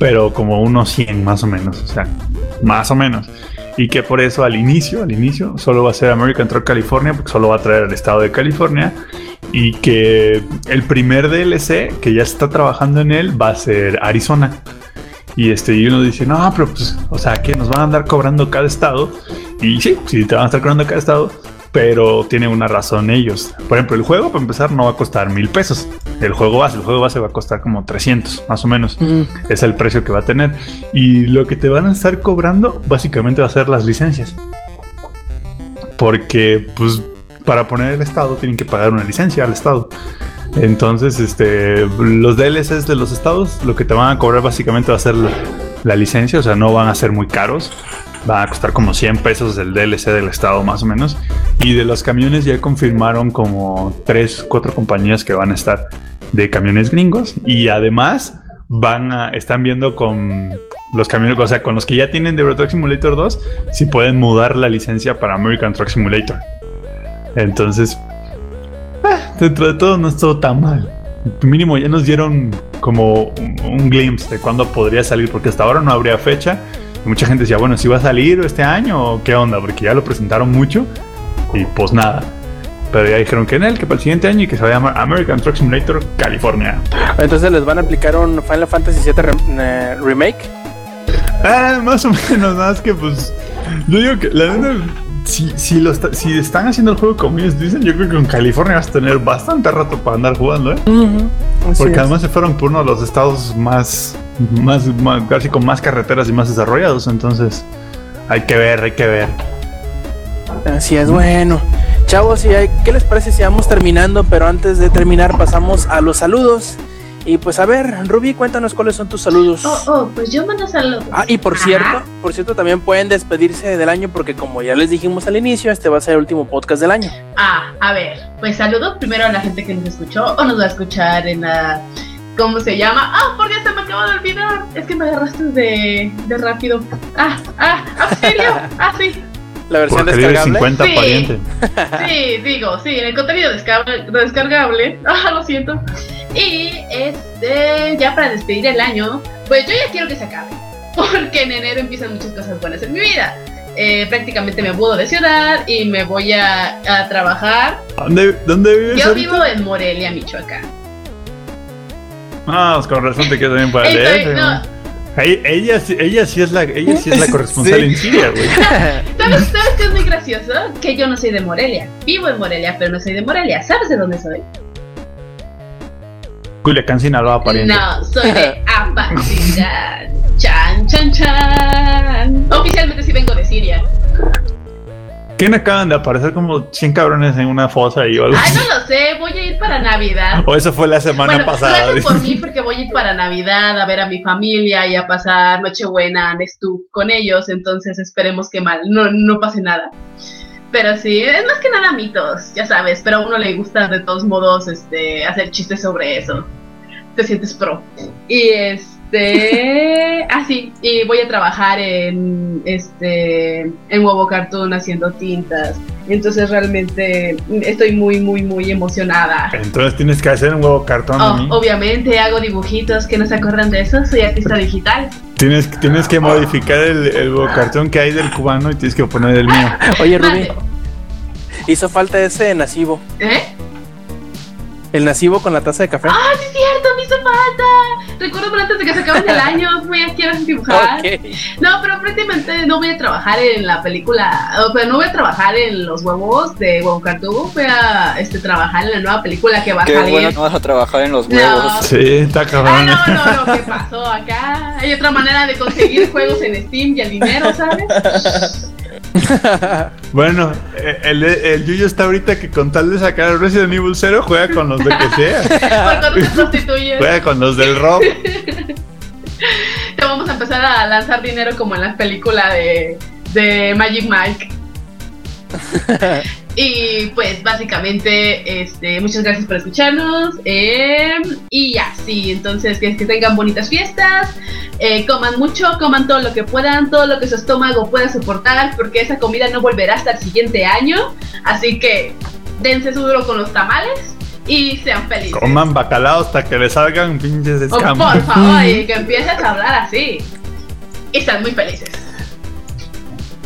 pero como unos 100 más o menos, o sea, más o menos. Y que por eso al inicio, al inicio, solo va a ser American Truck California, porque solo va a traer el estado de California. Y que el primer DLC que ya está trabajando en él va a ser Arizona. Y este, y uno dice, no, pero pues, o sea, que nos van a andar cobrando cada estado. Y sí, sí, te van a estar cobrando cada estado, pero tiene una razón ellos. Por ejemplo, el juego, para empezar, no va a costar mil pesos. El juego base, el juego base va a costar como 300, más o menos. Ujú. Es el precio que va a tener. Y lo que te van a estar cobrando, básicamente, va a ser las licencias. Porque, pues, para poner el estado, tienen que pagar una licencia al estado. Entonces, este, los DLCs de los estados, lo que te van a cobrar básicamente va a ser la, la licencia, o sea, no van a ser muy caros. Van a costar como 100 pesos el DLC del estado más o menos. Y de los camiones ya confirmaron como 3, 4 compañías que van a estar de camiones gringos. Y además van a, están viendo con los camiones, o sea, con los que ya tienen de Euro Truck Simulator 2, si pueden mudar la licencia para American Truck Simulator. Entonces, eh, dentro de todo no estuvo tan mal. Mínimo ya nos dieron como un, un glimpse de cuándo podría salir, porque hasta ahora no habría fecha. Mucha gente decía, bueno, si va a salir este año o qué onda, porque ya lo presentaron mucho y pues nada. Pero ya dijeron que en él, que para el siguiente año y que se va a llamar American Truck Simulator California. Entonces les van a aplicar un Final Fantasy VII re- eh, Remake. Ah, más o menos, nada más que pues. Yo digo que la neta, si, si, lo está- si están haciendo el juego como ellos dicen, yo creo que en California vas a tener bastante rato para andar jugando, ¿eh? Porque es. además se fueron por uno de los estados más, más, más, casi con más carreteras y más desarrollados, entonces hay que ver, hay que ver. Así es, bueno. Chavos, ¿y hay- ¿qué les parece si vamos terminando? Pero antes de terminar pasamos a los saludos. Y pues a ver, Ruby, cuéntanos cuáles son tus saludos. Oh, oh, pues yo mando saludos. Ah, y por Ajá. cierto, por cierto, también pueden despedirse del año porque como ya les dijimos al inicio, este va a ser el último podcast del año. Ah, a ver, pues saludo primero a la gente que nos escuchó o nos va a escuchar en la. ¿Cómo se llama? Ah, por Dios, se me acaba de olvidar. Es que me agarraste de, de rápido. Ah, ah, auxilio. Ah, sí. La versión Porque descargable. 50 Sí. pariente. Sí, digo, sí, en el contenido descarga- descargable. *laughs* Ah, lo siento. Y este, ya para despedir el año, pues yo ya quiero que se acabe. Porque en enero empiezan muchas cosas buenas en mi vida. Eh, prácticamente me mudo de ciudad y me voy a, a trabajar. ¿Dónde, dónde vives Yo ahorita? vivo en Morelia, Michoacán. Ah, pues con razón te quedas también para Estoy- DF, no. ¿no? Ella, ella, sí- es la, ella sí es la *laughs* corresponsal Sí. en Siria, güey. *laughs* ¿Sabes, ¿Sabes qué es muy gracioso? Que yo no soy de Morelia. Vivo en Morelia, pero no soy de Morelia. ¿Sabes de dónde soy? Culiacán, Sinaloa, pariente. No, soy de *laughs* Apatzingán. Chan, chan, chan. Oficialmente sí vengo de Siria. ¿Quién acaban de aparecer como 100 cabrones en una fosa y algo Ay, no lo sé, voy a ir para Navidad. O eso fue la semana Bueno, pasada. lo por mí porque voy a ir para Navidad a ver a mi familia y a pasar Nochebuena en Stu con ellos, entonces esperemos que mal, no, no pase nada. Pero sí, es más que nada mitos, ya sabes, pero a uno le gusta de todos modos este, hacer chistes sobre eso. Te sientes pro. Y este, *laughs* ah sí, y voy a trabajar en este en Huevo Cartoon haciendo tintas. Entonces realmente estoy muy muy muy emocionada. Entonces tienes que hacer un huevo cartón. Oh, ¿no? obviamente hago dibujitos que no se acuerdan de eso, soy artista digital. Tienes, tienes que modificar el, el huevo cartón que hay del cubano y tienes que poner el mío. *laughs* Oye, Ruby, Mande. hizo falta ese nasivo. ¿Eh? El nasivo con la taza de café. ¡Ah, sí es cierto! ¡Me hizo falta! Recuerdo pero antes de que se acabe el *laughs* año, a quiero dibujar. Ok. No, pero prácticamente no voy a trabajar en la película, o sea, no voy a trabajar en los huevos de Huevo Cartoon, voy a este, trabajar en la nueva película que va a Qué salir. bueno que vas a trabajar en los No. huevos. Sí, está Ah, cabrón. no, no, no, ¿qué pasó acá? Hay otra manera de conseguir juegos en Steam y el dinero, ¿sabes? *laughs* *laughs* Bueno, eh, el, el Yuyo está ahorita que con tal de sacar el Resident Evil 0 juega con los de que sea. *laughs* Juega con los del rock. Te *laughs* vamos a empezar a lanzar dinero como en las películas de, de Magic Mike. Y pues básicamente, este, muchas gracias por escucharnos. eh, y ya, sí, entonces que, que tengan bonitas fiestas, eh, coman mucho, coman todo lo que puedan, todo lo que su estómago pueda soportar, porque esa comida no volverá hasta el siguiente año. Así que dense su duro con los tamales y sean felices. Coman bacalao hasta que le salgan pinches Oh, escamas. por favor, y que *laughs* empieces a hablar así. Y están muy felices.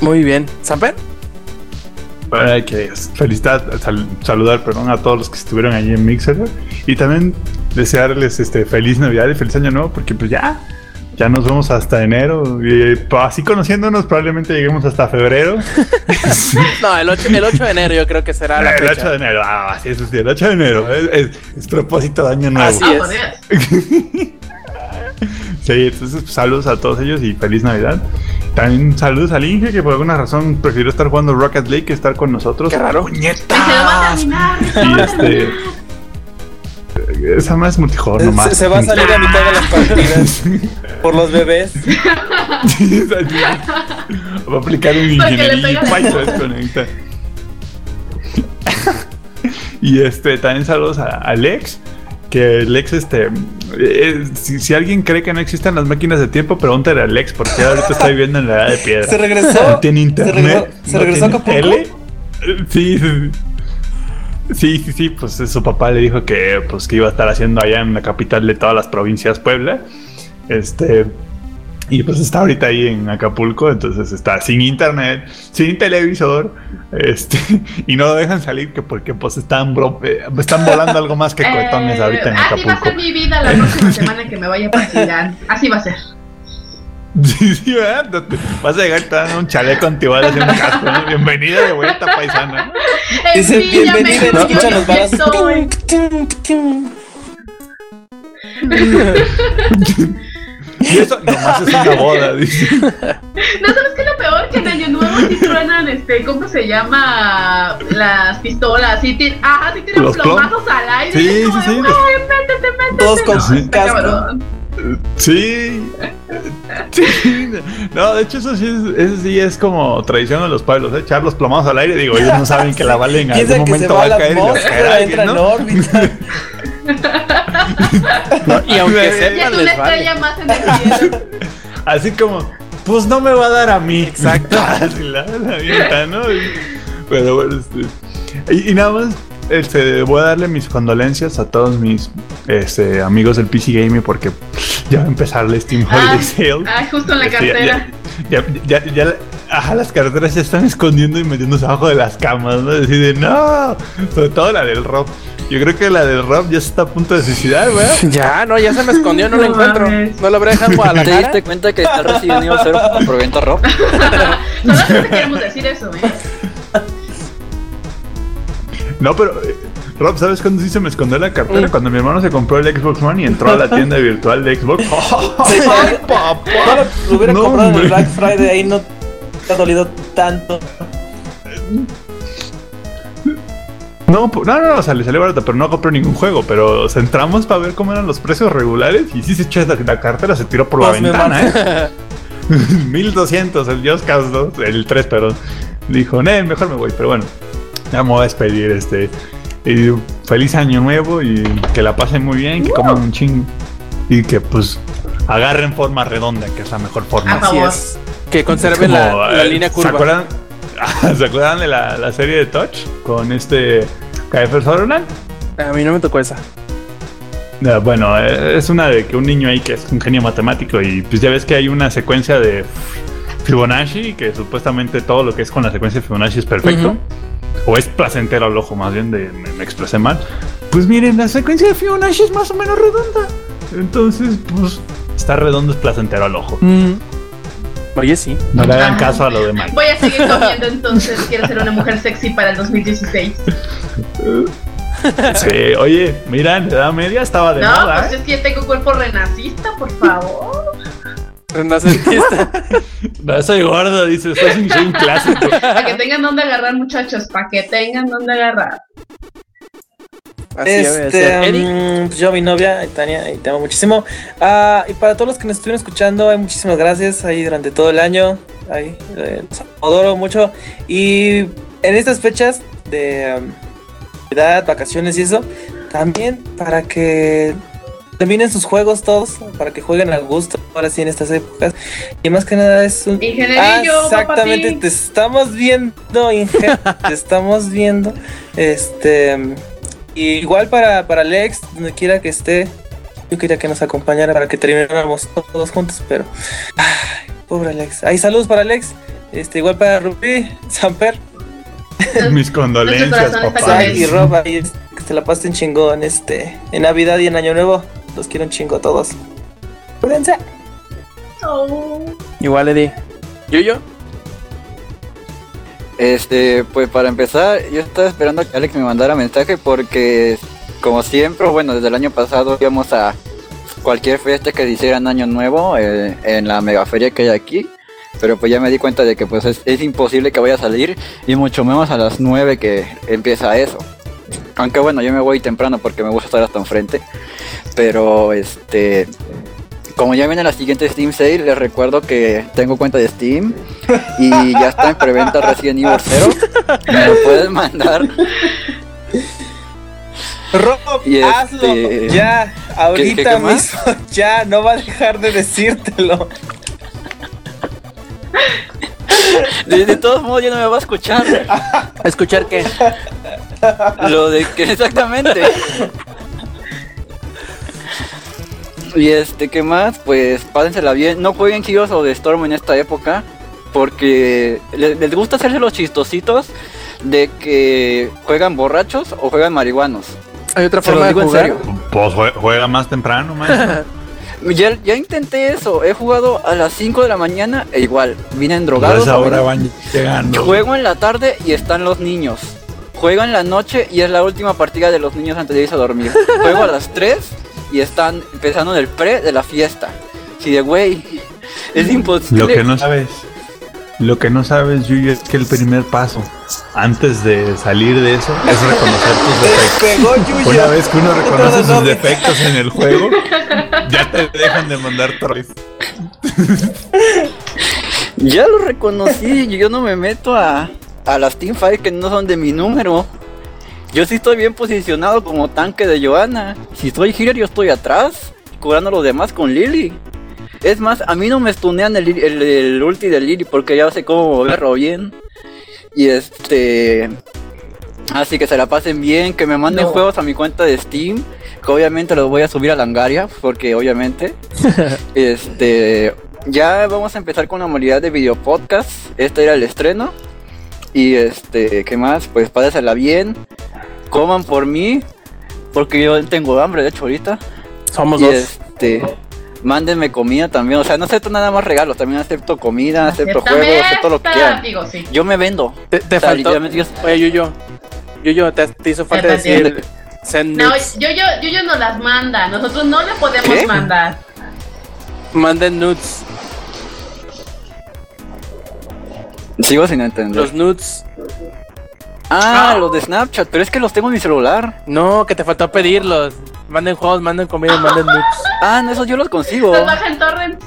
Muy bien. ¿Samper? Bueno, hay que felicitar, sal- saludar, perdón, a todos los que estuvieron allí en Mixer y también desearles este feliz Navidad y feliz año nuevo, porque pues ya, ya nos vemos hasta enero y pues, así conociéndonos probablemente lleguemos hasta febrero. *laughs* No, el 8, el 8 de enero yo creo que será la el fecha. 8 de enero, ah, sí, eso sí, el 8 de enero, es, es- es propósito de año nuevo. Así es. *laughs* Sí, entonces pues, saludos a todos ellos y feliz Navidad. También saludos al Inge que por alguna razón prefirió estar jugando Rocket League que estar con nosotros. Qué raro. Se se lo Y este. Esa más es multijugador Se, nomás. se va a salir a mitad de las partidas *laughs* por los bebés. Va a aplicar un ingeniería y desconecta. *laughs* y este, también saludos a Alex. Que Lex, este, Eh, si, si alguien cree que no existen las máquinas de tiempo, pregúntale a Alex, porque ahorita está viviendo en la edad de piedra. Se regresó. No tiene internet. Se regresó, se no regresó a tele. Eh, Sí, sí, sí, sí, sí, pues eh, su papá le dijo que, pues, que iba a estar haciendo allá en la capital de todas las provincias, Puebla. Este, y pues está ahorita ahí en Acapulco, entonces está sin internet, sin televisor, este, *laughs* y no lo dejan salir que porque pues están, bro- eh, están volando algo más que cohetones *laughs* Eh, ahorita en así va a Acapulco. ser mi vida la próxima *laughs* semana que me vaya para Chilán. Así va a ser. Sí, sí, ¿verdad? Vas a llegar y te dan un chaleco antibalas y un casco, ¿no? Bienvenida de vuelta, paisana. Dice bienvenida, yo escuchan ya los balazos. Y eso nomás es una boda, *laughs* dice. No, ¿sabes qué es lo peor? Que en Año Nuevo sí truenan, este, ¿cómo se llama? Las pistolas, sí, ti- ajá, sí tiran Los plom- plomazos al aire. Sí, sí, de, sí, "Güey, métete, métete". Todos con No, su está casco. Sí. Sí. No, de hecho, eso sí es, eso sí es como tradición de los pueblos, ¿eh? echar los plomados al aire. Digo, ellos no saben que la bala en algún momento va a caer y les caerá entra en ¿no? órbita. *laughs* Y aunque sepan, una les vale. estrella más en el cielo. Así como, pues no me va a dar a mí. Exacto. *laughs* Así la, la avienta, ¿no? Y- pero bueno, este, y, y nada más, este, voy a darle mis condolencias a todos mis este, amigos del PC Gaming porque ya va a empezar el Steam Ah, Holiday Sale. ah, justo en la Este, ya- cartera. Ya, ya, ya, ya- ajá, las carreteras se están escondiendo y metiéndose abajo de las camas, ¿no? Decir, de, no, sobre todo la del Rob. Yo creo que la del Rob ya está a punto de suicidar, ¿verdad? *laughs* Ya, no, ya se me escondió, no lo *laughs* No encuentro. mames. No lo habré dejado en *laughs* ¿Te Guadalajara. diste cuenta que está Resident Evil 0 por venta Rob? Solamente queremos decir eso, ¿eh? No, pero eh, Rob, ¿sabes cuándo sí se me escondió la cartera? Cuando mi hermano se compró el Xbox One y entró a la tienda virtual de Xbox. ¡Ay, papá! Hubiera No, comprado en el. Black Friday, ahí no te ha dolido tanto. No, no, no, o sea, le salió barato, pero no compré ningún juego. Pero o sea, entramos para ver cómo eran los precios regulares y sí se echó la, la cartera, se tiró por la Pues ventana, ¿eh? *laughs* 1200 el Cause 2, el 3, perdón. Dijo, no, mejor me voy, pero bueno, ya me voy a despedir. Este, y feliz año nuevo y que la pasen muy bien, que coman un chingo y que pues agarren forma redonda, que es la mejor forma. Así es. Que conserven la, Como, la eh, línea ¿Se curva. acuerdan, *laughs* ¿se acuerdan de la, la serie de Touch con este Kiefer Sutherland? A mí no me tocó esa. Bueno, eh, es una de que un niño ahí que es un genio matemático y pues ya ves que hay una secuencia de Fibonacci que supuestamente todo lo que es con la secuencia de Fibonacci es perfecto. O es placentero al ojo más bien, de, me, me expresé mal. Pues miren, la secuencia de Fibonacci es más o menos redonda. Entonces, pues está redondo, es placentero al ojo. Oye, sí. No le hagan Ah. caso a lo demás. Voy a seguir *laughs* comiendo entonces. Quiero ser una mujer sexy para el 2016. Sí, oye, mira, en la edad media estaba de No, moda. pues ¿eh? es que yo tengo cuerpo renacista, por favor. Renacentista. *laughs* No soy gordo, dice, soy un, soy un clásico. *laughs* Para que tengan donde agarrar, muchachos. Para que tengan donde agarrar. Así. Este, mm, pues yo, mi novia, Tania, y te amo muchísimo. Ah, y para todos los que nos estuvieron escuchando, muchísimas gracias ahí durante todo el año. Eh, los adoro mucho. Y en estas fechas de um, Navidad, vacaciones y eso, también para que terminen sus juegos todos, para que jueguen al gusto ahora sí en estas épocas. Y más que nada es un... Ingenierillo, Ah, exactamente, te estamos viendo, Inge, *laughs* te estamos viendo. Este, y igual para, para Alex, donde quiera que esté, yo quería que nos acompañara para que termináramos todos juntos, pero, ay, pobre Alex. Hay saludos para Alex, este, igual para Rubí, *laughs* Samper, *laughs* Mis condolencias, papá. y Rob, ahí, es- que se la pasen chingón, este, en Navidad y en Año Nuevo. Los quiero un chingo a todos. Cuídense. Oh. igual Eddie. Yo, yo. Este, pues para empezar, yo estaba esperando que Alex me mandara mensaje porque, como siempre, bueno, desde el año pasado íbamos a cualquier fiesta que hicieran año nuevo eh, en la mega feria que hay aquí. Pero pues ya me di cuenta de que pues es, es imposible que vaya a salir y mucho menos a las 9 que empieza eso. Aunque bueno, yo me voy temprano porque me gusta estar hasta enfrente. Pero este, como ya viene la siguiente Steam Sale, les recuerdo que tengo cuenta de Steam y ya está en preventa Resident Evil 0. Me lo pueden mandar. Rob, Y hazlo, este- ya. Ahorita qué- mismo, ya, no va a dejar de decírtelo. De, de todos modos ya no me va a escuchar. ¿A escuchar qué? Lo de que exactamente. Y este, ¿qué más? Pues pásensela bien. No jueguen Heroes of the Storm en esta época. Porque les, les gusta hacerse los chistositos de que juegan borrachos o juegan marihuanos. ¿Hay otra forma de jugar? serio. Pues jue- juega más temprano, maestro. *laughs* Ya, ya intenté eso. He jugado a las 5 de la mañana e igual. Vienen Pues drogados. a a esa hora venir. van llegando. Juego en la tarde y están los niños. Juego en la noche y es la última partida de los niños antes de irse a dormir. *laughs* Juego a las 3 y están empezando en el pre de la fiesta. Si de güey, es imposible. Lo que no sabes, lo que no sabes, Yuyo, es que el primer paso antes de salir de eso es reconocer tus *laughs* defectos. Una vez que uno reconoce *laughs* No, no, sus defectos en el juego, ya te dejan de mandar torres. Ya lo reconocí, yo no me meto a, a las teamfights que no son de mi número. Yo sí estoy bien posicionado como tanque de Johanna. Si soy healer, yo estoy atrás, curando a los demás con Lily. Es más, a mí no me stunean el, el, el ulti de Lily porque ya sé cómo moverlo bien. Y este. Así que se la pasen bien, que me manden No. juegos a mi cuenta de Steam. Que obviamente los voy a subir a Langaria, porque obviamente. *laughs* este. Ya vamos a empezar con la modalidad de video podcast. Este era el estreno. Y este, ¿qué más? Pues pásensela bien. Coman por mí. Porque yo tengo hambre, de hecho, ahorita. Somos Y dos. este. Mándenme comida también. O sea, no acepto nada más regalos. También acepto comida, acepto Acéptame juegos, acepto lo que quieran. Digo, sí. Yo me vendo. Te, te O sea, faltó. yo- Oye, Yuyo. Yuyo, te, te hizo falta Te decir. Send No, nudes. yo, yo, yo, yo no las manda. Nosotros no le podemos ¿Qué? mandar. Manden nudes. Sigo sin entender. Los nudes. Ah, los de Snapchat, pero es que los tengo en mi celular. No, que te faltó pedirlos. Manden juegos, manden comida y manden nudes. Ah, no, esos yo los consigo. Los baja *laughs* en torrent.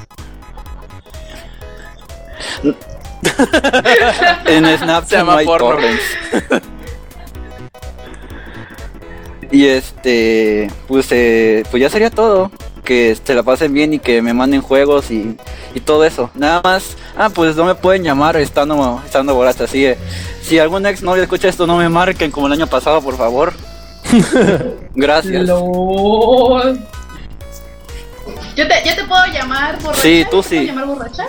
En Se Snapchat llama no hay porno. torrents. y este, pues, eh, pues ya sería todo. Que se la pasen bien y que me manden juegos y, y todo eso. Nada más, ah, pues no me pueden llamar estando, estando borracha. Así que, si algún ex novio escucha esto, no me marquen como el año pasado, por favor. *laughs* Gracias. ¿Yo te, ¿Yo te puedo llamar borracha? Sí, tú ¿Te sí. puedo llamar borracha?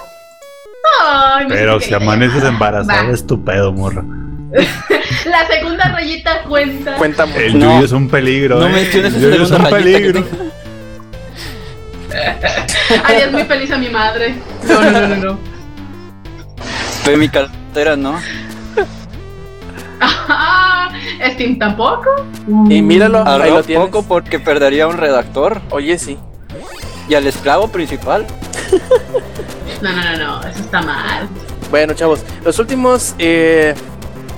Ay, Pero si amaneces embarazada, es tu pedo, morra. *laughs* La segunda rayita cuenta. Cuenta. El No. Yuyo es un peligro. No eh. menciones El esa Yuyo es un segunda que peligro. *laughs* Harías muy feliz a mi madre. No, no, no, no. no. Pero mi cartera no. *laughs* Steam tampoco. Y míralo, Al ahí lo tienes. poco porque perdería un redactor Oye, sí. y al esclavo principal. *laughs* No, no, no, no. Eso está mal. Bueno, chavos, los últimos, eh,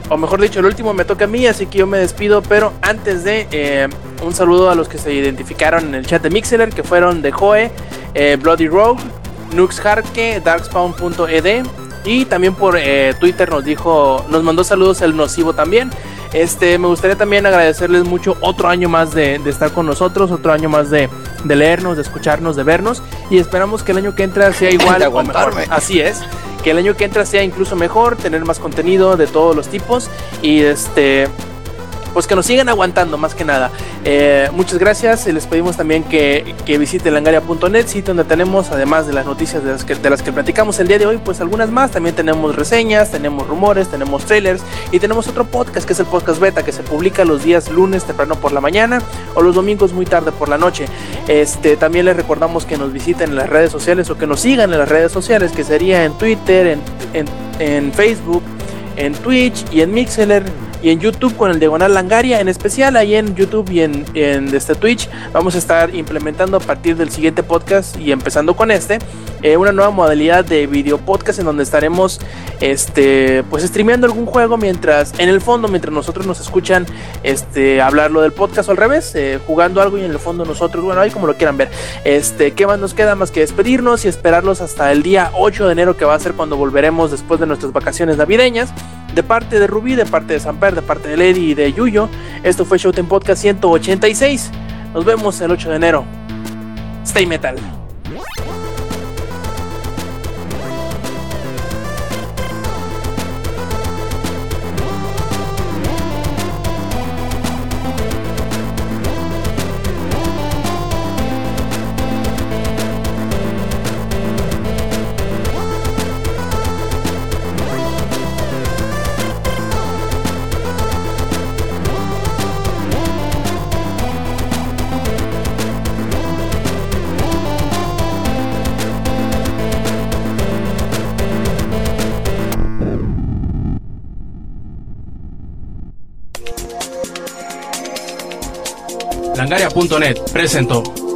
o mejor dicho, el último me toca a mí, así que yo me despido. Pero antes de, eh, un saludo a los que se identificaron en el chat de Mixeler, que fueron de Joe, eh, Bloody Rogue, Nux Harke, Darkspawn.ed. Y también por eh, Twitter nos dijo, nos mandó saludos el Nocivo también. Este, me gustaría también agradecerles mucho otro año más de, de estar con nosotros, otro año más de, de leernos, de escucharnos, de vernos. Y esperamos que el año que entra sea igual o mejor. Así es. Que el año que entra sea incluso mejor, tener más contenido de todos los tipos. Y este. Pues que nos sigan aguantando más que nada. Eh, muchas gracias. Les pedimos también que, que visiten langaria.net, sitio donde tenemos, además de las noticias de las, que, de las que platicamos el día de hoy, pues algunas más. También tenemos reseñas, tenemos rumores, tenemos trailers y tenemos otro podcast que es el podcast beta que se publica los días lunes temprano por la mañana o los domingos muy tarde por la noche. Este, también les recordamos que nos visiten en las redes sociales o que nos sigan en las redes sociales, que sería en Twitter, en, en, en Facebook, en Twitch y en Mixler y en YouTube con el Diagonal Langaria. En especial ahí en YouTube y en, en este Twitch vamos a estar implementando a partir del siguiente podcast y empezando con este eh, una nueva modalidad de video podcast en donde estaremos este pues streameando algún juego mientras en el fondo mientras nosotros nos escuchan este hablarlo del podcast o al revés eh, jugando algo y en el fondo nosotros bueno ahí como lo quieran ver este qué más nos queda más que despedirnos y esperarlos hasta el día 8 de enero que va a ser cuando volveremos después de nuestras vacaciones navideñas de parte de Rubí, de parte de De parte de Lady y de Yuyo. Esto fue Showtime Podcast 186. Nos vemos el 8 de enero. Stay Metal. Langaria.net presentó.